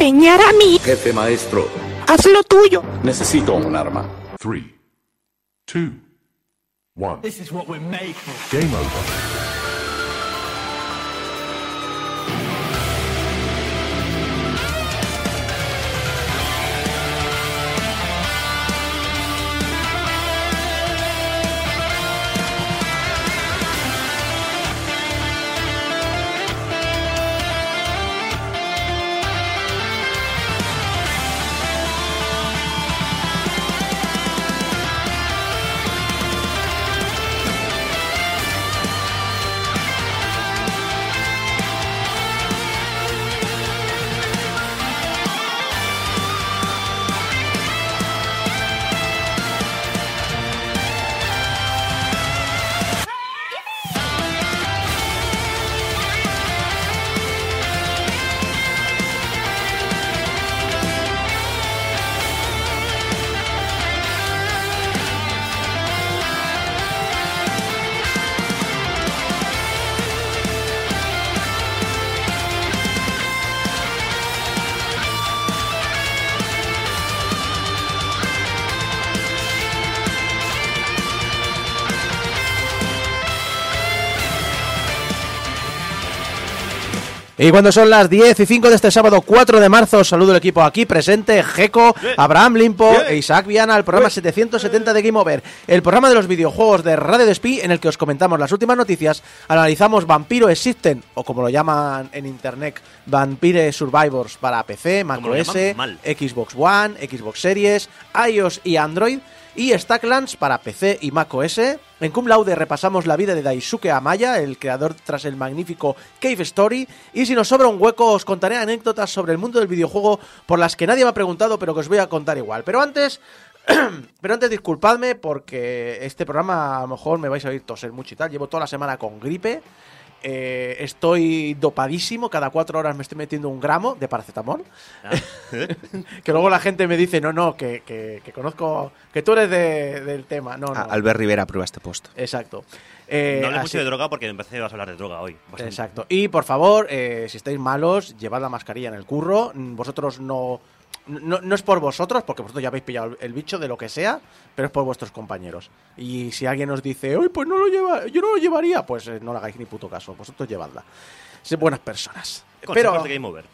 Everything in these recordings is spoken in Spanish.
empeñar a mí. Jefe maestro, Haz lo tuyo. necesito un arma. Three, two, one. This is what we're made for. Game over. Y cuando son las 10 y 5 de este sábado 4 de marzo, saludo al equipo aquí presente, Geco, Abraham Limpo e Isaac Viana, al programa 770 de Game Over, el programa de los videojuegos de Radio Despí en el que os comentamos las últimas noticias, analizamos Vampiro Existen, o como lo llaman en internet, Vampire Survivors para PC, Mac OS. Xbox One, Xbox Series, iOS y Android, y Stacklands para PC y Mac OS. En Cum Laude repasamos la vida de Daisuke Amaya, el creador tras el magnífico Cave Story. Y si nos sobra un hueco, os contaré anécdotas sobre el mundo del videojuego por las que nadie me ha preguntado, pero que os voy a contar igual. Pero antes. Pero antes disculpadme porque este programa a lo mejor me vais a oír toser mucho y tal. Llevo toda la semana con gripe. Eh, estoy dopadísimo. Cada cuatro horas me estoy metiendo un gramo de paracetamol. que luego la gente me dice, no, no, que, que- que conozco, que tú eres de- del tema. No, Albert Rivera prueba este post. Exacto. Eh, no hables así- mucho de droga porque me parece que vas a hablar de droga hoy. bastante. Exacto. Y por favor, eh, si estáis malos, llevad la mascarilla en el curro. Mm, Vosotros no, no. No es por vosotros, porque vosotros ya habéis pillado el, bicho de lo que sea, pero es por vuestros compañeros. Y si alguien os dice, uy, pues no lo lleva, yo no lo llevaría, pues eh, no le hagáis ni puto caso. Vosotros llevadla. Sed buenas personas. Pero,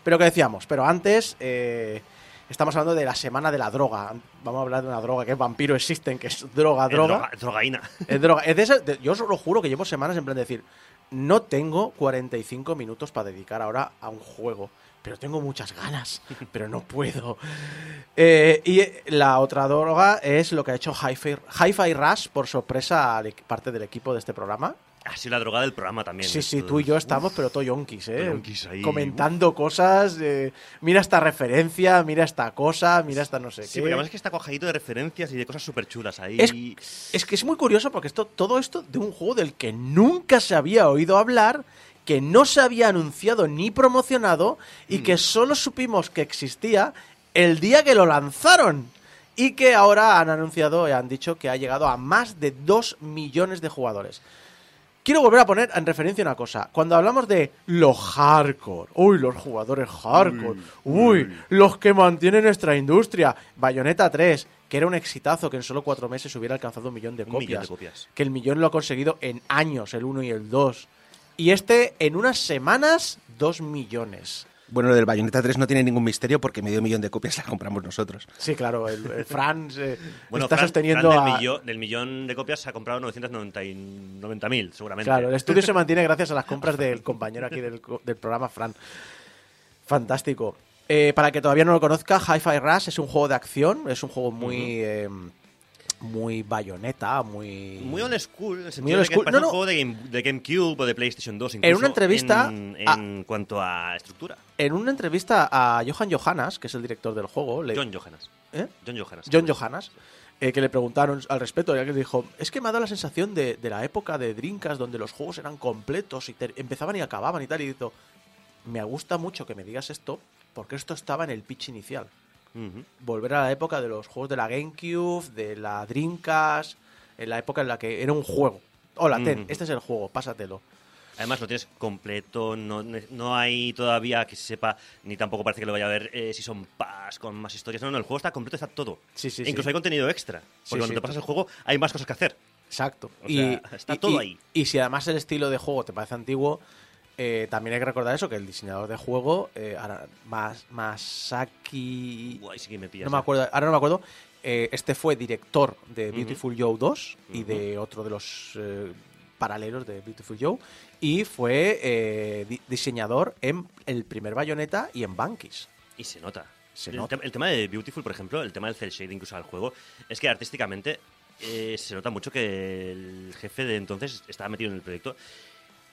pero que decíamos, pero antes eh, estamos hablando de la semana de la droga. Vamos a hablar de una droga que es vampiro existen, que es droga, Es droga. droga- drogaína. Es droga. Es de esas- de- yo os lo juro que llevo semanas en plan de decir, no tengo 45 minutos para dedicar ahora a un juego, pero tengo muchas ganas, pero no puedo. Eh, y eh, la otra droga es lo que ha hecho Hi-Fi Rush por sorpresa a parte del equipo de este programa. Ha sido la droga del programa también. Sí, sí, tú y yo estamos, pero todo yonkis, ¿eh? yonkis ahí. Comentando cosas, eh, mira esta referencia, mira esta cosa, mira esta no sé Sí, qué. porque además es que está cuajadito de referencias y de cosas súper chulas ahí. Es, es que es muy curioso porque esto, todo esto de un juego del que nunca se había oído hablar, que no se había anunciado ni promocionado y que solo supimos que existía el día que lo lanzaron. Y que ahora han anunciado y han dicho que ha llegado a más de 2 millones de jugadores. Quiero volver a poner en referencia una cosa. Cuando hablamos de los hardcore, uy, los jugadores hardcore, uy, los que mantienen nuestra industria, Bayonetta 3, que era un exitazo que en solo cuatro meses hubiera alcanzado un millón de Un copias. millón de copias. Que el millón lo ha conseguido en años, el 1 y el 2. Y este, en unas semanas, 2 millones. Bueno, lo del Bayonetta 3 no tiene ningún misterio porque medio millón de copias la compramos nosotros. Sí, claro, el, el Fran eh, Bueno, está Fran- sosteniendo Fran del, a... millón, del millón de copias se ha comprado 990.000, seguramente. Claro, el estudio se mantiene gracias a las compras del compañero aquí del, co- del programa, Fran. Fantástico. Eh, para el que todavía no lo conozca, Hi-Fi Rush es un juego de acción, es un juego muy... eh, muy bayoneta, muy... Muy old school, en el sentido de que No, no. un juego de, Game- de GameCube o de PlayStation 2 En incluso, una entrevista En, a- en cuanto a estructura. En una entrevista a Johan Johannes, que es el director del juego, le- John Johannes. ¿Eh? John Johannes. John Johannes, eh, que le preguntaron al respecto, y él dijo, es que me ha dado la sensación de, de la época de Dreamcast donde los juegos eran completos y empezaban y acababan y tal, y dijo, me gusta mucho que me digas esto, porque esto estaba en el pitch inicial. Volver a la época de los juegos de la GameCube, de la Dreamcast, en la época en la que era un juego. Hola, ten, este es el juego, pásatelo. Además, lo tienes completo, no, no hay todavía que se sepa, ni tampoco parece que lo vaya a haber eh, si son Pass con más historias. No, no, el juego está completo, está todo. Sí, sí, E incluso sí. hay contenido extra. Porque cuando te pasas el juego, hay más cosas que hacer. Exacto. O sea, está todo ahí. Y si además el estilo de juego te parece antiguo, eh, también hay que recordar eso, que el diseñador de juego, eh, ahora, Mas- Masaki... Sí que me pillas. No me eh. acuerdo, ahora no me acuerdo. eh, este fue director de. Beautiful Joe 2 y de otro de los eh, paralelos de Beautiful Joe. Y fue di- diseñador en el primer Bayonetta y en Bankis. Y se nota. Se el, nota. el tema de Beautiful, por ejemplo, el tema del cel shading que usa el juego, es que artísticamente se nota mucho que el jefe de entonces estaba metido en el proyecto.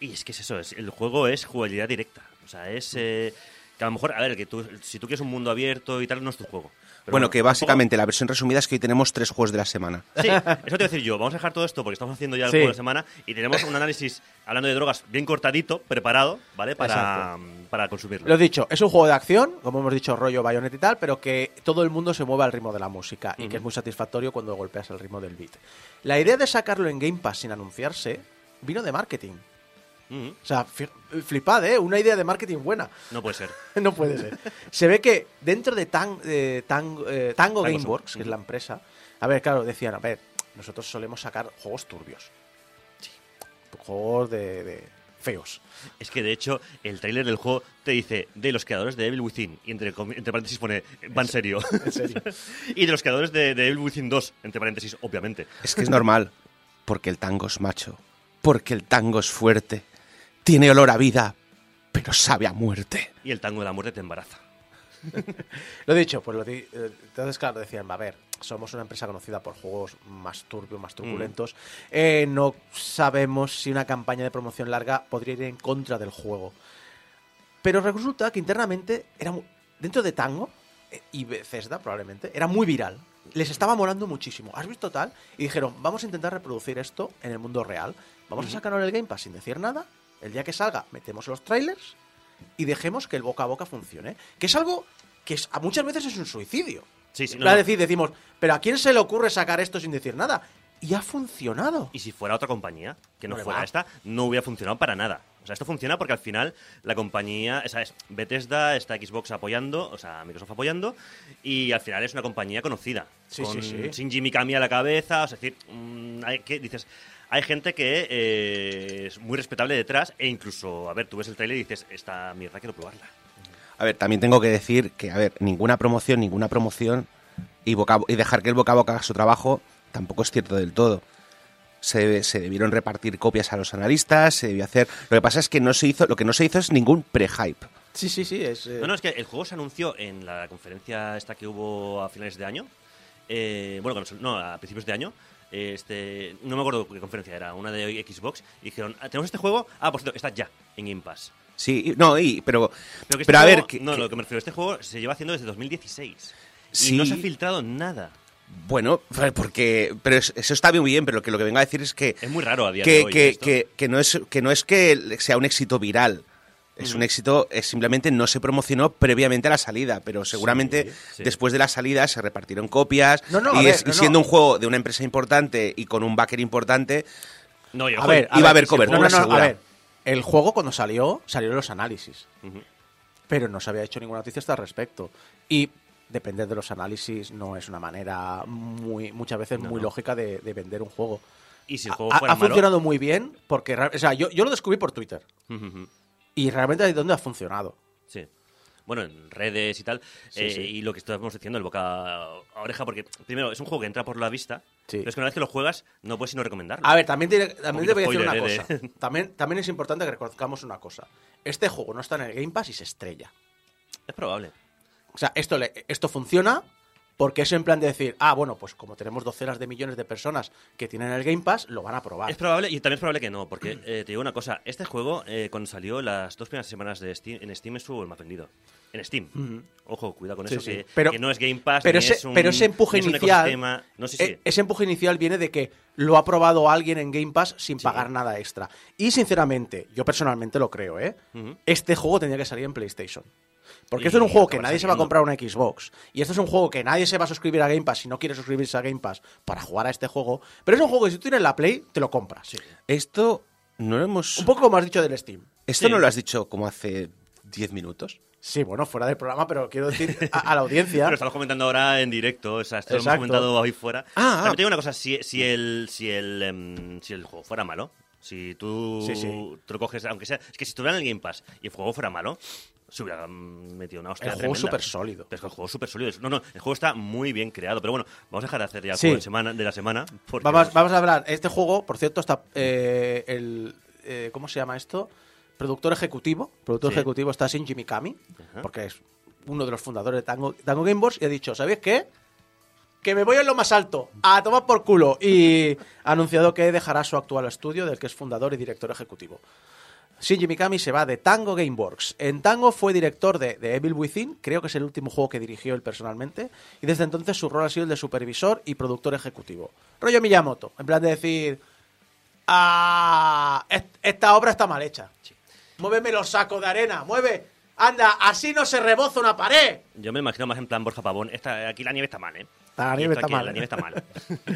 Y es que es eso, es, el juego es jugabilidad directa. O sea, Mm. es... eh, que a lo mejor, a ver, que tú, si tú quieres un mundo abierto y tal, no es tu juego. Pero bueno, que básicamente la versión resumida es que hoy tenemos tres juegos de la semana. Sí, eso te voy a decir yo. Vamos a dejar todo esto porque estamos haciendo ya el Sí. juego de semana y tenemos un análisis hablando de drogas bien cortadito, preparado, ¿vale? Para, para consumirlo. Lo dicho, es un juego de acción, como hemos dicho, rollo Bayonetta y tal, pero que todo el mundo se mueve al ritmo de la música y que es muy satisfactorio cuando golpeas el ritmo del beat. La idea de sacarlo en Game Pass sin anunciarse vino de marketing. O sea, flipad, ¿eh? Una idea de marketing buena. No puede ser. no puede ser. Se ve que dentro de eh, Tang- eh, Tango Tango Gameworks, que es la empresa, a ver, claro, decían, a ver, nosotros solemos sacar juegos turbios. Juegos de, de feos. Es que de hecho, el tráiler del juego te dice de los creadores de Evil Within, y entre, entre paréntesis pone, va en serio. En serio. y de los creadores de, de Evil Within 2, entre paréntesis, obviamente. Es que es normal, porque el tango es macho, porque el tango es fuerte, tiene olor a vida, pero sabe a muerte. Y el tango de la muerte te embaraza. Lo dicho, pues lo di- eh, entonces, claro, decían, a ver, somos una empresa conocida por juegos más turbios, más truculentos. Eh, no sabemos si una campaña de promoción larga podría ir en contra del juego. Pero resulta que internamente era dentro de Tango eh, y Bethesda probablemente era muy viral. Les estaba molando muchísimo. ¿Has visto tal? Y dijeron, vamos a intentar reproducir esto en el mundo real. Vamos a sacarlo en el Game Pass sin decir nada. El día que salga, metemos los trailers y dejemos que el boca a boca funcione. Que es algo que es- a muchas veces es un suicidio. Sí, sí, no, plan, no. decir, decimos, pero ¿a quién se le ocurre sacar esto sin decir nada? Y ha funcionado. Y si fuera otra compañía, que no fuera va. esta, no hubiera funcionado para nada. O sea, esto funciona porque al final la compañía, esa es Bethesda, está Xbox apoyando, o sea, Microsoft apoyando, y al final es una compañía conocida. Sí, con sí, sí. Shinji Mikami a la cabeza, o sea, es decir, mm, hay que, dices, hay gente que eh, es muy respetable detrás, e incluso, a ver, tú ves el trailer y dices, esta mierda quiero probarla. A ver, también tengo que decir que, a ver, ninguna promoción, ninguna promoción y, boca- y dejar que el boca a boca haga su trabajo tampoco es cierto del todo. Se, se debieron repartir copias a los analistas, se debió hacer... Lo que pasa es que no se hizo, lo que no se hizo es ningún pre-hype. Sí, sí, sí. Es, eh, No, no, es que el juego se anunció en la conferencia esta que hubo a finales de año. Eh, bueno, no, a principios de año. Este, no me acuerdo qué conferencia era, una de Xbox. Y dijeron, "Ah, tenemos este juego. Ah, por cierto, está ya en Game Pass. Sí, no, y, pero, Pero, que este pero a ver, que- no, que- lo que me refiero, este juego se lleva haciendo desde 2016. Sí. Y no se ha filtrado nada. Bueno, porque, pero es- eso está muy bien, pero lo que, lo que vengo a decir es que, Es muy raro a día que, de hoy. que, esto. que, que no es, que no es que sea un éxito viral. Es un éxito, es simplemente no se promocionó previamente a la salida, pero seguramente sí. después de la salida se repartieron copias No, no, y, ver, es- y no, siendo no. un juego de una empresa importante y con un backer importante, No, y el a ver, iba a haber cobertura no, juego- no, no, a segura. ver. El juego cuando salió, salieron los análisis. Pero no se había hecho ninguna noticia hasta al respecto. Y depender de los análisis no es una manera muy muchas veces No, muy no. lógica de, de vender un juego. Y si el Ha- juego ha, fuera ha malo- funcionado muy bien porque, o sea, yo, yo lo descubrí por Twitter y realmente ahí donde ha funcionado. Sí. Bueno, en redes y tal. Sí, eh, sí. Y lo que estamos diciendo, el boca a oreja, porque primero es un juego que entra por la vista. Sí. Pero es que una vez que lo juegas, no puedes sino recomendarlo. A ver, también, tiene- también te voy a decir una cosa. eh, de- También, también es importante que reconozcamos una cosa. Este juego no está en el Game Pass y se estrella. Es probable. O sea, esto, le- esto funciona porque es en plan de decir, ah, bueno, pues como tenemos docenas de millones de personas que tienen el Game Pass, lo van a probar. Es probable, y también es probable que no, porque eh, te digo una cosa. Este juego, eh, cuando salió las dos primeras semanas de Steam, en Steam estuvo el más vendido. En Steam. Ojo, cuidado con Sí, eso, sí. que, Pero- que no es Game Pass, pero ni ese, es un, pero ese empuje ni es un inicial. ecosistema. No, sí, sí. e- Ese empuje inicial viene de que lo ha probado alguien en Game Pass sin pagar nada extra. Y sinceramente, yo personalmente lo creo, ¿eh? Este juego tendría que salir en PlayStation. Porque Y esto es un juego que nadie se va a comprar una Xbox. Y esto es un juego que nadie se va a suscribir a Game Pass si no quiere suscribirse a Game Pass para jugar a este juego. Pero es un juego que si tú tienes la Play, te lo compras. Sí. esto No lo hemos... Un poco como has dicho del Steam. ¿Esto Sí. no lo has dicho como hace 10 minutos? Sí, bueno, fuera del programa, pero quiero decir a, a la audiencia. Pero estamos comentando ahora en directo, o sea, esto lo hemos comentado ahí fuera. Ah, ah. También te digo una cosa, si, si, el, si, el, em, si el juego fuera malo, si tú Sí, sí. te lo coges, aunque sea, es que si estuviera en el Game Pass y el juego fuera malo, se hubiera metido una hostia El juego súper sólido. Pero es que el juego súper sólido. No, no, el juego está muy bien creado. Pero bueno, vamos a dejar de hacer ya el Sí. juego de, semana, de la semana. Vamos, vamos a hablar. Este juego, por cierto, está eh, el. eh, ¿Cómo se llama esto? Productor ejecutivo. Productor Sí. ejecutivo está Shinji Mikami, Ajá. porque es uno de los fundadores de Tango, Tango Gameworks, y ha dicho: ¿Sabéis qué? Que me voy en lo más alto, a tomar por culo. Y ha anunciado que dejará su actual estudio, del que es fundador y director ejecutivo. Shinji Mikami se va de Tango Gameworks. En Tango fue director de, de Evil Within, creo que es el último juego que dirigió él personalmente, y desde entonces su rol ha sido el de supervisor y productor ejecutivo. Rollo Miyamoto, en plan de decir, ah, est- esta obra está mal hecha. Muéveme los sacos de arena, mueve, anda, así no se reboza una pared. Yo me imagino más en plan Borja Pavón. Esta, aquí la nieve está mal, ¿eh? La nieve está aquí, mal. La nieve está mal.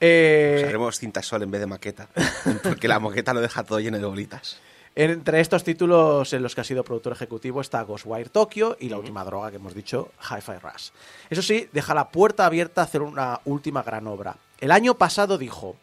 Eh, Usaremos cinta sol en vez de maqueta. Porque la maqueta lo deja todo lleno de bolitas. Entre estos títulos en los que ha sido productor ejecutivo está Ghostwire Tokyo y la última droga que hemos dicho, Hi-Fi Rush. Eso sí, deja la puerta abierta a hacer una última gran obra. El año pasado dijo,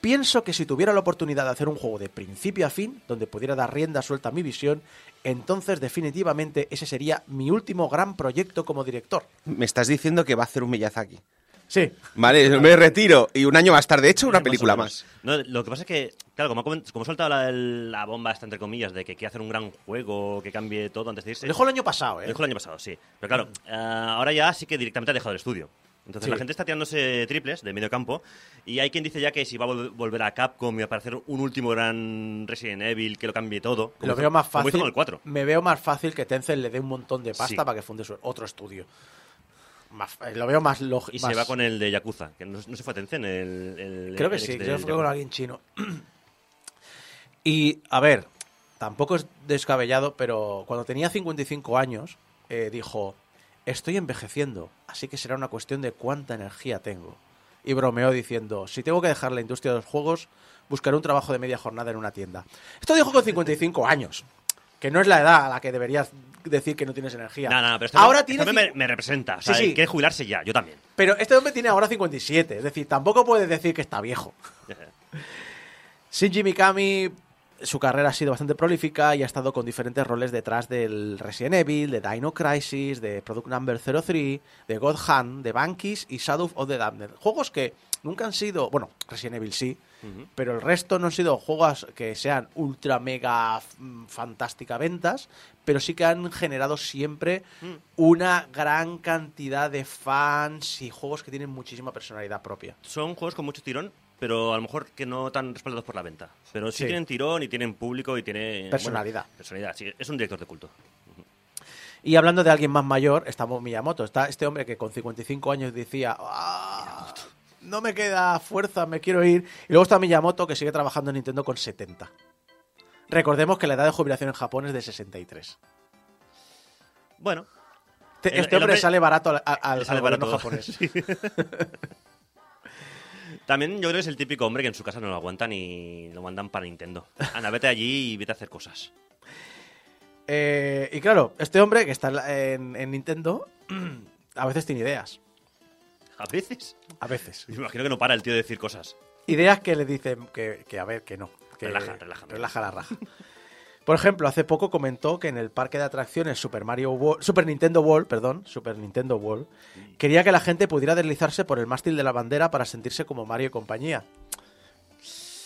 pienso que si tuviera la oportunidad de hacer un juego de principio a fin, donde pudiera dar rienda suelta a mi visión, entonces definitivamente ese sería mi último gran proyecto como director. Me estás diciendo que va a hacer un Miyazaki. Sí, Vale, me retiro. Y un año más tarde he hecho una película más. No, lo que pasa es que, claro, como, ha como soltado la, la bomba esta, entre comillas, de que quiere hacer un gran juego, que cambie todo antes de irse. lo dijo el año pasado, Lo ¿eh? dijo el año pasado, sí. Pero claro, ah, ahora ya sí que directamente ha dejado el estudio. Entonces Sí. la gente está tirándose triples de medio campo y hay quien dice ya que si va a vol- volver a Capcom y a aparecer un último gran Resident Evil que lo cambie todo. como Lo hizo- veo más como hizo fácil. con el 4. Me veo más fácil que Tencent le dé un montón de pasta Sí. para que funde su- otro estudio. Más- eh, lo veo más lógico. Y se va con el de Yakuza, que no, no se fue a Tencent, el, el- Creo que el sí, que fue con alguien chino. y, a ver, tampoco es descabellado, pero cuando tenía 55 años, eh, dijo, estoy envejeciendo, así que será una cuestión de cuánta energía tengo. Y bromeó diciendo, si tengo que dejar la industria de los juegos, buscaré un trabajo de media jornada en una tienda. Esto dijo con 55 años, que no es la edad a la que deberías decir que no tienes energía. No, no, pero este ahora hombre- tiene este hombre me, me representa. O Sí, sea, sí. quiere jubilarse ya, yo también. Pero este hombre tiene ahora 57, es decir, tampoco puedes decir que está viejo. Shinji Mikami, su carrera ha sido bastante prolífica y ha estado con diferentes roles detrás del Resident Evil, de Dino Crisis, de Product Number 03, de God Hand, de Bankis y Shadow of the Damned. Juegos que nunca han sido, bueno, Resident Evil sí, pero el resto no han sido juegos que sean ultra mega mm, fantástica ventas, pero sí que han generado siempre una gran cantidad de fans y juegos que tienen muchísima personalidad propia. Son juegos con mucho tirón, pero a lo mejor que no tan respaldados por la venta. Pero sí, Sí. tienen tirón y tienen público y tiene... Personalidad. bueno, personalidad, sí. Es un director de culto. Y hablando de alguien más mayor, estamos Miyamoto. Está este hombre que con 55 años decía, "Ah, no me queda fuerza, me quiero ir. Y luego está Miyamoto que sigue trabajando en Nintendo con 70. Recordemos que la edad de jubilación en Japón es de 63. Bueno, Te- El- Este el hombre sale barato al, al- le sale al barato. japonés. también yo creo que es el típico hombre que en su casa no lo aguantan y lo mandan para Nintendo. Anda, vete allí y vete a hacer cosas. Eh, y claro, este hombre que está en Nintendo a veces tiene ideas. A veces. A veces. Me imagino que no para el tío de decir cosas. Ideas que le dicen que, que a ver, que no. Que Relaja, relaja. Relaja la raja. Por ejemplo, hace poco comentó que en el parque de atracciones Super Mario World, Super Nintendo World, perdón, Super Nintendo World, quería que la gente pudiera deslizarse por el mástil de la bandera para sentirse como Mario y compañía.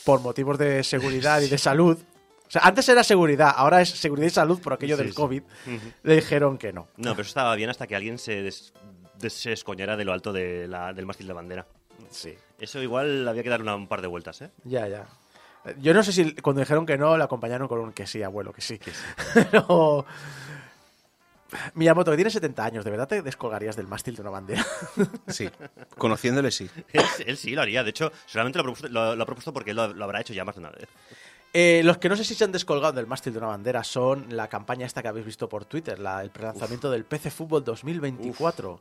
Por motivos de seguridad y de salud. O sea, antes era seguridad, ahora es seguridad y salud por aquello Sí, del sí. COVID. Le dijeron que no. No, pero eso estaba bien hasta que alguien se, des- se escoñara de lo alto de la- del mástil de bandera. Sí. Eso igual había que dar una- un par de vueltas, ¿eh? Ya, ya. Eh, Yo no sé si cuando dijeron que no, le acompañaron con un que sí, abuelo, que sí. Pero. Miyamoto, que tiene 70 años, ¿de verdad te descolgarías del mástil de una bandera? Sí. Conociéndole, sí. Él, él sí lo haría. De hecho, seguramente lo ha propuesto, lo- lo ha propuesto porque él lo, lo habrá hecho ya más de una vez. Eh, los que no sé si se han descolgado del mástil de una bandera son la campaña esta que habéis visto por Twitter, la, el prelanzamiento del PC Fútbol 2024.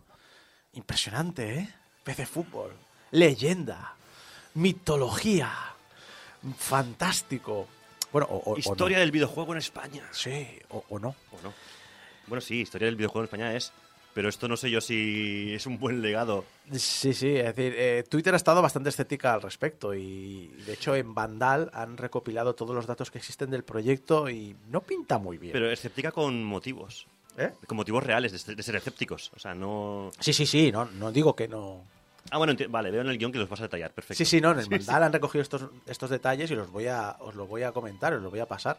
Impresionante, ¿eh? PC Fútbol. Leyenda. Mitología. fantástico. Bueno, o, o- o Historia no. del videojuego en España. Sí, o, o no. ¿O no? Bueno, sí, historia del videojuego en España es. Pero esto no sé yo si es un buen legado. Sí, sí, es decir, eh, Twitter ha estado bastante escéptica al respecto y de hecho en Vandal han recopilado todos los datos que existen del proyecto y no pinta muy bien. Pero escéptica con motivos. ¿Eh? Con motivos reales de, ser- de ser escépticos. O sea, no. Sí, sí, sí, no, no digo que no. Ah, bueno, vale, veo en el guion que los vas a detallar. Perfecto. Sí, sí, no, en el Vandal han recogido estos, estos detalles y los voy a, os los voy a comentar, os los voy a pasar.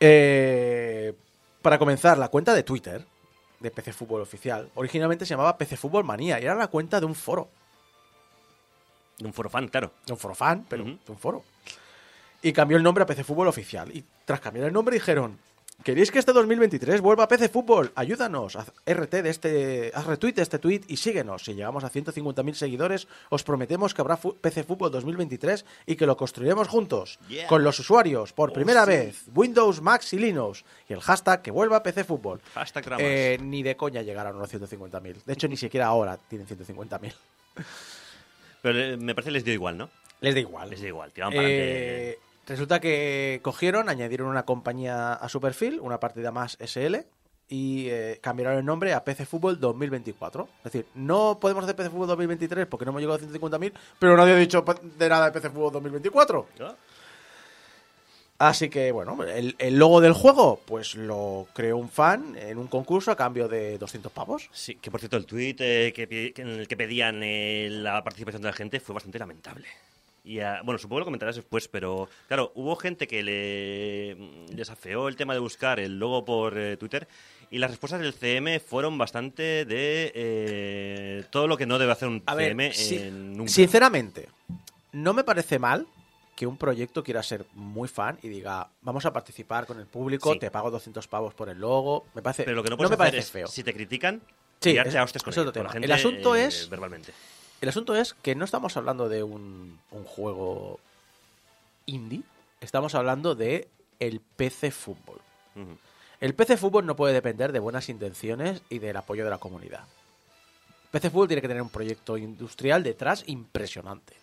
Eh, para comenzar, la cuenta de Twitter de PC Fútbol Oficial originalmente se llamaba PC Fútbol Manía y era la cuenta de un foro. De un foro fan, claro. de un foro fan, pero de un foro. Y cambió el nombre a PC Fútbol Oficial. Y tras cambiar el nombre dijeron, ¿queréis que este 2023 vuelva a PC Fútbol? Ayúdanos, haz RT de este, haz retweet de este tweet y síguenos. Si llegamos a 150.000 seguidores, os prometemos que habrá PC Fútbol 2023 y que lo construiremos juntos, Yeah. con los usuarios, por Oh, primera sí. vez, Windows, Mac y Linux. Y el hashtag que vuelva PC Fútbol. Hashtag. Eh, ni de coña llegaron a los 150.000. De hecho, ni siquiera ahora tienen 150.000. Pero eh, me parece que les dio igual, ¿no? Les da igual. Les dio igual, tiraban para. Eh, resulta que cogieron, añadieron una compañía a su perfil, una partida más SL, y eh, cambiaron el nombre a PC Fútbol 2024. Es decir, no podemos hacer PC Fútbol 2023 porque no hemos llegado a 150.000, pero nadie ha dicho de nada de PC Fútbol 2024. ¿No? Así que, bueno, el, el logo del juego, pues lo creó un fan en un concurso a cambio de 200 pavos. Sí, que por cierto, el tuit eh, que, pi- que en el que pedían eh, la participación de la gente fue bastante lamentable. Y, ah, bueno, supongo que lo comentarás después, pero claro, hubo gente que le mm, desafeó el tema de buscar el logo por eh, Twitter y las respuestas del CM fueron bastante de eh, todo lo que no debe hacer un A ver, CM si- en nunca. sinceramente, no me parece mal que un proyecto quiera ser muy fan y diga, vamos a participar con el público, Sí. te pago 200 pavos por el logo. Me parece, pero lo que no puedes me hacer parece es, feo. si te critican, Sí, es- a con es otro la gente, El asunto eh, es- verbalmente. El asunto es que no estamos hablando de un, un juego indie, estamos hablando de el PC Fútbol. El PC Fútbol no puede depender de buenas intenciones y del apoyo de la comunidad. PC Fútbol tiene que tener un proyecto industrial detrás impresionante.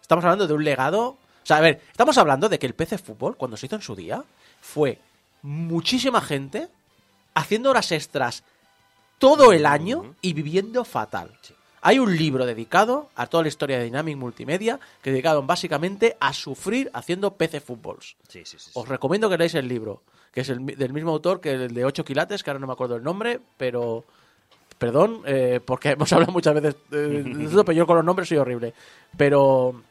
Estamos hablando de un legado. O sea, a ver, estamos hablando de que el PC Fútbol, cuando se hizo en su día, fue muchísima gente haciendo horas extras todo el año y viviendo fatal. Sí. Hay un libro dedicado a toda la historia de Dynamic Multimedia que dedicaron básicamente a sufrir haciendo PC Fútbols. Sí, sí, sí. sí. Os recomiendo que leáis el libro, que es el del mismo autor que el de 8 quilates, que ahora no me acuerdo el nombre, pero... Perdón, eh, porque hemos hablado muchas veces eh, de pero yo con los nombres soy horrible. Pero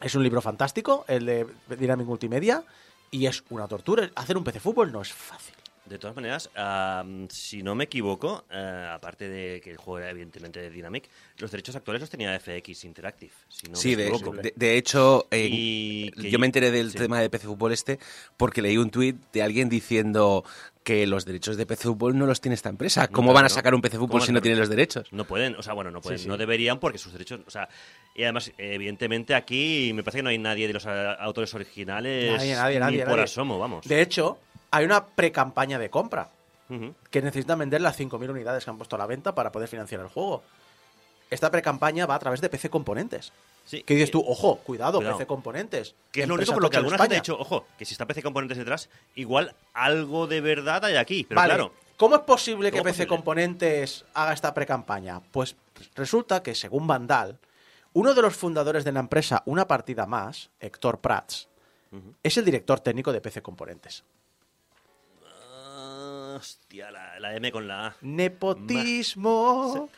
es un libro fantástico, el de Dynamic Multimedia, y es una tortura. Hacer un PC fútbol no es fácil. De todas maneras, am, si no me equivoco, eh, aparte de que el juego era evidentemente de Dynamic, los derechos actuales los tenía FX Interactive. Si no sí, me de, equivoco. de- de hecho, eh, Y yo me enteré del sí. tema de PC Fútbol este porque leí un tuit de alguien diciendo que los derechos de PC Fútbol no los tiene esta empresa. ¿Cómo claro, van a sacar un PC ¿Cómo Fútbol si no tienen los derechos? No pueden, o sea, bueno, no pueden, sí. no deberían porque sus derechos, o sea, y además, evidentemente aquí me parece que no hay nadie de los a- autores originales Nadie, nadie, ni nadie, por nadie. asomo, vamos. De hecho, hay una pre-campaña de compra que necesitan vender las 5.000 unidades que han puesto a la venta para poder financiar el juego. Esta pre-campaña va a través de PC Componentes. Sí, ¿Qué dices que- tú? Ojo, cuidado, Cuidado. PC Componentes. Que es lo único por lo que alguna gente ha dicho, ojo, que si está PC Componentes detrás, igual algo de verdad hay aquí. Pero vale. claro, ¿Cómo es posible que ¿Cómo PC posible? Componentes haga esta pre-campaña? Pues resulta que, según Vandal, uno de los fundadores de la empresa Una Partida Más, Héctor Prats, es el director técnico de PC Componentes. Hostia, la, la M con la A. Nepotismo.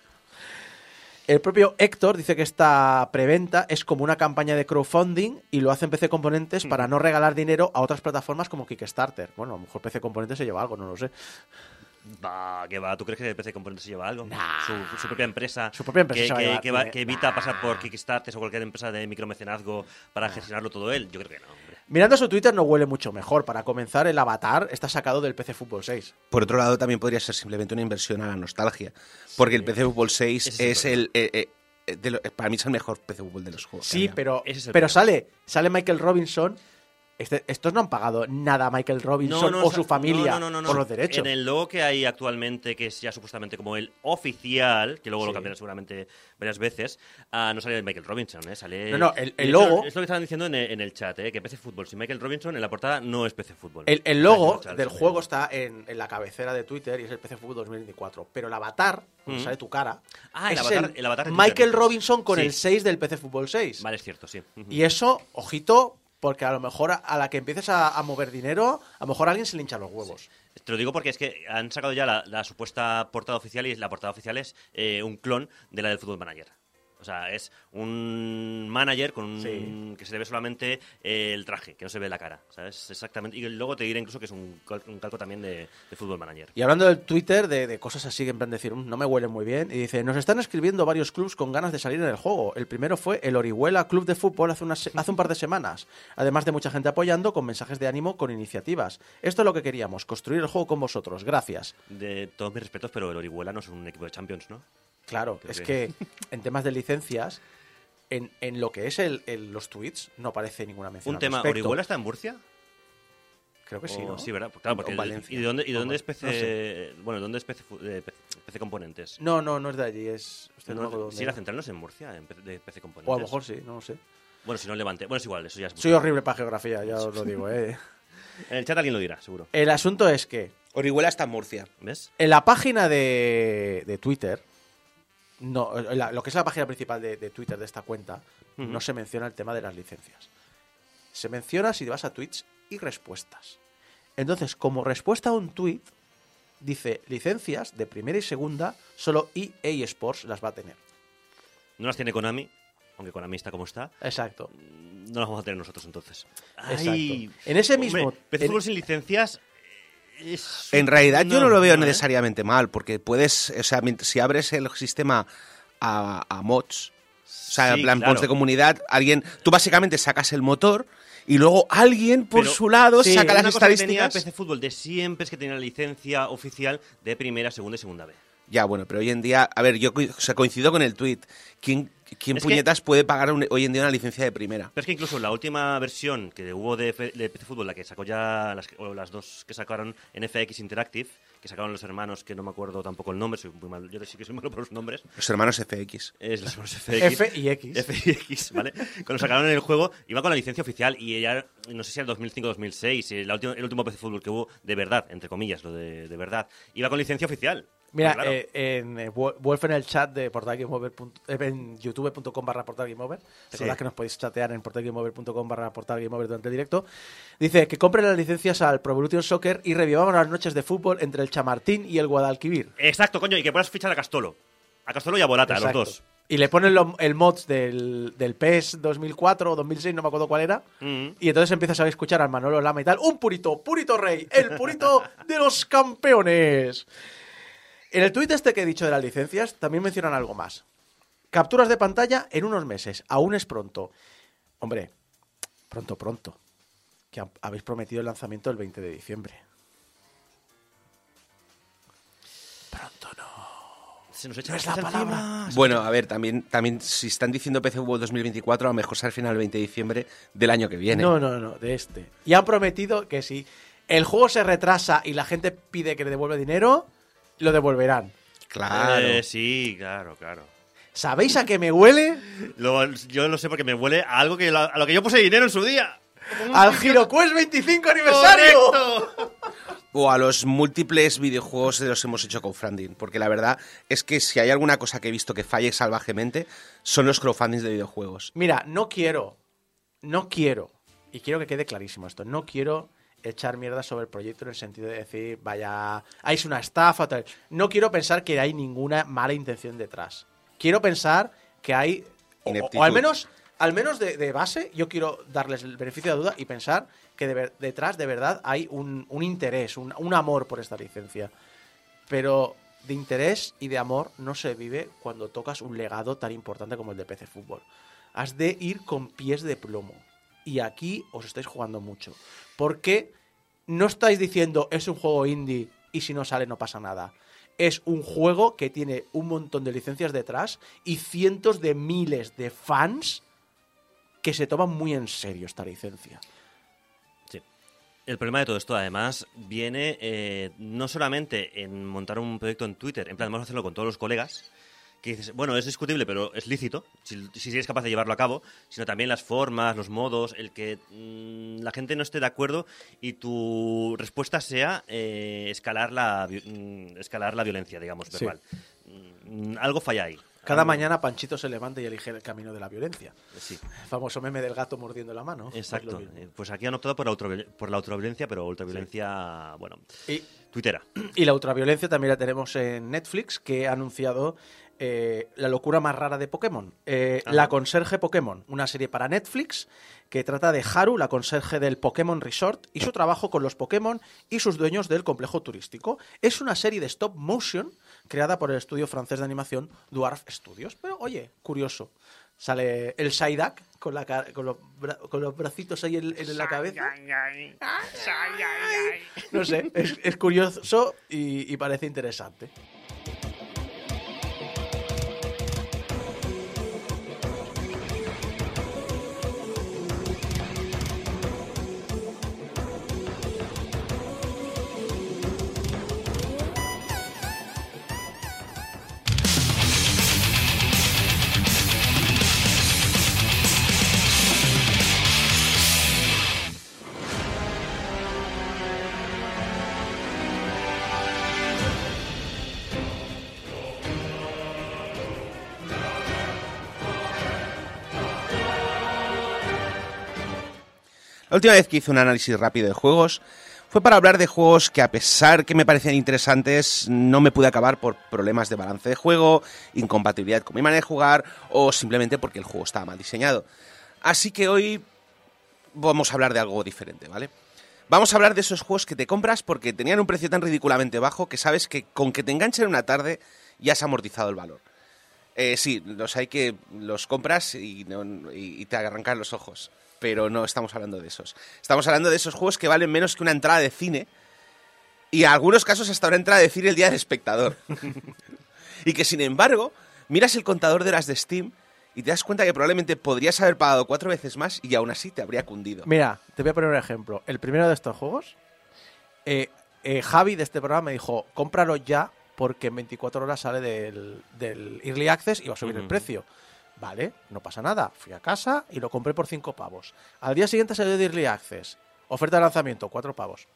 El propio Héctor dice que esta preventa es como una campaña de crowdfunding y lo hacen PC Componentes para no regalar dinero a otras plataformas como Kickstarter. Bueno, a lo mejor PC Componentes se lleva algo, no lo sé. Va, que va. ¿Tú crees que PC Componentes se lleva algo? Nah. Su, su propia empresa. Su propia empresa Que, se va a que- llevar- que va- que evita pasar por Kickstarter o cualquier empresa de micromecenazgo para gestionarlo todo él. Yo creo que no. Mirando su Twitter no huele mucho mejor. Para comenzar, el avatar está sacado del PC Fútbol 6. Por otro lado, también podría ser simplemente una inversión a la nostalgia. Porque el PC Fútbol 6 Ese es es el el. eh, eh, de lo- para mí es el mejor PC Fútbol de los juegos. Sí, pero, pero problema. sale, sale Michael Robinson Este- estos no han pagado nada a Michael Robinson o sa- su familia no, no, no, no. por los derechos. En el logo que hay actualmente, que es ya supuestamente como el oficial, que luego Sí. lo cambiarán seguramente varias veces, ah, no sale Michael Robinson, ¿eh? Sale... No, no, el- logo- Es lo que estaban diciendo en el, en el chat, ¿eh? Que PC Fútbol sin Michael Robinson en la portada no es PC Fútbol. El, el logo del juego está en, en la cabecera de Twitter y es el PC Fútbol 2024. Pero el avatar, donde Mm. sale tu cara, Ah, el avatar- el avatar de Michael. Robinson con Sí. el 6 del PC Fútbol 6. Vale, es cierto, sí. Y eso, ojito, porque a lo mejor a, la que empieces a, mover dinero, a lo mejor alguien se le hincha los huevos. Te lo digo porque es que han sacado ya la, la supuesta portada oficial y la portada oficial es eh, un clon de la del Football Manager. O sea, es un manager con un- Sí. que se le ve solamente eh, el traje, que no se ve la cara. ¿Sabes? Exactamente. Y luego te diré incluso que es un, cal- un calco también de, de Football Manager. Y hablando del Twitter, de, de cosas así que en plan decir, "Mm, no me huelen muy bien, y dice, nos están escribiendo varios clubs con ganas de salir en el juego. El primero fue el Orihuela Club de Fútbol hace, unas hace un par de semanas, además de mucha gente apoyando con mensajes de ánimo con iniciativas. Esto es lo que queríamos, construir el juego con vosotros. Gracias. De todos mis respetos, pero el Orihuela no es un equipo de Champions, ¿no? Claro, Creo es que- que en temas de licencias, en, en lo que es el, el- los tweets, no aparece ninguna mención. Un al tema, respecto. ¿Orihuela está en Murcia? Creo que sí, ¿no? Sí, ¿verdad? Claro, porque Valencia. ¿Y de dónde, y de dónde es No PC? sé. Bueno, ¿dónde es PC, de PC, Componentes? No, no, no es de allí, es... usted no si dónde la era. central no es en Murcia, en PC de PC Componentes. O a lo mejor sí, no lo sé. Bueno, si no levante. Bueno, es igual, eso ya es. Soy horrible para geografía, ya os lo digo, ¿eh? En el chat alguien lo dirá, seguro. El asunto es que Orihuela está en Murcia. ¿Ves? en la página de, de Twitter, no, la- lo que es la página principal de, de Twitter de esta cuenta, no se menciona el tema de las licencias. Se menciona si te vas a tweets y respuestas. Entonces, como respuesta a un tweet, dice licencias de primera y segunda, solo EA Sports las va a tener. No las tiene Konami, aunque Konami está como está. Exacto. No las vamos a tener nosotros entonces. Exacto. En ese hombre, mismo- PC en- Fútbol sin licencias. Es En realidad yo no lo veo necesariamente mal, porque puedes, o sea, si abres el sistema a, a mods, o sea, Sí, en plan claro. mods de comunidad, alguien, tú básicamente sacas el motor y luego alguien por Pero- su lado Sí, saca Una las cosa que tenía estadísticas. PC Fútbol de siempre es que tenía la licencia oficial de primera, segunda y segunda B. Ya, bueno, pero hoy en día, a ver, yo o sea, coincido con el tweet. ¿Quién, quién Es que- puñetas puede pagar un- hoy en día una licencia de primera? Pero es que incluso la última versión que hubo de, F- de PC Fútbol, la que sacó ya, las, que- o las dos que sacaron en FX Interactive, que sacaron los hermanos, que no me acuerdo tampoco el nombre, soy muy mal, yo sí que soy malo por los nombres, Los hermanos FX. es los hermanos FX. F y X. F y X, ¿vale? Cuando sacaron el juego, iba con la licencia oficial y ella, no sé si era el 2005-2006, el, último- el último PC Fútbol que hubo, de verdad, entre comillas, lo de, de verdad, iba con licencia oficial. Mira, Claro. eh, en eh, Wol- Wolf en el chat de portalgameover. eh, en youtube.com barra portalgameover. Recordad Sí. que nos podéis chatear en portalgameover.com barra portalgameover durante el directo. Dice que compren las licencias al Pro Evolution Soccer y revivamos las noches de fútbol entre el Chamartín y el Guadalquivir. Exacto, coño, y que puedas fichar a Castolo. A Castolo y a Volata, a Exacto. los dos. Y le ponen lo- el mods del, del PES 2004 o 2006, no me acuerdo cuál era. Mm. Y entonces empiezas a escuchar al Manolo Lama y tal. Un purito, purito rey, el purito de los campeones. En el tuit este que he dicho de las licencias, también mencionan algo más. Capturas de pantalla en unos meses. Aún es pronto. Hombre, pronto, pronto. Que ha- habéis prometido el lanzamiento el 20 de diciembre. Pronto no. Se nos echa No es la palabra. encima. Bueno, a ver, también, también si están diciendo PC World 2024, a lo mejor será al final el 20 de diciembre del año que viene. No, no, no, de este. Y han prometido que si el juego se retrasa y la gente pide que le devuelva dinero, lo devolverán. Claro. Eh, sí, claro, claro. ¿Sabéis a qué me huele? Lo- yo lo sé porque me huele a algo que la- a lo que yo puse dinero en su día. Al GiroQuest 25 aniversario. ¡Correcto! O a los múltiples videojuegos que los hemos hecho con crowdfunding. Porque la verdad es que si hay alguna cosa que he visto que falle salvajemente, son los crowdfundings de videojuegos. Mira, no quiero, no quiero, y quiero que quede clarísimo esto, no quiero echar mierda sobre el proyecto en el sentido de decir, vaya, hay una estafa, tal. No quiero pensar que hay ninguna mala intención detrás. Quiero pensar que hay, o- al menos, al menos de, de base, yo quiero darles el beneficio de la duda y pensar que de ver- detrás de verdad hay un, un interés, un, un amor por esta licencia. Pero de interés y de amor no se vive cuando tocas un legado tan importante como el de PC Fútbol. Has de ir con pies de plomo. Y aquí os estáis jugando mucho. Porque no estáis diciendo es un juego indie y si no sale no pasa nada. Es un juego que tiene un montón de licencias detrás y cientos de miles de fans que se toman muy en serio esta licencia. El problema de todo esto, además, viene eh, no solamente en montar un proyecto en Twitter, en plan, vamos a hacerlo con todos los colegas, que dices, bueno, es discutible, pero es lícito, si, si eres capaz de llevarlo a cabo, sino también las formas, los modos, el que mm, la gente no esté de acuerdo y tu respuesta sea eh, escalar, la, vi- mm, escalar la violencia, digamos, Sí. verbal. Mm, algo falla ahí. Cada mañana Panchito se levanta y elige el camino de la violencia. Sí. El famoso meme del gato mordiendo la mano. Exacto. Pues. Eh, Pues aquí han optado por la, por la ultraviolencia, pero ultraviolencia, bueno, Y, tuitera. y la ultraviolencia también la tenemos en Netflix, que ha anunciado eh, la locura más rara de Pokémon. Eh, la conserje Pokémon, una serie para Netflix que trata de Haru, la conserje del Pokémon Resort, y su trabajo con los Pokémon y sus dueños del complejo turístico. Es una serie de stop motion creada por el estudio francés de animación Dwarf Studios. Pero oye, curioso. Sale el Psyduck con, la, ca- con, los, bra- con los bracitos ahí en, en la cabeza. No sé, es, es curioso y, y parece interesante. La última vez que hice un análisis rápido de juegos fue para hablar de juegos que a pesar que me parecían interesantes no me pude acabar por problemas de balance de juego, incompatibilidad con mi manera de jugar o simplemente porque el juego estaba mal diseñado. Así que hoy vamos a hablar de algo diferente, ¿vale? Vamos a hablar de esos juegos que te compras porque tenían un precio tan ridículamente bajo que sabes que con que te enganchen en una tarde ya has amortizado el valor. Eh, sí, los hay que los compras y, y- y te arrancan los ojos. Pero no estamos hablando de esos. Estamos hablando de esos juegos que valen menos que una entrada de cine. Y en algunos casos hasta una entrada de cine el día del espectador. y que sin embargo, miras el contador de las de Steam y te das cuenta que probablemente podrías haber pagado cuatro veces más y aún así te habría cundido. Mira, te voy a poner un ejemplo. El primero de estos juegos, eh, eh, Javi de este programa me dijo, cómpralo ya porque en 24 horas sale del, del Early Access y va a subir el precio. Vale, no pasa nada. Fui a casa y lo compré por 5 pavos. Al día siguiente salió de Early Access. Oferta de lanzamiento, 4 pavos.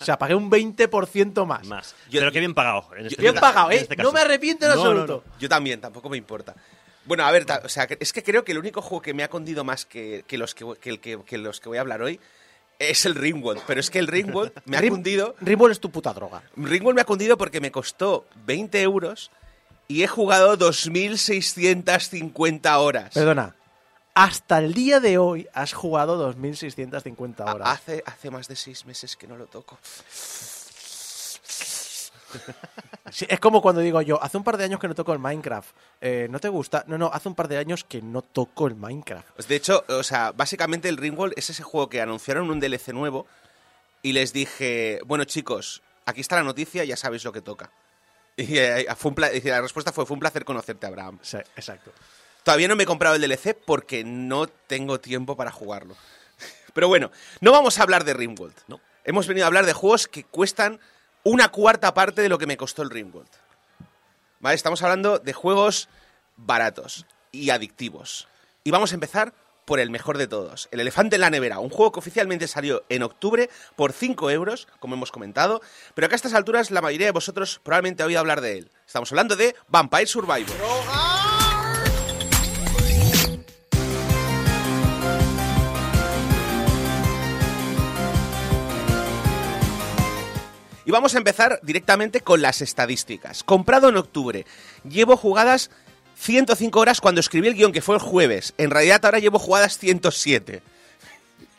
O sea, pagué un 20% más. Más. Yo- pero qué bien pagado. En este, Bien pagado, en ¿eh? este no me arrepiento en No, absoluto. no. Yo también, tampoco me importa. Bueno, a ver, o sea, es que creo que el único juego que me ha condido más que, que los, que, que el que- que los que voy a hablar hoy es el Ringworld. Pero es que el Ringworld me ha Rim- cundido. Rimworld es tu puta droga. Ringworld me ha cundido porque me costó 20 euros y he jugado 2.650 horas. Perdona. Hasta el día de hoy has jugado 2.650 A- horas. Hace, hace más de seis meses que no lo toco. Sí, es como cuando digo yo, hace un par de años que no toco el Minecraft. Eh, ¿No te gusta? No, no, hace un par de años que no toco el Minecraft. Pues de hecho, o sea, básicamente el Ringworld es ese juego que anunciaron un DLC nuevo y les dije, bueno chicos, aquí está la noticia, ya sabéis lo que toca. Y, eh, fue un pla- y la respuesta fue, fue un placer conocerte, Abraham. Sí, exacto. Todavía no me he comprado el DLC porque no tengo tiempo para jugarlo. Pero bueno, no vamos a hablar de Ringworld. No. Hemos venido a hablar de juegos que cuestan una cuarta parte de lo que me costó el Ringworld. ¿Vale? Estamos hablando de juegos baratos y adictivos. Y vamos a empezar por el mejor de todos, El Elefante en la Nevera, un juego que oficialmente salió en octubre por 5 euros, como hemos comentado, pero que a estas alturas la mayoría de vosotros probablemente ha oído hablar de él. Estamos hablando de Vampire Survivor. Y vamos a empezar directamente con las estadísticas. Comprado en octubre, llevo jugadas 105 horas cuando escribí el guion, que fue el jueves. En realidad ahora llevo jugadas 107.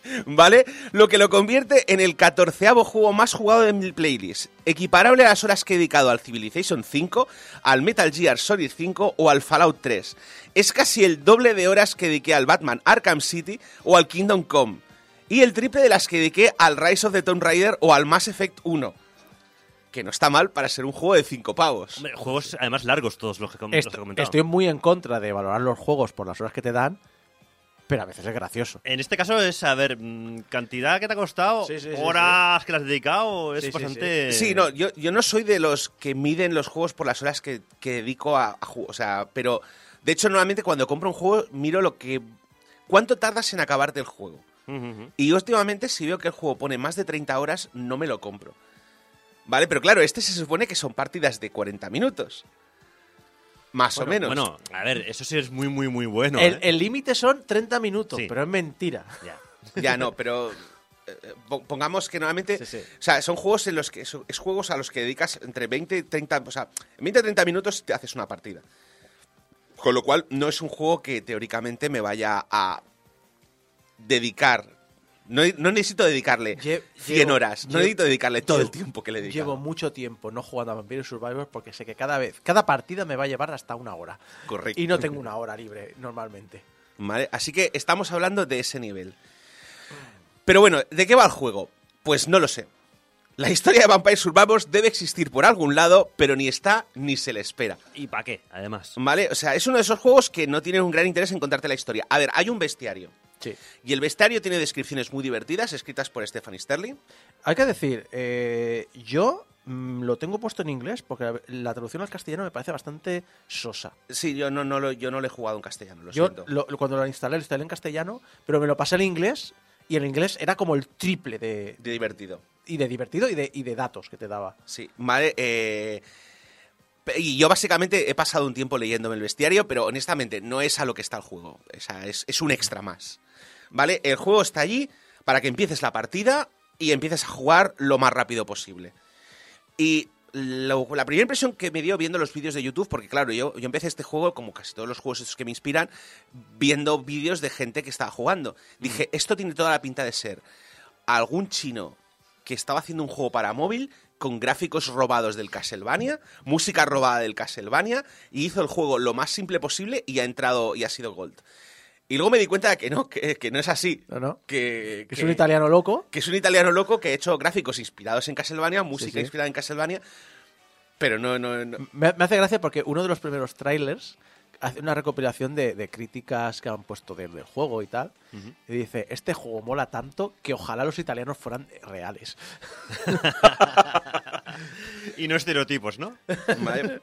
¿Vale? Lo que lo convierte en el catorceavo juego más jugado de mi playlist. Equiparable a las horas que he dedicado al Civilization 5, al Metal Gear Solid 5 o al Fallout 3. Es casi el doble de horas que dediqué al Batman Arkham City o al Kingdom Come. Y el triple de las que dediqué al Rise of the Tomb Raider o al Mass Effect 1. Que no está mal para ser un juego de 5 pavos. Hombre, juegos además largos todos los que, com- los que he comentado. estoy muy en contra de valorar los juegos por las horas que te dan, pero a veces es gracioso. En este caso es, a ver, mm, cantidad que te ha costado, Sí, sí, sí, horas que le has dedicado, es Sí, sí, bastante... Sí, no, yo, yo no soy de los que miden los juegos por las horas que, que dedico a, a jugar. O sea, pero de hecho, normalmente cuando compro un juego, miro lo que. ¿Cuánto tardas en acabarte el juego? Ujú, ujú. Y últimamente, si veo que el juego pone más de 30 horas, no me lo compro. ¿Vale? Pero claro, este se supone que son partidas de 40 minutos. Más o menos. Bueno, a ver, eso sí es muy, muy, muy bueno. el ¿eh? límite son 30 minutos, Sí. pero es mentira. Ya. Ya no, pero. eh, po- Pongamos que normalmente. Sí, sí. O sea, son juegos en los que. son- Es juegos a los que dedicas entre 20 y 30. O sea, en 20 y 30 minutos te haces una partida. Con lo cual, no es un juego que teóricamente me vaya a dedicar. No, no necesito dedicarle Lle- 100 llevo- horas. No necesito dedicarle todo el tiempo que le dedico. Llevo mucho tiempo no jugando a Vampire Survivors porque sé que cada vez, cada partida me va a llevar hasta una hora. Correcto. Y no tengo una hora libre normalmente. ¿Vale? Así que estamos hablando de ese nivel. Pero bueno, ¿de qué va el juego? Pues no lo sé. La historia de Vampire Survivors debe existir por algún lado, pero ni está ni se le espera. ¿Y para qué, además? ¿Vale? O sea, es uno de esos juegos que no tienen un gran interés en contarte la historia. A ver, hay un bestiario. Sí. Y el bestiario tiene descripciones muy divertidas, escritas por Stephanie Sterling. Hay que decir, eh, yo mm, lo tengo puesto en inglés porque la, la traducción al castellano me parece bastante sosa. Sí, yo no, no lo, yo no lo he jugado en castellano, lo Yo siento. lo- cuando lo instalé, lo instalé en castellano, pero me lo pasé en inglés y el inglés era como el triple de, De divertido. y de divertido y de, y de datos que te daba. Sí, vale. eh, y yo básicamente he pasado un tiempo leyéndome el bestiario, pero honestamente no es a lo que está el juego. O sea, es, es un extra más. ¿Vale? El juego está allí para que empieces la partida y empieces a jugar lo más rápido posible. Y lo- la primera impresión que me dio viendo los vídeos de YouTube, porque claro, yo, yo empecé este juego, como casi todos los juegos estos que me inspiran, viendo vídeos de gente que estaba jugando. Dije, esto tiene toda la pinta de ser algún chino que estaba haciendo un juego para móvil con gráficos robados del Castlevania, música robada del Castlevania, y hizo el juego lo más simple posible y ha entrado y ha sido Gold. Y luego me di cuenta de que no, que, que no es así. No, no. Que, Que es un italiano loco. que es un italiano loco que ha hecho gráficos inspirados en Castlevania, música sí. inspirada en Castlevania, pero no, no, no- Me, me hace gracia porque uno de los primeros trailers hace una recopilación de, de críticas que han puesto del, del juego y tal. Y dice, este juego mola tanto que ojalá los italianos fueran reales. Y no estereotipos, ¿no? Vale.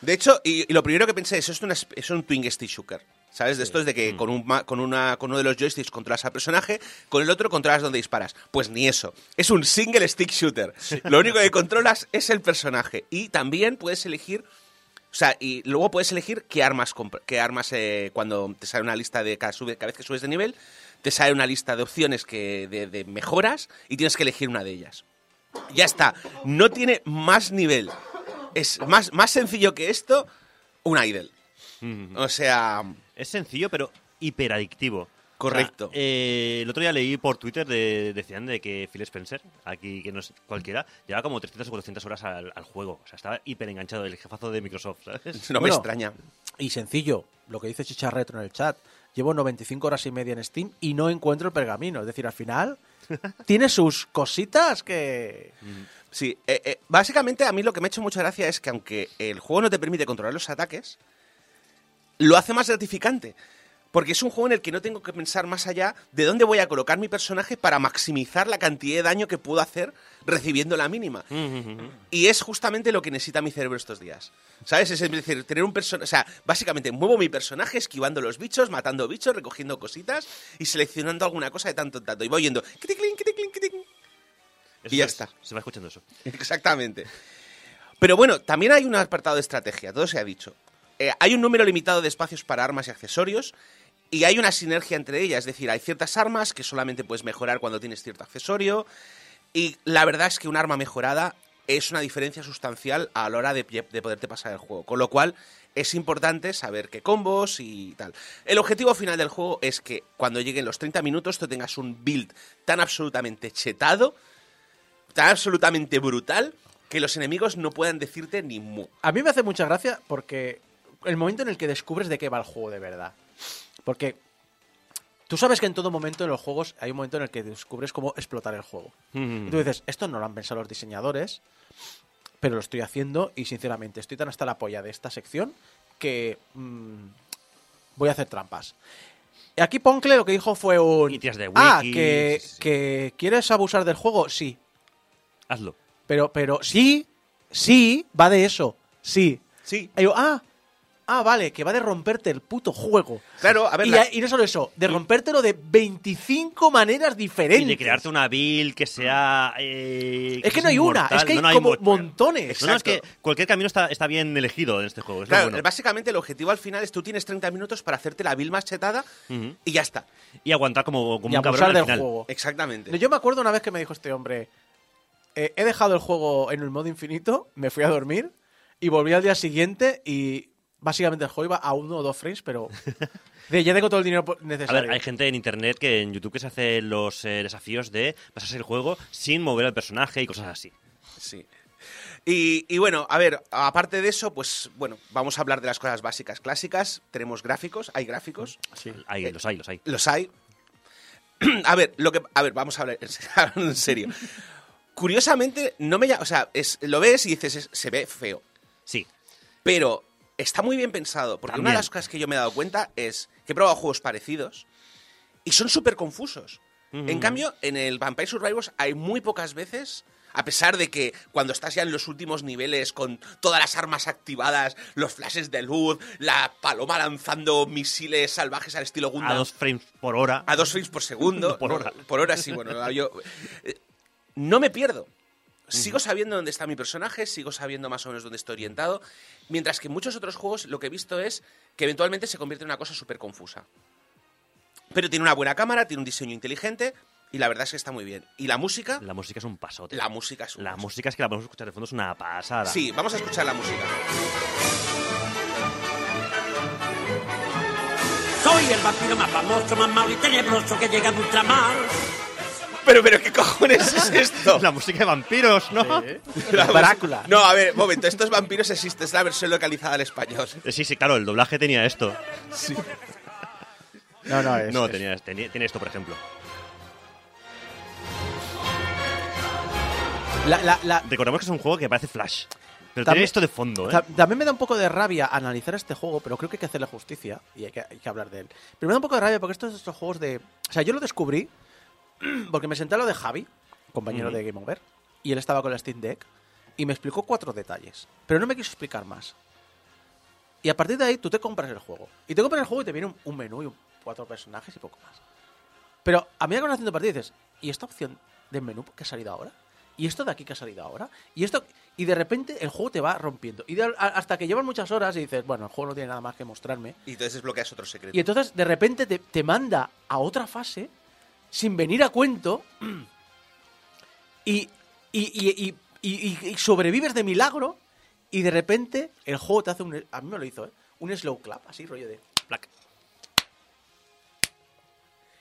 De hecho, y, y lo primero que pensé es, eso es, una es un twin stick shooter. ¿Sabes? De esto es de que con, un, ma- con, una, con uno de los joysticks controlas al personaje, con el otro controlas donde disparas. Pues ni eso. Es un single stick shooter. Lo único que controlas es el personaje. Y también puedes elegir. O sea, y luego puedes elegir qué armas, qué armas eh, cuando te sale una lista de cada, sube- cada vez que subes de nivel, te sale una lista de opciones que, de, de mejoras y tienes que elegir una de ellas. Ya está. No tiene más nivel. Es más, más sencillo que esto, un idle. O sea, Es sencillo, pero hiperadictivo. Correcto. O sea, eh, el otro día leí por Twitter, de- decían de que Phil Spencer, aquí que no es cualquiera, lleva como 300 o 400 horas al, al juego. O sea, estaba hiper enganchado, el jefazo de Microsoft, ¿sabes? no me extraña. Y sencillo, lo que dice Chicharretro en el chat. Llevo 95 horas y media en Steam y no encuentro el pergamino. Es decir, al final tiene sus cositas que... Sí, eh, eh, básicamente a mí lo que me ha hecho mucha gracia es que aunque el juego no te permite controlar los ataques, lo hace más gratificante. Porque es un juego en el que no tengo que pensar más allá de dónde voy a colocar mi personaje para maximizar la cantidad de daño que puedo hacer recibiendo la mínima. Y es justamente lo que necesita mi cerebro estos días. ¿Sabes? Es decir, tener un personaje. O sea, básicamente muevo mi personaje esquivando los bichos, matando bichos, recogiendo cositas y seleccionando alguna cosa de tanto en tanto. Y voy yendo. kiticlin, kiticlin, kiticlin. Eso Y ya es- está. Se va escuchando eso. Exactamente. Pero bueno, también hay un apartado de estrategia, todo se ha dicho. Eh, hay un número limitado de espacios para armas y accesorios y hay una sinergia entre ellas, es decir, hay ciertas armas que solamente puedes mejorar cuando tienes cierto accesorio y la verdad es que un arma mejorada es una diferencia sustancial a la hora de, de poderte pasar el juego, con lo cual es importante saber qué combos y tal. El objetivo final del juego es que cuando lleguen los 30 minutos tú tengas un build tan absolutamente chetado tan absolutamente brutal que los enemigos no puedan decirte ni mu. A mí me hace mucha gracia porque el momento en el que descubres de qué va el juego de verdad. Porque tú sabes que en todo momento en los juegos hay un momento en el que descubres cómo explotar el juego. Y tú dices, esto no lo han pensado los diseñadores, pero lo estoy haciendo y sinceramente estoy tan hasta la polla de esta sección que mm, voy a hacer trampas. Aquí Poncle lo que dijo fue un... Y de ah, que, sí, sí. que quieres abusar del juego, sí. Hazlo. Pero, pero, sí, sí, va de eso, sí. Sí. Y yo, ah, ah, vale, que va de romperte el puto juego. Claro, a ver, Y, la- y no solo eso, de rompértelo de 25 maneras diferentes. Y de crearte una build que sea. eh, Es que no hay una, es que hay No, no, como mo- montones. No, no, es que cualquier camino está, está bien elegido en este juego. es Claro, bueno. básicamente el objetivo al final es tú tienes 30 minutos para hacerte la build más chetada y ya está. Y aguantar como, como y un cabrón al del final. juego. Exactamente. Yo me acuerdo una vez que me dijo este hombre, eh, he dejado el juego en el modo infinito, me fui a dormir y volví al día siguiente y básicamente el juego iba a uno o dos frames, pero de, ya tengo todo el dinero po- A necesario. ver, hay gente en internet que en YouTube que se hace los eh, desafíos de pasarse el juego sin mover al personaje y cosas así. Sí. Y, y bueno, a ver, aparte de eso, pues bueno, vamos a hablar de las cosas básicas clásicas. Tenemos gráficos, hay gráficos, Hay, los hay, los hay. los hay. a ver, lo que, a ver, vamos a hablar en serio. Curiosamente, no me o sea, es, lo ves y dices, es- se ve feo. Sí. Pero está muy bien pensado, porque una También. de las cosas que yo me he dado cuenta es que he probado juegos parecidos y son súper confusos. En cambio, en el Vampire Survivors hay muy pocas veces, a pesar de que cuando estás ya en los últimos niveles con todas las armas activadas, los flashes de luz, la paloma lanzando misiles salvajes al estilo Gundam A dos frames por hora. a dos frames por segundo. Por No, hora. Por hora, sí, bueno. Yo, eh, no me pierdo. Sigo sabiendo dónde está mi personaje, sigo sabiendo más o menos dónde estoy orientado, mientras que en muchos otros juegos lo que he visto es que eventualmente se convierte en una cosa súper confusa. Pero tiene una buena cámara, tiene un diseño inteligente y la verdad es que está muy bien. Y la música, La música es un pasote. la música es un La paso. música es que la podemos escuchar de fondo, es una pasada. Sí, vamos a escuchar la música. Soy el vampiro más famoso, más malo y tenebroso que llega de ultramar. Pero, pero, ¿qué cojones es esto? La música de vampiros, ¿no? La- Drácula. No, a ver, momento, estos vampiros existen, es la versión localizada al español. Eh, Sí, sí, claro, el doblaje tenía esto. No, no, es, no, es- tenía, tenía- tiene esto, por ejemplo. La, la- la- Recordemos que es un juego que parece Flash. Pero También- tiene esto de fondo, ¿eh? ta- También me da un poco de rabia analizar este juego, pero creo que hay que hacerle justicia y hay que, hay que hablar de él. Pero me da un poco de rabia porque estos son estos juegos de... O sea, yo lo descubrí porque me senté a lo de Javi, compañero Ujú. de Game Over, y él estaba con la Steam Deck y me explicó cuatro detalles, pero no me quiso explicar más. Y a partir de ahí tú te compras el juego. Y te compras el juego y te viene un, un menú y un- cuatro personajes y poco más. Pero a medida que vas haciendo partida dices, ¿y esta opción del menú que ha salido ahora? ¿Y esto de aquí que ha salido ahora? Y esto y de repente el juego te va rompiendo. Y de- hasta que llevan muchas horas y dices, bueno, el juego no tiene nada más que mostrarme. Y entonces desbloqueas otro secreto. Y entonces de repente te, te manda a otra fase sin venir a cuento y, y, y- y- sobrevives de milagro y de repente el juego te hace un... A mí me lo hizo, ¿eh? Un slow clap, así, rollo de... Plac.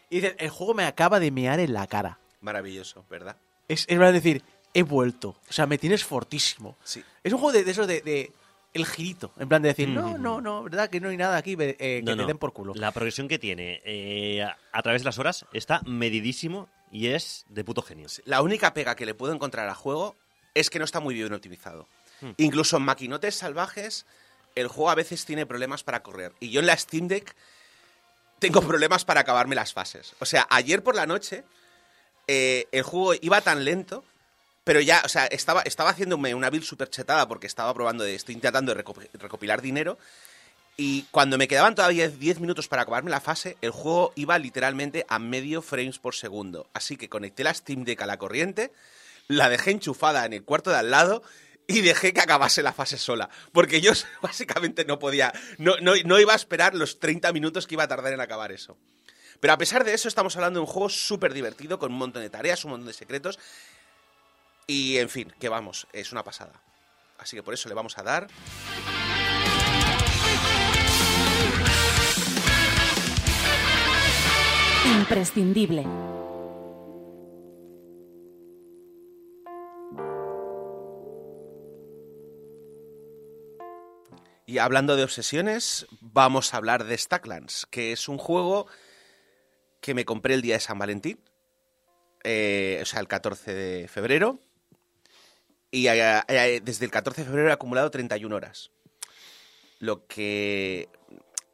Y dices, el juego me acaba de mear en la cara. Maravilloso, ¿verdad? Es, es verdad decir, he vuelto. O sea, me tienes fortísimo. Sí. Es un juego de, de esos de, de- El girito. En plan de decir, no, no, no, ¿verdad? Que no hay nada aquí eh, que No, te no. den por culo. La progresión que tiene eh, a, a través de las horas está medidísimo y es de puto genio. La única pega que le puedo encontrar al juego es que no está muy bien optimizado. Hmm. Incluso en maquinotes salvajes, el juego a veces tiene problemas para correr. Y yo en la Steam Deck tengo problemas para acabarme las fases. O sea, ayer por la noche eh, el juego iba tan lento, pero ya, o sea, estaba, estaba haciéndome una build super chetada porque estaba probando, de, estoy intentando de reco- recopilar dinero. Y cuando me quedaban todavía 10 minutos para acabarme la fase, el juego iba literalmente a medio frames por segundo. Así que conecté la Steam Deck a la corriente, la dejé enchufada en el cuarto de al lado y dejé que acabase la fase sola. Porque yo básicamente no podía, no, no, no iba a esperar los 30 minutos que iba a tardar en acabar eso. Pero a pesar de eso, estamos hablando de un juego súper divertido, con un montón de tareas, un montón de secretos. Y en fin, que vamos, es una pasada. Así que por eso le vamos a dar. Imprescindible. Y hablando de obsesiones, vamos a hablar de Stacklands, que es un juego que me compré el día de San Valentín, eh, o sea, el 14 de febrero, y desde el 14 de febrero he acumulado 31 horas. Lo que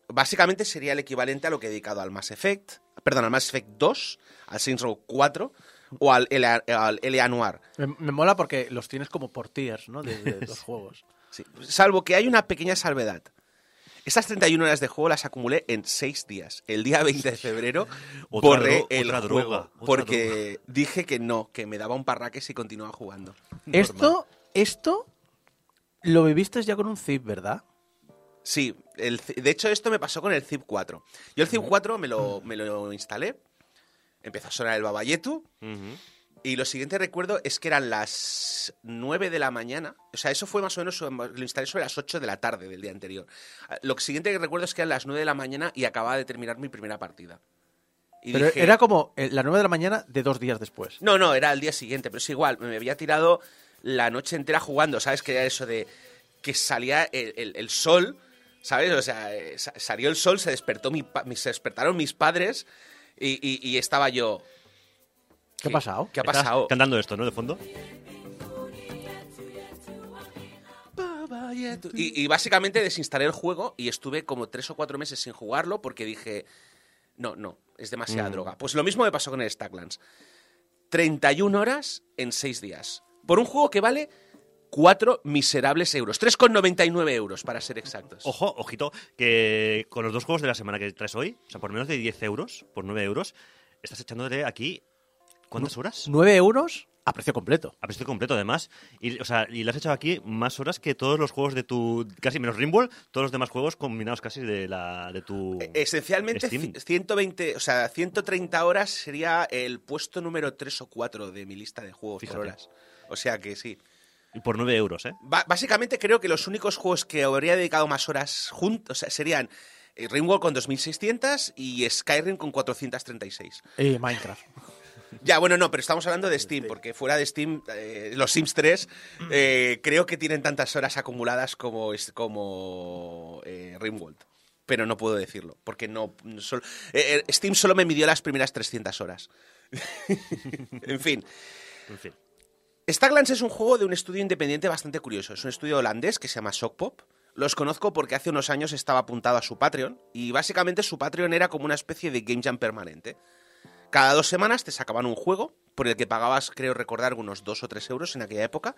básicamente sería el equivalente a lo que he dedicado al Mass Effect, perdón, al Mass Effect 2, al Saints Row 4 o al L.A. Noir. Me, me mola porque los tienes como por tiers, ¿no? De, de los juegos. Sí. Salvo que hay una pequeña salvedad. Estas 31 horas de juego las acumulé en 6 días. El día 20 de febrero Otra borré el otra juego droga, otra porque dije que no, que me daba un parraque si continuaba jugando. Esto, esto lo viviste ya con un zip, ¿verdad? Sí, el de hecho esto me pasó con el Zip 4. Yo el Zip 4 me lo, me lo instalé, empezó a sonar el babayetu Ujú. Y lo siguiente recuerdo es que eran las 9 de la mañana. O sea, eso fue más o menos, lo instalé sobre las 8 de la tarde del día anterior. Ah, Lo siguiente que recuerdo es que eran las 9 de la mañana y acababa de terminar mi primera partida. Y Pero dije- era como eh, la 9 de la mañana de dos días después. No, no, era el día siguiente, pero es igual. Me había tirado la noche entera jugando, ¿sabes? Que era eso de que salía el, el- el sol, ¿sabes? O sea, eh, sa- salió el sol, se despertó mi se despertaron mis padres y, y- y estaba yo. ¿Qué ha pasado? ¿Qué ha pasado? cantando esto, ¿no? De fondo. Y, y básicamente desinstalé el juego y estuve como tres o cuatro meses sin jugarlo porque dije, no, no, es demasiada Mm. droga. Pues lo mismo me pasó con el Stacklands. 31 horas en 6 días. Por un juego que vale 4 miserables euros. 3,99 euros, para ser exactos. Ojo, ojito, que con los dos juegos de la semana que traes hoy, o sea, por menos de 10 euros, por 9 euros, estás echándole aquí. ¿Cuántas horas? 9 euros a precio completo. A precio completo, además. Y, o sea, y le has echado aquí más horas que todos los juegos de tu. Casi menos Rimworld, todos los demás juegos combinados casi de, la, de tu. Eh, Esencialmente, Steam. ci- 120, o sea, 130 horas sería el puesto número 3 o 4 de mi lista de juegos Fíjate. por horas. O sea que sí. Y por 9 euros, ¿eh? Ba- básicamente creo que los únicos juegos que habría dedicado más horas juntos o sea, serían eh, Ringworld con 2600 y Skyrim con 436. Y Minecraft. Ya, bueno, no, pero estamos hablando de Steam, porque fuera de Steam, eh, los Sims 3 eh, creo que tienen tantas horas acumuladas como, como eh, Rimworld. Pero no puedo decirlo, porque no... no sol- eh, Steam solo me midió las primeras 300 horas. en fin. En fin. Es un juego de un estudio independiente bastante curioso. Es un estudio holandés que se llama Shockpop. Los conozco porque hace unos años estaba apuntado a su Patreon y básicamente su Patreon era como una especie de game jam permanente. Cada dos semanas te sacaban un juego por el que pagabas, creo recordar, unos dos o tres euros en aquella época.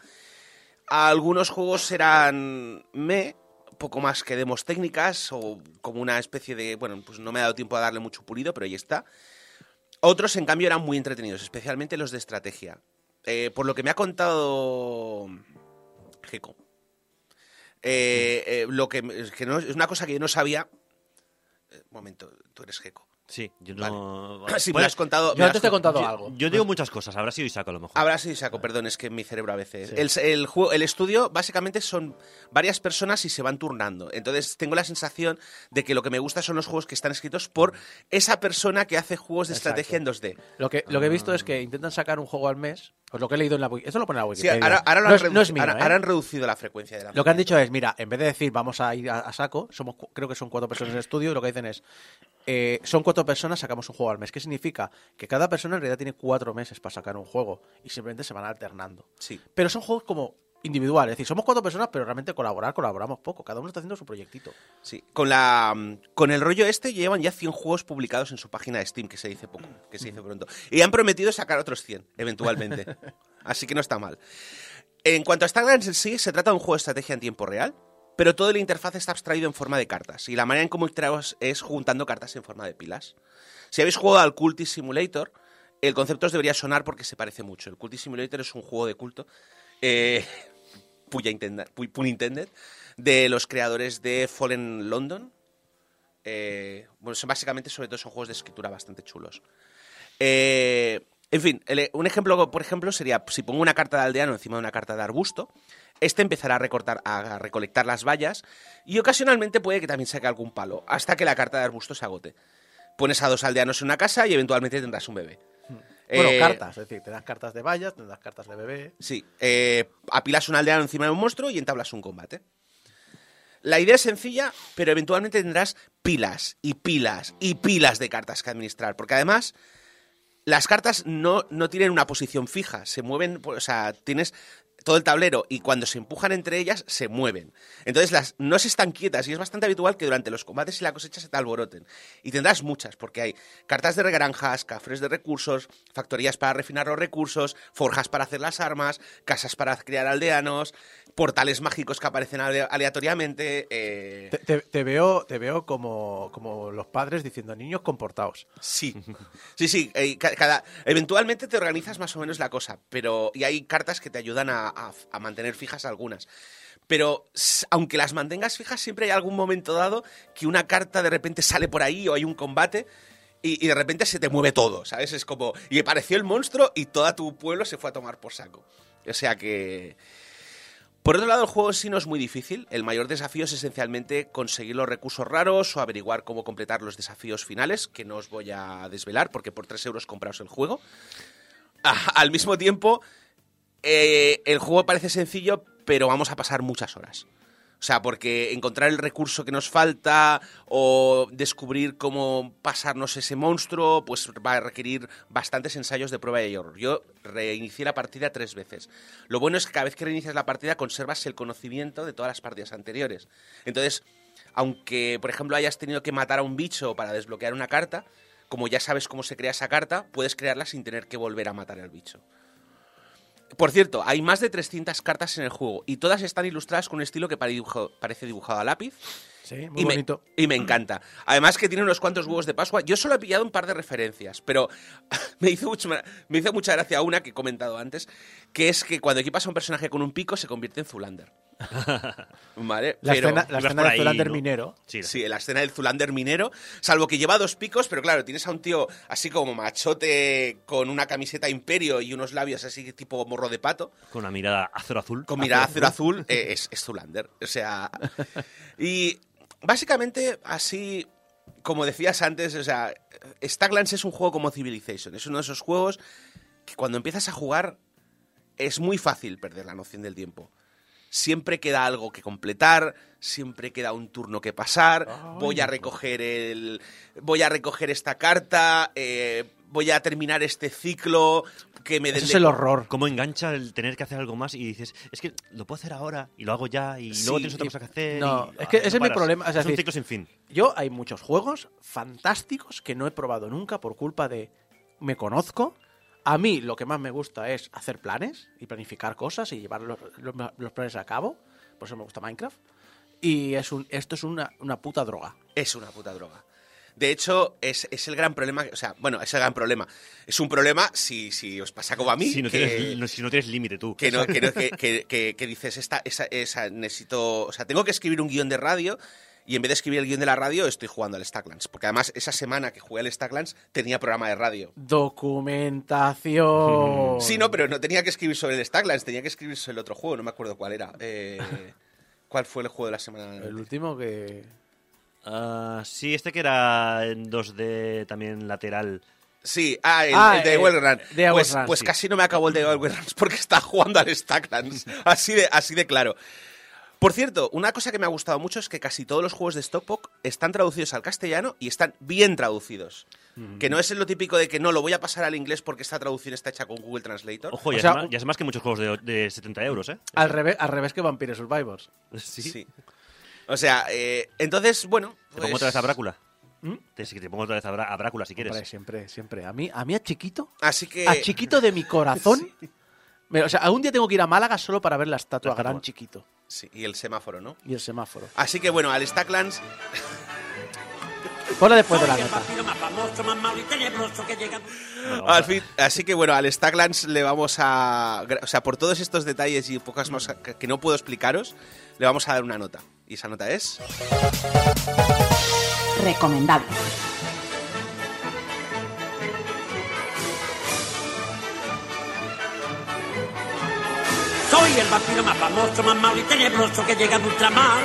Algunos juegos eran me, poco más que demos técnicas o como una especie de... Bueno, pues no me ha dado tiempo a darle mucho pulido, pero ahí está. Otros, en cambio, eran muy entretenidos, especialmente los de estrategia. Eh, por lo que me ha contado Geco. Eh, eh, lo que, es una cosa que yo no sabía. Momento, tú eres Geco. Sí, yo no. Sí, me lo has contado. Yo antes has te he contado. yo, algo. yo digo muchas cosas, habrá sido Isaac a lo mejor. Ahora sí saco, perdón, es que mi cerebro a veces. El, el juego, el estudio básicamente son varias personas y se van turnando. Entonces tengo la sensación de que lo que me gusta son los juegos que están escritos por esa persona que hace juegos de Exacto. estrategia en 2D. Lo que, lo que he visto es que intentan sacar un juego al mes. Pues lo que he leído en la Eso lo pone en la Sí, Wikipedia. ahora, ahora lo no, han es, redu- no es mío, ahora- ¿eh? ahora han reducido la frecuencia de la Lo que han dicho es, mira, en vez de decir vamos a ir a, a saco, somos creo que son cuatro personas en el estudio, lo que dicen es, eh, son cuatro personas, sacamos un juego al mes. ¿Qué significa? Que cada persona en realidad tiene cuatro meses para sacar un juego y simplemente se van alternando. Sí. Pero son juegos como individuales, es decir, somos cuatro personas, pero realmente colaborar, colaboramos poco. Cada uno está haciendo su proyectito. Sí, con la mm, con el rollo este llevan ya 100 juegos publicados en su página de Steam, que se dice poco, que se dice pronto. Y han prometido sacar otros 100 eventualmente. Así que no está mal. En cuanto a Starlands en sí, se trata de un juego de estrategia en tiempo real, pero todo el interfaz está abstraído en forma de cartas y la manera en cómo interactuamos es juntando cartas en forma de pilas. Si habéis jugado al Cultist Simulator, el concepto os debería sonar porque se parece mucho. El Cultist Simulator es un juego de culto. Eh, puya intended, de los creadores de Fallen London. Eh, bueno, son básicamente, sobre todo, son juegos de escritura bastante chulos. Eh, en fin, un ejemplo, por ejemplo, sería si pongo una carta de aldeano encima de una carta de arbusto, este empezará a recortar, a recolectar las vallas y ocasionalmente puede que también saque algún palo, hasta que la carta de arbusto se agote. Pones a dos aldeanos en una casa y eventualmente tendrás un bebé. Bueno, Eh, cartas, es decir, te das cartas de vallas, te das cartas de bebé. Sí, eh, apilas un aldeano encima de un monstruo y entablas un combate. La idea es sencilla, pero eventualmente tendrás pilas y pilas y pilas de cartas que administrar, porque además las cartas no, no tienen una posición fija, se mueven, o sea, tienes todo el tablero y cuando se empujan entre ellas se mueven. Entonces las no se están quietas y es bastante habitual que durante los combates y la cosecha se te alboroten. Y tendrás muchas, porque hay cartas de regranjas, cafres de recursos, factorías para refinar los recursos, forjas para hacer las armas, casas para crear aldeanos, portales mágicos que aparecen ale- aleatoriamente. eh, Te, te- te veo, te veo como, como los padres diciendo, niños, comportaos. Sí, sí, sí. eh, cada, eventualmente te organizas más o menos la cosa, pero y hay cartas que te ayudan a, a- mantener fijas algunas. Pero aunque las mantengas fijas, siempre hay algún momento dado que una carta de repente sale por ahí o hay un combate y, de repente se te mueve todo, ¿sabes? Es como, y apareció el monstruo y todo tu pueblo se fue a tomar por saco. O sea que... Por otro lado, el juego sí no es muy difícil. El mayor desafío es esencialmente conseguir los recursos raros o averiguar cómo completar los desafíos finales, que no os voy a desvelar porque por 3 euros compraos el juego. Al mismo tiempo, eh, el juego parece sencillo, pero vamos a pasar muchas horas. O sea, porque encontrar el recurso que nos falta o descubrir cómo pasarnos ese monstruo, pues va a requerir bastantes ensayos de prueba y error. Yo reinicié la partida tres veces. Lo bueno es que cada vez que reinicias la partida conservas el conocimiento de todas las partidas anteriores. Entonces, aunque, por ejemplo, hayas tenido que matar a un bicho para desbloquear una carta, como ya sabes cómo se crea esa carta, puedes crearla sin tener que volver a matar al bicho. Por cierto, hay más de 300 cartas en el juego y todas están ilustradas con un estilo que parece dibujado a lápiz. Sí, muy y me- bonito. y me encanta. Además que tiene unos cuantos huevos de Pascua. Yo solo he pillado un par de referencias, pero me hizo, mucho, me hizo mucha gracia una que he comentado antes, que es que cuando equipas a un personaje con un pico se convierte en Zulander. ¿Vale? La Pero- escena, la escena por de ahí, Zulander ¿no? minero. Sí, la escena del Zulander minero, salvo que lleva dos picos, pero claro, tienes a un tío así como machote con una camiseta imperio y unos labios así tipo morro de pato, Con una mirada acero azul. con mirada acero azul, eh, es, es Zulander. O sea, y básicamente así, como decías antes, o sea, Stacklands es un juego como Civilization, es uno de esos juegos que cuando empiezas a jugar es muy fácil perder la noción del tiempo. Siempre queda algo que completar, siempre queda un turno que pasar. Voy a recoger el, voy a recoger esta carta, eh, voy a terminar este ciclo que me den es el horror. Cómo engancha el tener que hacer algo más y dices, es que lo puedo hacer ahora y lo hago ya y Sí, luego tienes otra cosa que hacer. no, y- es que ah, ese no es mi problema, es Es un ciclo sin fin. Yo hay muchos juegos fantásticos que no he probado nunca por culpa de me conozco. A mí lo que más me gusta es hacer planes y planificar cosas y llevar los, los- los planes a cabo. Por eso me gusta Minecraft. Y es un, esto es una, una puta droga. es una puta droga. De hecho, es, es el gran problema, o sea, bueno, es el gran problema. Es un problema si, si os pasa como a mí, Si no que, tienes, no- si no tienes límite tú. que, no- que no- que- que- que- que dices, esta, esa, esa, necesito, o sea, tengo que escribir un guion de radio y en vez de escribir el guion de la radio estoy jugando al Stacklands. Porque además esa semana que jugué al Stacklands tenía programa de radio. Documentación. Sí, no, pero no tenía que escribir sobre el Stacklands, tenía que escribir sobre el otro juego, no me acuerdo cuál era. Eh, ¿Cuál fue el juego de la semana? El último que... Ah, sí, este que era en 2D también lateral. Sí, ah, el, Ah, el de eh, Well Run. de pues pues sí. casi no me acabó el de Well Run porque estaba jugando al Stacklands. Así de, así de claro. Por cierto, una cosa que me ha gustado mucho es que casi todos los juegos de Stockpok están traducidos al castellano y están bien traducidos. Que no es lo típico de que no, lo voy a pasar al inglés porque esta traducción está hecha con Google Translator. Ojo, O ya, sea, es más, ya es más que muchos juegos de, de 70 euros, ¿eh? Al revés, al revés que Vampire Survivors. Sí. Sí. O sea, eh, entonces, bueno. Te pongo pues- otra vez a Brácula. ¿Mm? Te, pongo otra vez a Brácula si quieres. Hombre, siempre, siempre. A mí, a mí a chiquito, Así que. a chiquito de mi corazón. me- o sea, algún día tengo que ir a Málaga solo para ver la estatua La estatua. gran chiquito Sí, y el semáforo, ¿no? y el semáforo. Así que bueno, al Stacklands Ponla después de la nota. vampiro más famoso, más malo y tenebroso que llega. Bueno, Al fin, así que bueno, al Stacklands le vamos a. O sea, por todos estos detalles y pocas más que que no puedo explicaros, le vamos a dar una nota. Y esa nota es. Recomendable. Soy el vampiro más famoso, más malo y tenebroso que llega de ultramar.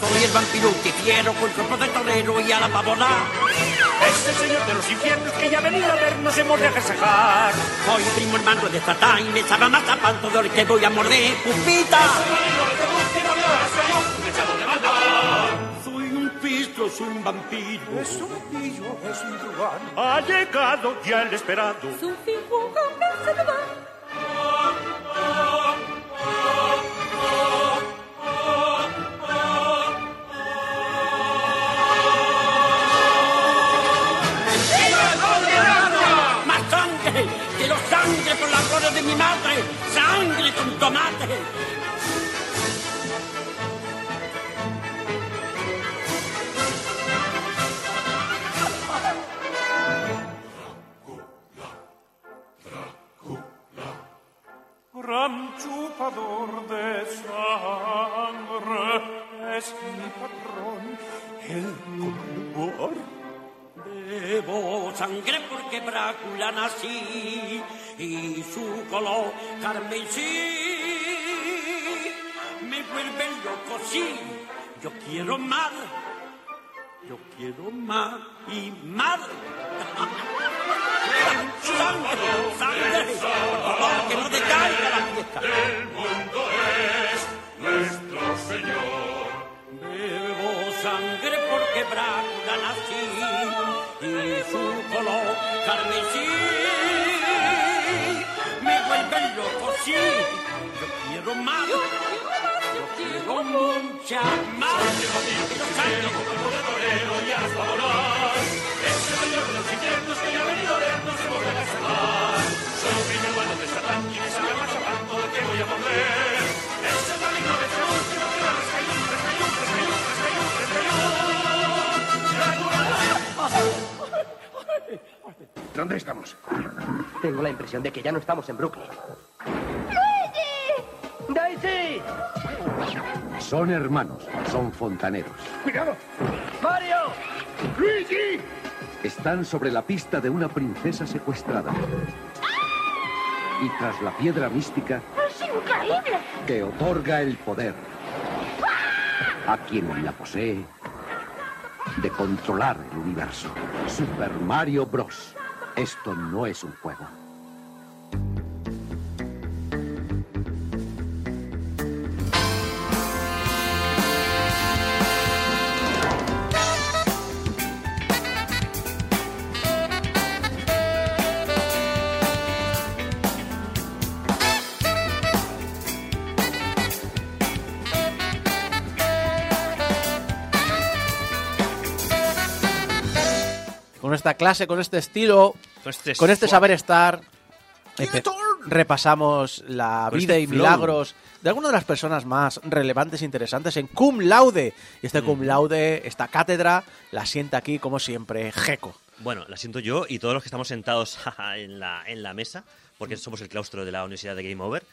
Soy el vampiro que quiero con cuerpo de torero y a la pavona. Es el señor de los infiernos que ya ha venido a vernos hemos de agasajar. Soy primo hermano de Satán y me sabe más a pan todo el que voy a morder. ¡Pupita! Soy es un vampiro. Es un pillo, es un truán. Ha llegado ya el esperado. Su figura vencedora. ¡Más sangre! ¡Quiero sangre por la gloria de mi madre! ¡Sangre con tomate! Gran chupador de sangre es mi patrón, el color. Bebo sangre porque Brácula nací y su color carmesí me vuelve loco, sí. Yo quiero más, yo quiero más y más. sangre, sangre, por favor, que no decaiga la fiesta. El mundo es nuestro Señor. De los infiernos que ya ha venido de ¿Dónde estamos? Tengo la impresión de que ya no estamos en Brooklyn. ¡Daisy! Son hermanos, son fontaneros. ¡Cuidado! ¡Mario! ¡Luigi! Están sobre la pista de una princesa secuestrada. Y tras la piedra mística ¡Es increíble! que otorga el poder a quien la posee de controlar el universo. Super Mario Bros. Esto no es un juego. Esta clase, con este estilo, Con este con este saber estar, repasamos la vida este y flow. milagros de algunas de las personas más relevantes e interesantes en Cum Laude. Y este Mm. Cum Laude, esta cátedra, la sienta aquí, como siempre, Geco. Bueno, la siento yo y todos los que estamos sentados en, la, en la mesa, porque somos el claustro de la Universidad de Game Over.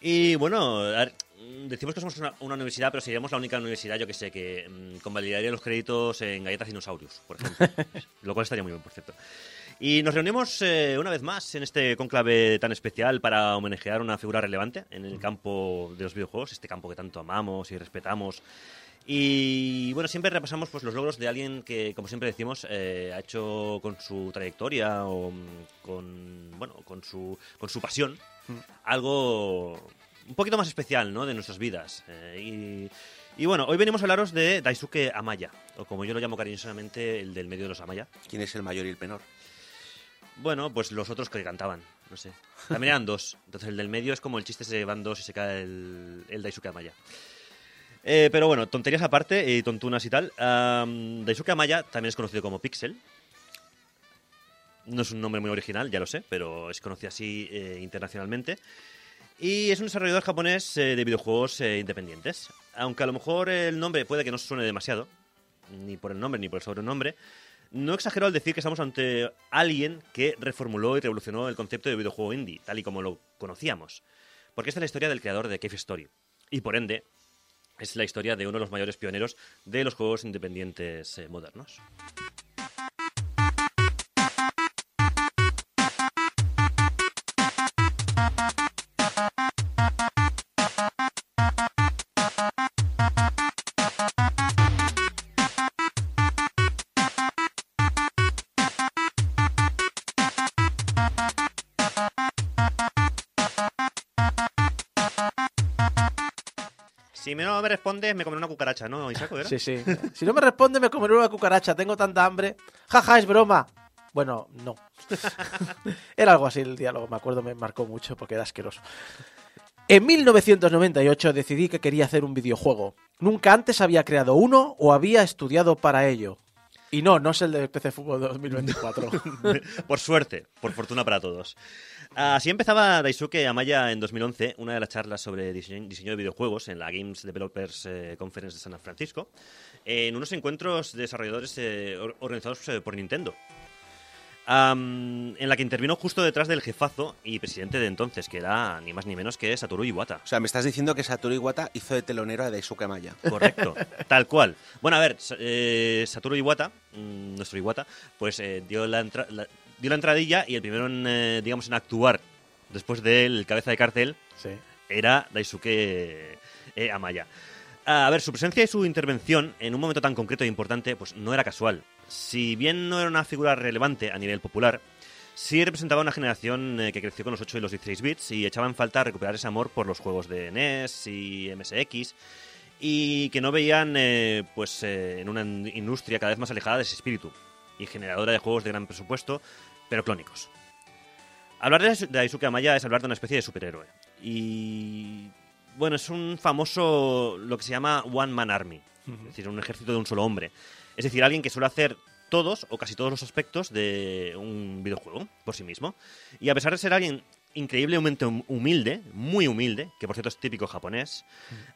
Y bueno, mm, decimos que somos una, una universidad, pero seríamos la única universidad, yo que sé, que mm, convalidaría los créditos en galletas dinosaurios, por ejemplo. Lo cual estaría muy bien, por cierto. Y nos reunimos eh, una vez más en este conclave tan especial para homenajear una figura relevante en el campo de los videojuegos, este campo que tanto amamos y respetamos. Y bueno, siempre repasamos pues, los logros de alguien que, como siempre decimos, eh, ha hecho con su trayectoria o mm, con, bueno, con, su, con su pasión algo un poquito más especial ¿no? de nuestras vidas. Eh, y, y bueno, hoy venimos a hablaros de Daisuke Amaya, o como yo lo llamo cariñosamente, el del medio de los Amaya. ¿Quién es el mayor y el menor? Bueno, pues los otros que cantaban, no sé. También eran dos. Entonces el del medio es como el chiste se van dos y se cae el, el Daisuke Amaya. Eh, pero bueno, tonterías aparte y tontunas y tal. Daisuke Amaya también es conocido como Pixel. No es un nombre muy original, ya lo sé, pero es conocido así eh, internacionalmente. Y es un desarrollador japonés eh, de videojuegos eh, independientes. Aunque a lo mejor el nombre puede que no suene demasiado, ni por el nombre ni por el sobrenombre, no exagero al decir que estamos ante alguien que reformuló y revolucionó el concepto de videojuego indie, tal y como lo conocíamos. Porque esta es la historia del creador de Cave Story. Y por ende, es la historia de uno de los mayores pioneros de los juegos independientes eh, modernos. Si no me respondes, me comeré una cucaracha, ¿no? ¿era? Sí, sí. Si no me responde, me comeré una cucaracha. Tengo tanta hambre. Jaja, es broma. Bueno, no. era algo así el diálogo, me acuerdo, me marcó mucho porque era asqueroso. En 1998 decidí que quería hacer un videojuego. Nunca antes había creado uno o había estudiado para ello. Y no, no es el de PC Fútbol 2024. por suerte, por fortuna para todos. Así empezaba Daisuke Amaya en 2011, una de las charlas sobre diseño, diseño de videojuegos en la Games Developers eh, Conference de San Francisco, en unos encuentros de desarrolladores eh, or- organizados eh, por Nintendo. En la que intervino justo detrás del jefazo y presidente de entonces, que era ni más ni menos que Satoru Iwata. O sea, me estás diciendo que Satoru Iwata hizo de telonero a Daisuke Maya. Correcto, tal cual. Bueno, a ver, Sa- eh, Satoru Iwata, mm, nuestro Iwata, pues eh, dio, la entra- la- dio la entradilla y el primero en, eh, digamos, en actuar después del cabeza de cartel Sí. era Daisuke eh, Amaya. A ver, su presencia y su intervención en un momento tan concreto e importante, pues no era casual. Si bien no era una figura relevante a nivel popular, sí representaba una generación eh, que creció con los 8 y los 16 bits y echaba en falta recuperar ese amor por los juegos de NES y MSX y que no veían eh, pues eh, en una in- industria cada vez más alejada de ese espíritu y generadora de juegos de gran presupuesto, pero clónicos. Hablar de Daisuke Amaya es hablar de una especie de superhéroe. Y bueno, es un famoso, lo que se llama One Man Army, es decir, un ejército de un solo hombre. Es decir, alguien que suele hacer todos o casi todos los aspectos de un videojuego por sí mismo. Y a pesar de ser alguien increíblemente hum- humilde, muy humilde, que por cierto es típico japonés,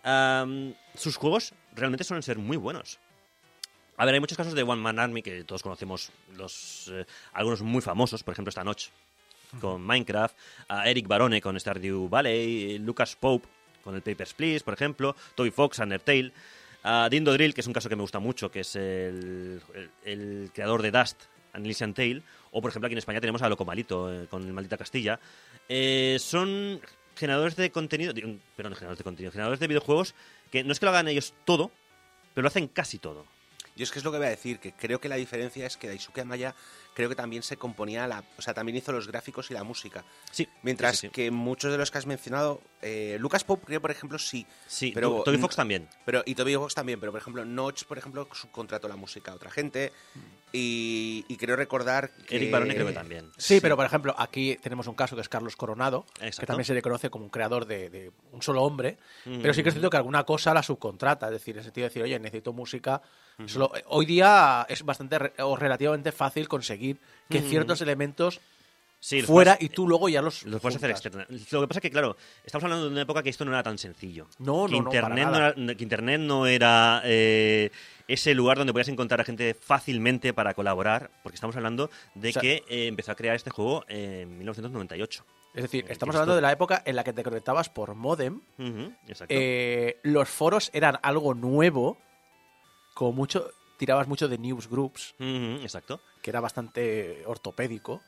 am, sus juegos realmente suelen ser muy buenos. A ver, hay muchos casos de One Man Army que todos conocemos, los eh, algunos muy famosos, por ejemplo esta noche con Minecraft, a Eric Barone con Stardew Valley, Lucas Pope con el Papers, Please, por ejemplo, Toby Fox, Undertale, a Dindo Drill, que es un caso que me gusta mucho, que es el, creador de Dust, and Elysian Tale, o por ejemplo aquí en España tenemos a Loco Malito eh, con el Maldita Castilla. Eh, son generadores de contenido, perdón, generadores de contenido, generadores de videojuegos que no es que lo hagan ellos todo, pero lo hacen casi todo. Yo es que es lo que voy a decir, que creo que la diferencia es que Daisuke Amaya creo que también se componía la, o sea, también hizo los gráficos y la música. Sí. Mientras sí, sí. que muchos de los que has mencionado, eh, Lucas Pope creo por ejemplo sí. Sí, pero To- Toby Fox también. Pero y Toby Fox también, pero por ejemplo Notch por ejemplo subcontrató la música a otra gente y, y creo recordar que Eric Barone creo que también. Sí, pero por ejemplo, aquí tenemos un caso que es Carlos Coronado, que Exacto. también se le conoce como un creador de, de un solo hombre, Mm. pero sí que es cierto que alguna cosa la subcontrata, es decir, en el sentido de decir, oye, necesito música. Solo- hoy día es bastante re- o relativamente fácil conseguir que Mm. ciertos elementos Sí, fuera puedes- y tú luego ya los. Los puedes hacer externa. Lo que pasa es que, claro, estamos hablando de una época que esto no era tan sencillo. No, que no, no, para Internet era, que Internet no era eh, ese lugar donde podías encontrar a gente fácilmente para colaborar, porque estamos hablando de O sea- que eh, empezó a crear este juego en 1998. Es decir, Eh, estamos hablando de la época en la que te conectabas por modem. Exacto. Eh, los foros eran algo nuevo. Como mucho, tirabas mucho de newsgroups. Ujú, exacto. Que era bastante ortopédico.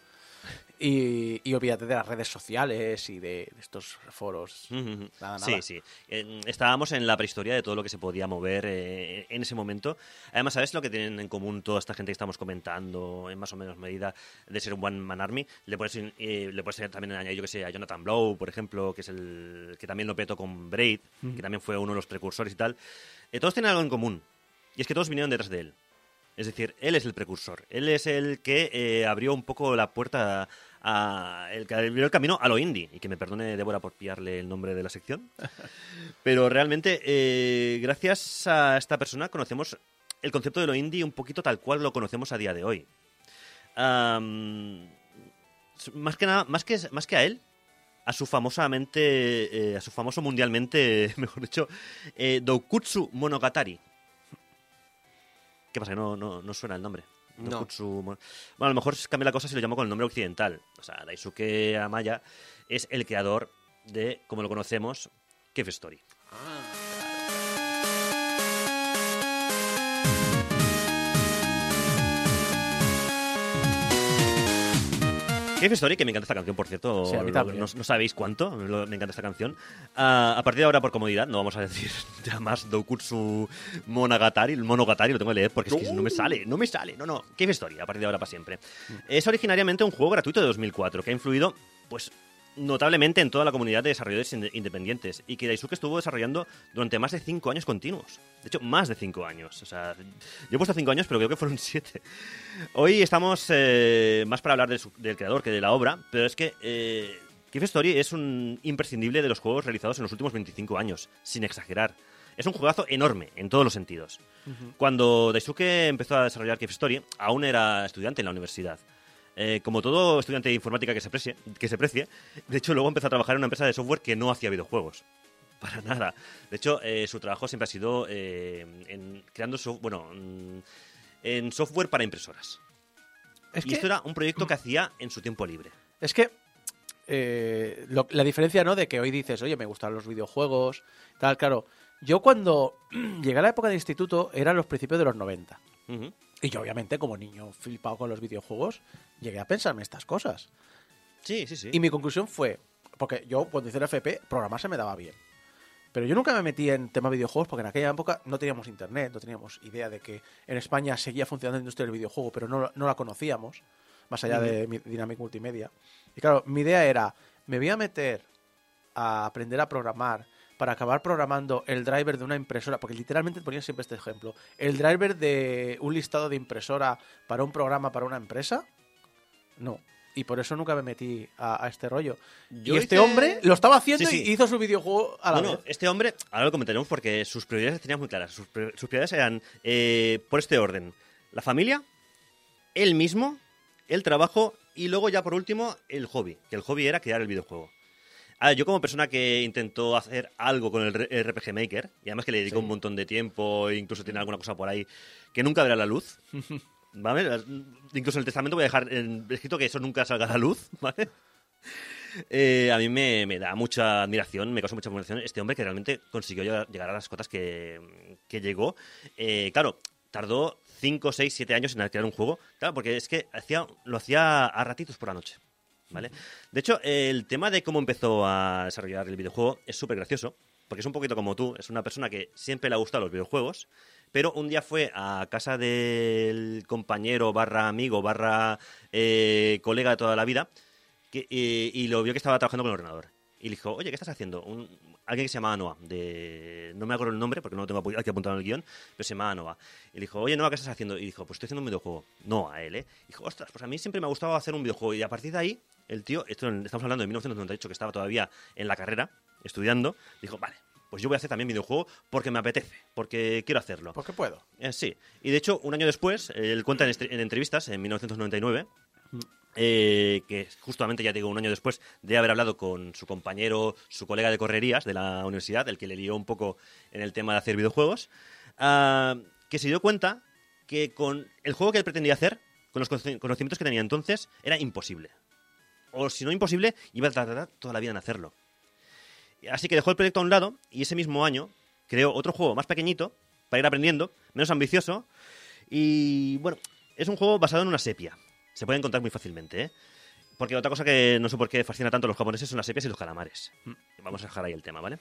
Y, y olvídate de las redes sociales y de, de estos foros. Nada, Sí, sí. Eh, estábamos en la prehistoria de todo lo que se podía mover eh, en ese momento. Además, ¿sabes lo que tienen en común toda esta gente que estamos comentando en más o menos medida de ser un One Man Army? Le puedes, eh, le puedes también añadir, yo que sé, a Jonathan Blow, por ejemplo, que es el que también lo petó con Braid, que también fue uno de los precursores y tal. Eh, todos tienen algo en común. Y es que todos vinieron detrás de él. Es decir, él es el precursor. Él es el que eh, abrió un poco la puerta a, el que abrió el camino a lo indie. Y que me perdone Débora por pillarle el nombre de la sección. Pero realmente, eh, gracias a esta persona conocemos el concepto de lo indie un poquito tal cual lo conocemos a día de hoy. Más que nada, más que, más que a él, a su famosamente, eh, a su famoso mundialmente, mejor dicho, eh, Doukutsu Monogatari. ¿Qué pasa? que No, no, no suena el nombre. No. Bueno, a lo mejor cambia la cosa si lo llamo con el nombre occidental. O sea, Daisuke Amaya es el creador de, como lo conocemos, Cave Story. Cave Story, que me encanta esta canción, por cierto. Sí, a mí también. no, no sabéis cuánto, lo- me encanta esta canción. Ah, a partir de ahora, por comodidad, no vamos a decir ya más Doukutsu Monogatari. El Monogatari lo tengo que leer porque es que no me sale, no me sale. No, no. Cave Story, a partir de ahora para siempre. Es originariamente un juego gratuito de 2004 que ha influido, pues, notablemente en toda la comunidad de desarrolladores inde- independientes y que Daisuke estuvo desarrollando durante más de 5 años continuos. De hecho, más de 5 años. O sea, yo he puesto 5 años, pero creo que fueron 7. Hoy estamos eh, más para hablar de su- del creador que de la obra, pero es que eh, Story es un imprescindible de los juegos realizados en los últimos 25 años, sin exagerar. Es un juegazo enorme en todos los sentidos. Cuando Daisuke empezó a desarrollar Keep Story, aún era estudiante en la universidad. Eh, como todo estudiante de informática que se, precie, que se precie, de hecho luego empezó a trabajar en una empresa de software que no hacía videojuegos. Para nada. De hecho, eh, su trabajo siempre ha sido eh, en creando so- bueno, mm, en software para impresoras. Es y que- esto era un proyecto que hacía en su tiempo libre. Es que lo- la diferencia, ¿no? De que hoy dices, oye, me gustan los videojuegos, tal, claro. Yo cuando llegué a la época de instituto eran los principios de los 90. Ujú. Y yo, obviamente, como niño flipado con los videojuegos, llegué a pensarme estas cosas. Sí, sí, sí. Y mi conclusión fue, porque yo cuando hice el FP, programar se me daba bien. Pero yo nunca me metí en tema videojuegos porque en aquella época no teníamos internet, no teníamos idea de que en España seguía funcionando la industria del videojuego, pero no, no la conocíamos, más allá de mi- Dynamic Multimedia. Y claro, mi idea era, me voy a meter a aprender a programar para acabar programando el driver de una impresora, porque literalmente ponía siempre este ejemplo, el driver de un listado de impresora para un programa para una empresa, no. Y por eso nunca me metí a, a este rollo. Yo y este hice- hombre lo estaba haciendo Sí, sí. y hizo su videojuego a la Bueno, vez. este hombre, ahora lo comentaremos porque sus prioridades las muy claras. Sus prioridades eran eh, por este orden: la familia, él mismo, el trabajo y luego ya por último el hobby. Que el hobby era crear el videojuego. Ah, yo como persona que intentó hacer algo con el RPG Maker y además que le dedicó un montón de tiempo incluso tiene alguna cosa por ahí que nunca verá la luz. ¿Vale? Incluso en el testamento voy a dejar escrito que eso nunca salga a la luz, ¿vale? Eh, a mí me, me da mucha admiración, me causa mucha admiración este hombre que realmente consiguió llegar, llegar a las cotas que, que llegó. Eh, claro, tardó 5, 6, 7 años en crear un juego, claro, porque es que hacía, lo hacía a ratitos por la noche. De hecho, el tema de cómo empezó a desarrollar el videojuego es súper gracioso, porque es un poquito como tú, es una persona que siempre le ha gustado los videojuegos, pero un día fue a casa del compañero barra amigo barra eh, colega de toda la vida y lo vio que estaba trabajando con el ordenador. Y le dijo, oye, ¿qué estás haciendo? Un, alguien que se llamaba Noah, de, no me acuerdo el nombre porque no lo tengo aquí apuntado en el guion, pero se llamaba Noah. Y le dijo, oye, Noah, ¿qué estás haciendo? Y dijo, pues estoy haciendo un videojuego. No, a él, ¿eh? Y dijo, ostras, pues a mí siempre me ha gustado hacer un videojuego. Y a partir de ahí, el tío, esto estamos hablando de 1998, que estaba todavía en la carrera, estudiando, dijo, vale, pues yo voy a hacer también videojuego porque me apetece, porque quiero hacerlo. Porque puedo. Eh, sí. Y de hecho, un año después, él cuenta en, entrevistas, en 1999, eh, que justamente ya te digo un año después de haber hablado con su compañero, su colega de correrías de la universidad, el que le lió un poco en el tema de hacer videojuegos, ah, que se dio cuenta que con el juego que él pretendía hacer, con los conoci- conocimientos que tenía entonces, era imposible. O si no imposible, iba a tardar toda la vida en hacerlo. Así que dejó el proyecto a un lado y ese mismo año creó otro juego más pequeñito para ir aprendiendo, menos ambicioso. Y bueno, es un juego basado en una sepia. Se puede encontrar muy fácilmente, ¿eh? Porque otra cosa que no sé por qué fascina tanto a los japoneses son las sepias y los calamares. Vamos a dejar ahí el tema, ¿vale?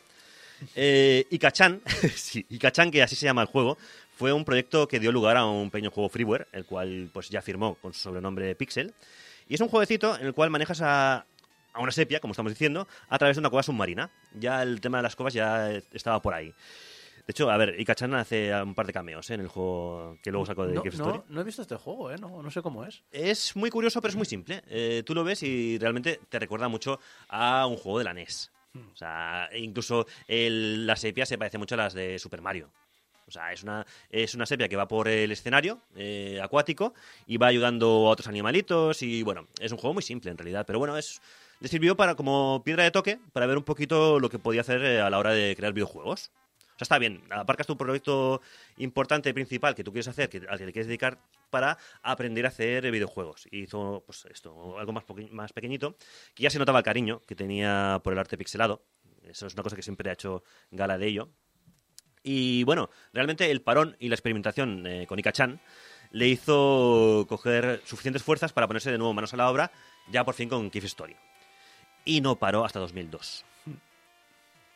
Eh, Ikachan, sí, Ikachan, que así se llama el juego, fue un proyecto que dio lugar a un pequeño juego freeware, el cual pues ya firmó con su sobrenombre Pixel. Y es un jueguecito en el cual manejas a, a una sepia, como estamos diciendo, a través de una cueva submarina. Ya el tema de las cuevas ya estaba por ahí. De hecho, a ver, Ikachan hace un par de cameos ¿eh? en el juego que luego sacó de No, Cave Story. no, no he visto este juego, ¿eh? No, no sé cómo es. Es muy curioso, pero es muy simple. Eh, tú lo ves y realmente te recuerda mucho a un juego de la NES. O sea, incluso el- la sepia se parece mucho a las de Super Mario. O sea, es una, es una sepia que va por el escenario eh, acuático y va ayudando a otros animalitos y bueno, es un juego muy simple en realidad, pero bueno, es le sirvió para como piedra de toque para ver un poquito lo que podía hacer eh, a la hora de crear videojuegos. O sea, está bien, aparcas tu proyecto importante principal que tú quieres hacer, que, al que le quieres dedicar para aprender a hacer videojuegos. Y hizo, pues esto, algo más, más pequeñito, que ya se notaba el cariño que tenía por el arte pixelado. Eso es una cosa que siempre ha hecho gala de ello. Y bueno, realmente el parón y la experimentación eh, con Ika-chan le hizo coger suficientes fuerzas para ponerse de nuevo manos a la obra, ya por fin con Keep Story. Y no paró hasta 2002.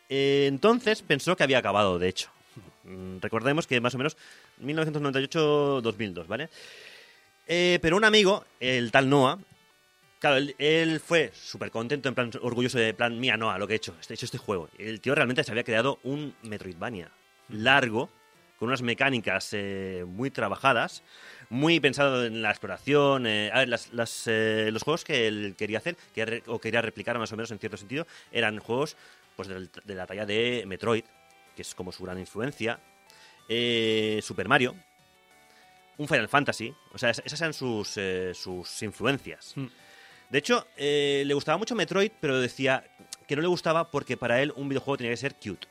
Eh, entonces pensó que había acabado, de hecho. Mm, Recordemos que más o menos 1998-2002, ¿vale? Eh, pero un amigo, el tal Noah, Claro, él, él fue súper contento, en plan orgulloso de plan, mía, no, a lo que he hecho, he hecho este juego. El tío realmente se había creado un Metroidvania largo, con unas mecánicas eh, muy trabajadas, muy pensado en la exploración. eh, a ver, las- las, eh, los juegos que él quería hacer, que re- o quería replicar más o menos en cierto sentido, eran juegos pues de la talla de Metroid, que es como su gran influencia, Super Mario, un Final Fantasy, o sea, es- esas eran sus, sus influencias. De hecho, le gustaba mucho Metroid, pero decía que no le gustaba porque para él un videojuego tenía que ser cute.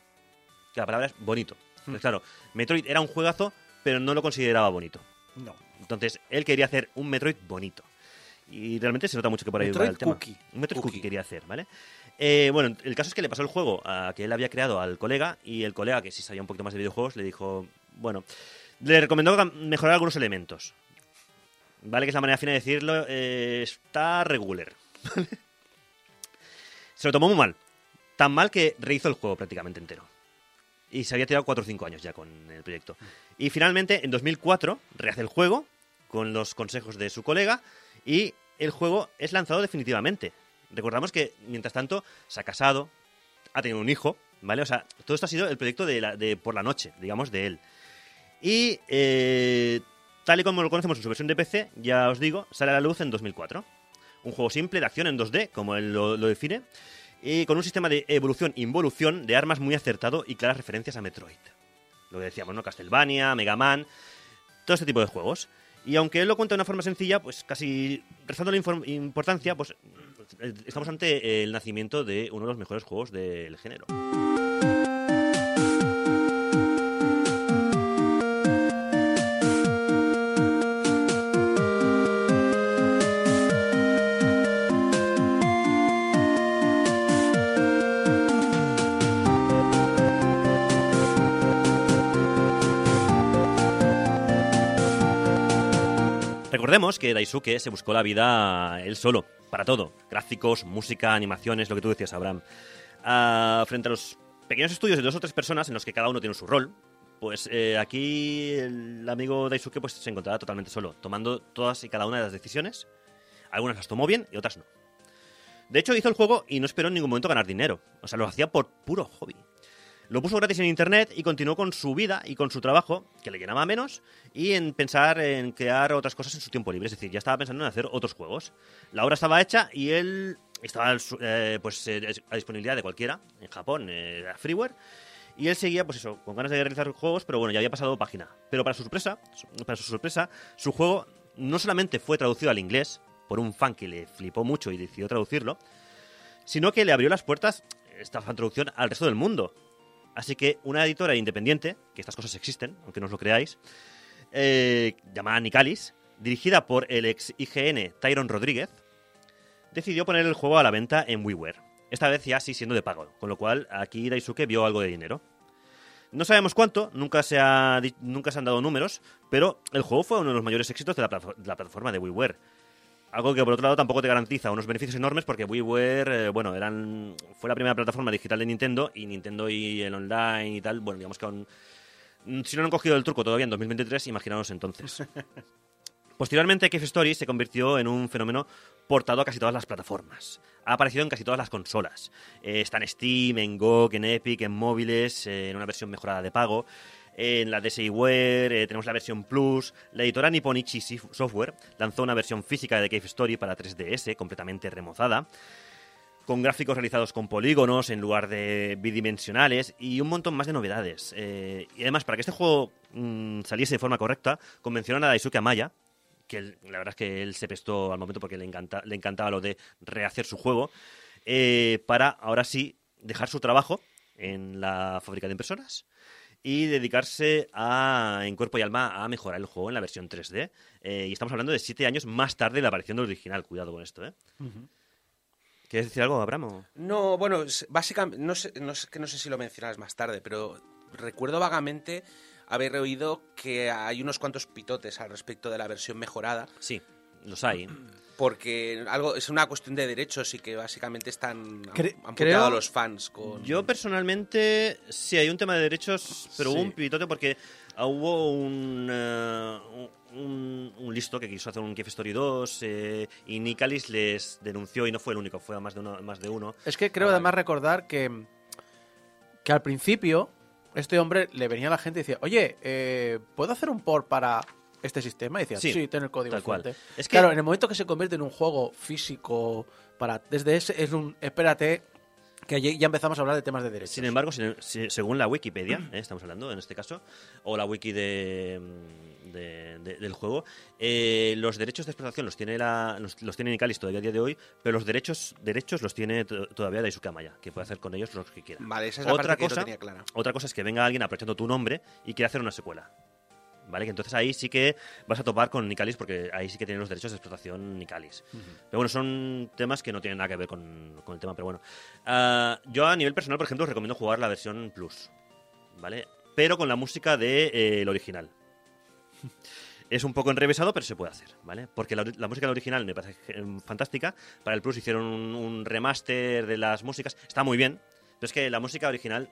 Que la palabra es bonito. Entonces, claro, Metroid era un juegazo, pero no lo consideraba bonito. No. Entonces, él quería hacer un Metroid bonito. Y realmente se nota mucho que por ahí va el tema. Un Metroid cookie. quería hacer, ¿vale? Eh, bueno, el caso es que le pasó el juego a que él había creado al colega y el colega, que sí sabía un poquito más de videojuegos, le dijo, bueno, le recomendó mejorar algunos elementos. ¿Vale? Que es la manera fina de decirlo. eh, está regular. Se lo tomó muy mal. Tan mal que rehizo el juego prácticamente entero. Y se había tirado 4 o 5 años ya con el proyecto. Y finalmente, en 2004, rehace el juego con los consejos de su colega y el juego es lanzado definitivamente. Recordamos que, mientras tanto, se ha casado, ha tenido un hijo, ¿vale? O sea, todo esto ha sido el proyecto de, la- de por la noche, digamos, de él. Y eh, tal y como lo conocemos en su versión de PC, ya os digo, sale a la luz en 2004. Un juego simple de acción en 2D, como él lo, lo define, y con un sistema de evolución-involución de armas muy acertado y claras referencias a Metroid. Lo que decíamos, ¿no? Castlevania, Mega Man, todo este tipo de juegos. Y aunque él lo cuenta de una forma sencilla, pues casi rezando la importancia, pues eh, estamos ante el nacimiento de uno de los mejores juegos del género. Recordemos que Daisuke se buscó la vida él solo, para todo. Gráficos, música, animaciones, lo que tú decías, Abraham. Ah, frente a los pequeños estudios de dos o tres personas en los que cada uno tiene su rol, pues eh, aquí el amigo Daisuke pues, se encontraba totalmente solo, tomando todas y cada una de las decisiones. Algunas las tomó bien y otras no. De hecho, hizo el juego y no esperó en ningún momento ganar dinero. O sea, lo hacía por puro hobby. Lo puso gratis en internet y continuó con su vida y con su trabajo, que le llenaba menos, y en pensar en crear otras cosas en su tiempo libre. Es decir, ya estaba pensando en hacer otros juegos. La obra estaba hecha y él estaba eh, pues, eh, a disponibilidad de cualquiera, en Japón, eh, freeware. Y él seguía, pues eso, con ganas de realizar juegos, pero bueno, ya había pasado página. Pero para su sorpresa, para su sorpresa, su juego no solamente fue traducido al inglés por un fan que le flipó mucho y decidió traducirlo, sino que le abrió las puertas esta fan traducción al resto del mundo. Así que una editora independiente, que estas cosas existen, aunque no os lo creáis, eh, llamada Nicalis, dirigida por el ex IGN Tyron Rodríguez, decidió poner el juego a la venta en WiiWare. Esta vez ya sí siendo de pago, con lo cual aquí Daisuke vio algo de dinero. No sabemos cuánto, nunca se, han dado números, pero el juego fue uno de los mayores éxitos de la, de la plataforma de WiiWare. Algo que por otro lado tampoco te garantiza unos beneficios enormes porque WiiWare, eh, bueno, eran fue la primera plataforma digital de Nintendo y Nintendo y el online y tal, bueno, digamos que aún, mm, si no han cogido el truco todavía en 2023, imaginaos entonces. Posteriormente, Cave Story se convirtió en un fenómeno portado a casi todas las plataformas. Ha aparecido en casi todas las consolas. Eh, está en Steam, en GOG, en Epic, en móviles, eh, en una versión mejorada de pago. En la DSiWare eh, tenemos la versión Plus. La editora Nipponichi Software lanzó una versión física de Cave Story para 3DS, completamente remozada con gráficos realizados con polígonos en lugar de bidimensionales y un montón más de novedades. Eh, y además, para que este juego mm, saliese de forma correcta, convencionaron a Daisuke Amaya, que él- la verdad es que él se prestó al momento porque le, encanta, le encantaba lo de rehacer su juego, eh, para ahora sí dejar su trabajo en la fábrica de impresoras y dedicarse a, en cuerpo y alma a mejorar el juego en la versión 3D. Eh, y estamos hablando de siete años más tarde de la aparición del original. Cuidado con esto, ¿eh? ¿Quieres decir algo, Abraham? o? No, bueno, básicamente, no sé, no sé, que no sé si lo mencionas más tarde, pero recuerdo vagamente haber oído que hay unos cuantos pitotes al respecto de la versión mejorada. Sí. Los hay. Porque algo es una cuestión de derechos y que básicamente están Cre- han creo- a los fans con Yo personalmente, sí, hay un tema de derechos, pero hubo un pitote porque hubo un, eh, un, un listo que quiso hacer un Cave Story 2 eh, y Nicalis les denunció y no fue el único, fue a más de uno. Más de uno. Es que creo Ah, además recordar que, que al principio este hombre le venía a la gente y decía, oye, eh, ¿puedo hacer un port para este sistema? Y decía, sí, Sí, ten el código tal cual. Es que- Claro, en el momento que se convierte en un juego físico para desde ese es un, espérate, que allí ya empezamos a hablar de temas de derechos. Sin embargo, según la Wikipedia, eh, estamos hablando en este caso, o la wiki de, de- de- del juego, eh, los derechos de explotación los tiene la, los, los tiene Nicalis todavía a día de hoy, pero los derechos derechos los tiene to- todavía Daisuke Amaya, que puede hacer con ellos lo que quiera. Vale, esa es la otra parte que yo cosa, no tenía clara. Otra cosa es que venga alguien aprovechando tu nombre y quiera hacer una secuela. ¿Vale? Que entonces ahí sí que vas a topar con Nicalis porque ahí sí que tienen los derechos de explotación Nicalis. Pero bueno, son temas que no tienen nada que ver con, con el tema, pero bueno. Ah, yo a nivel personal, por ejemplo, os recomiendo jugar la versión Plus. ¿Vale? Pero con la música del de, eh, el original. Es un poco enrevesado, pero se puede hacer, ¿vale? Porque la, la música del original me parece eh, fantástica. Para el Plus hicieron un, un remaster de las músicas. Está muy bien. Pero es que la música original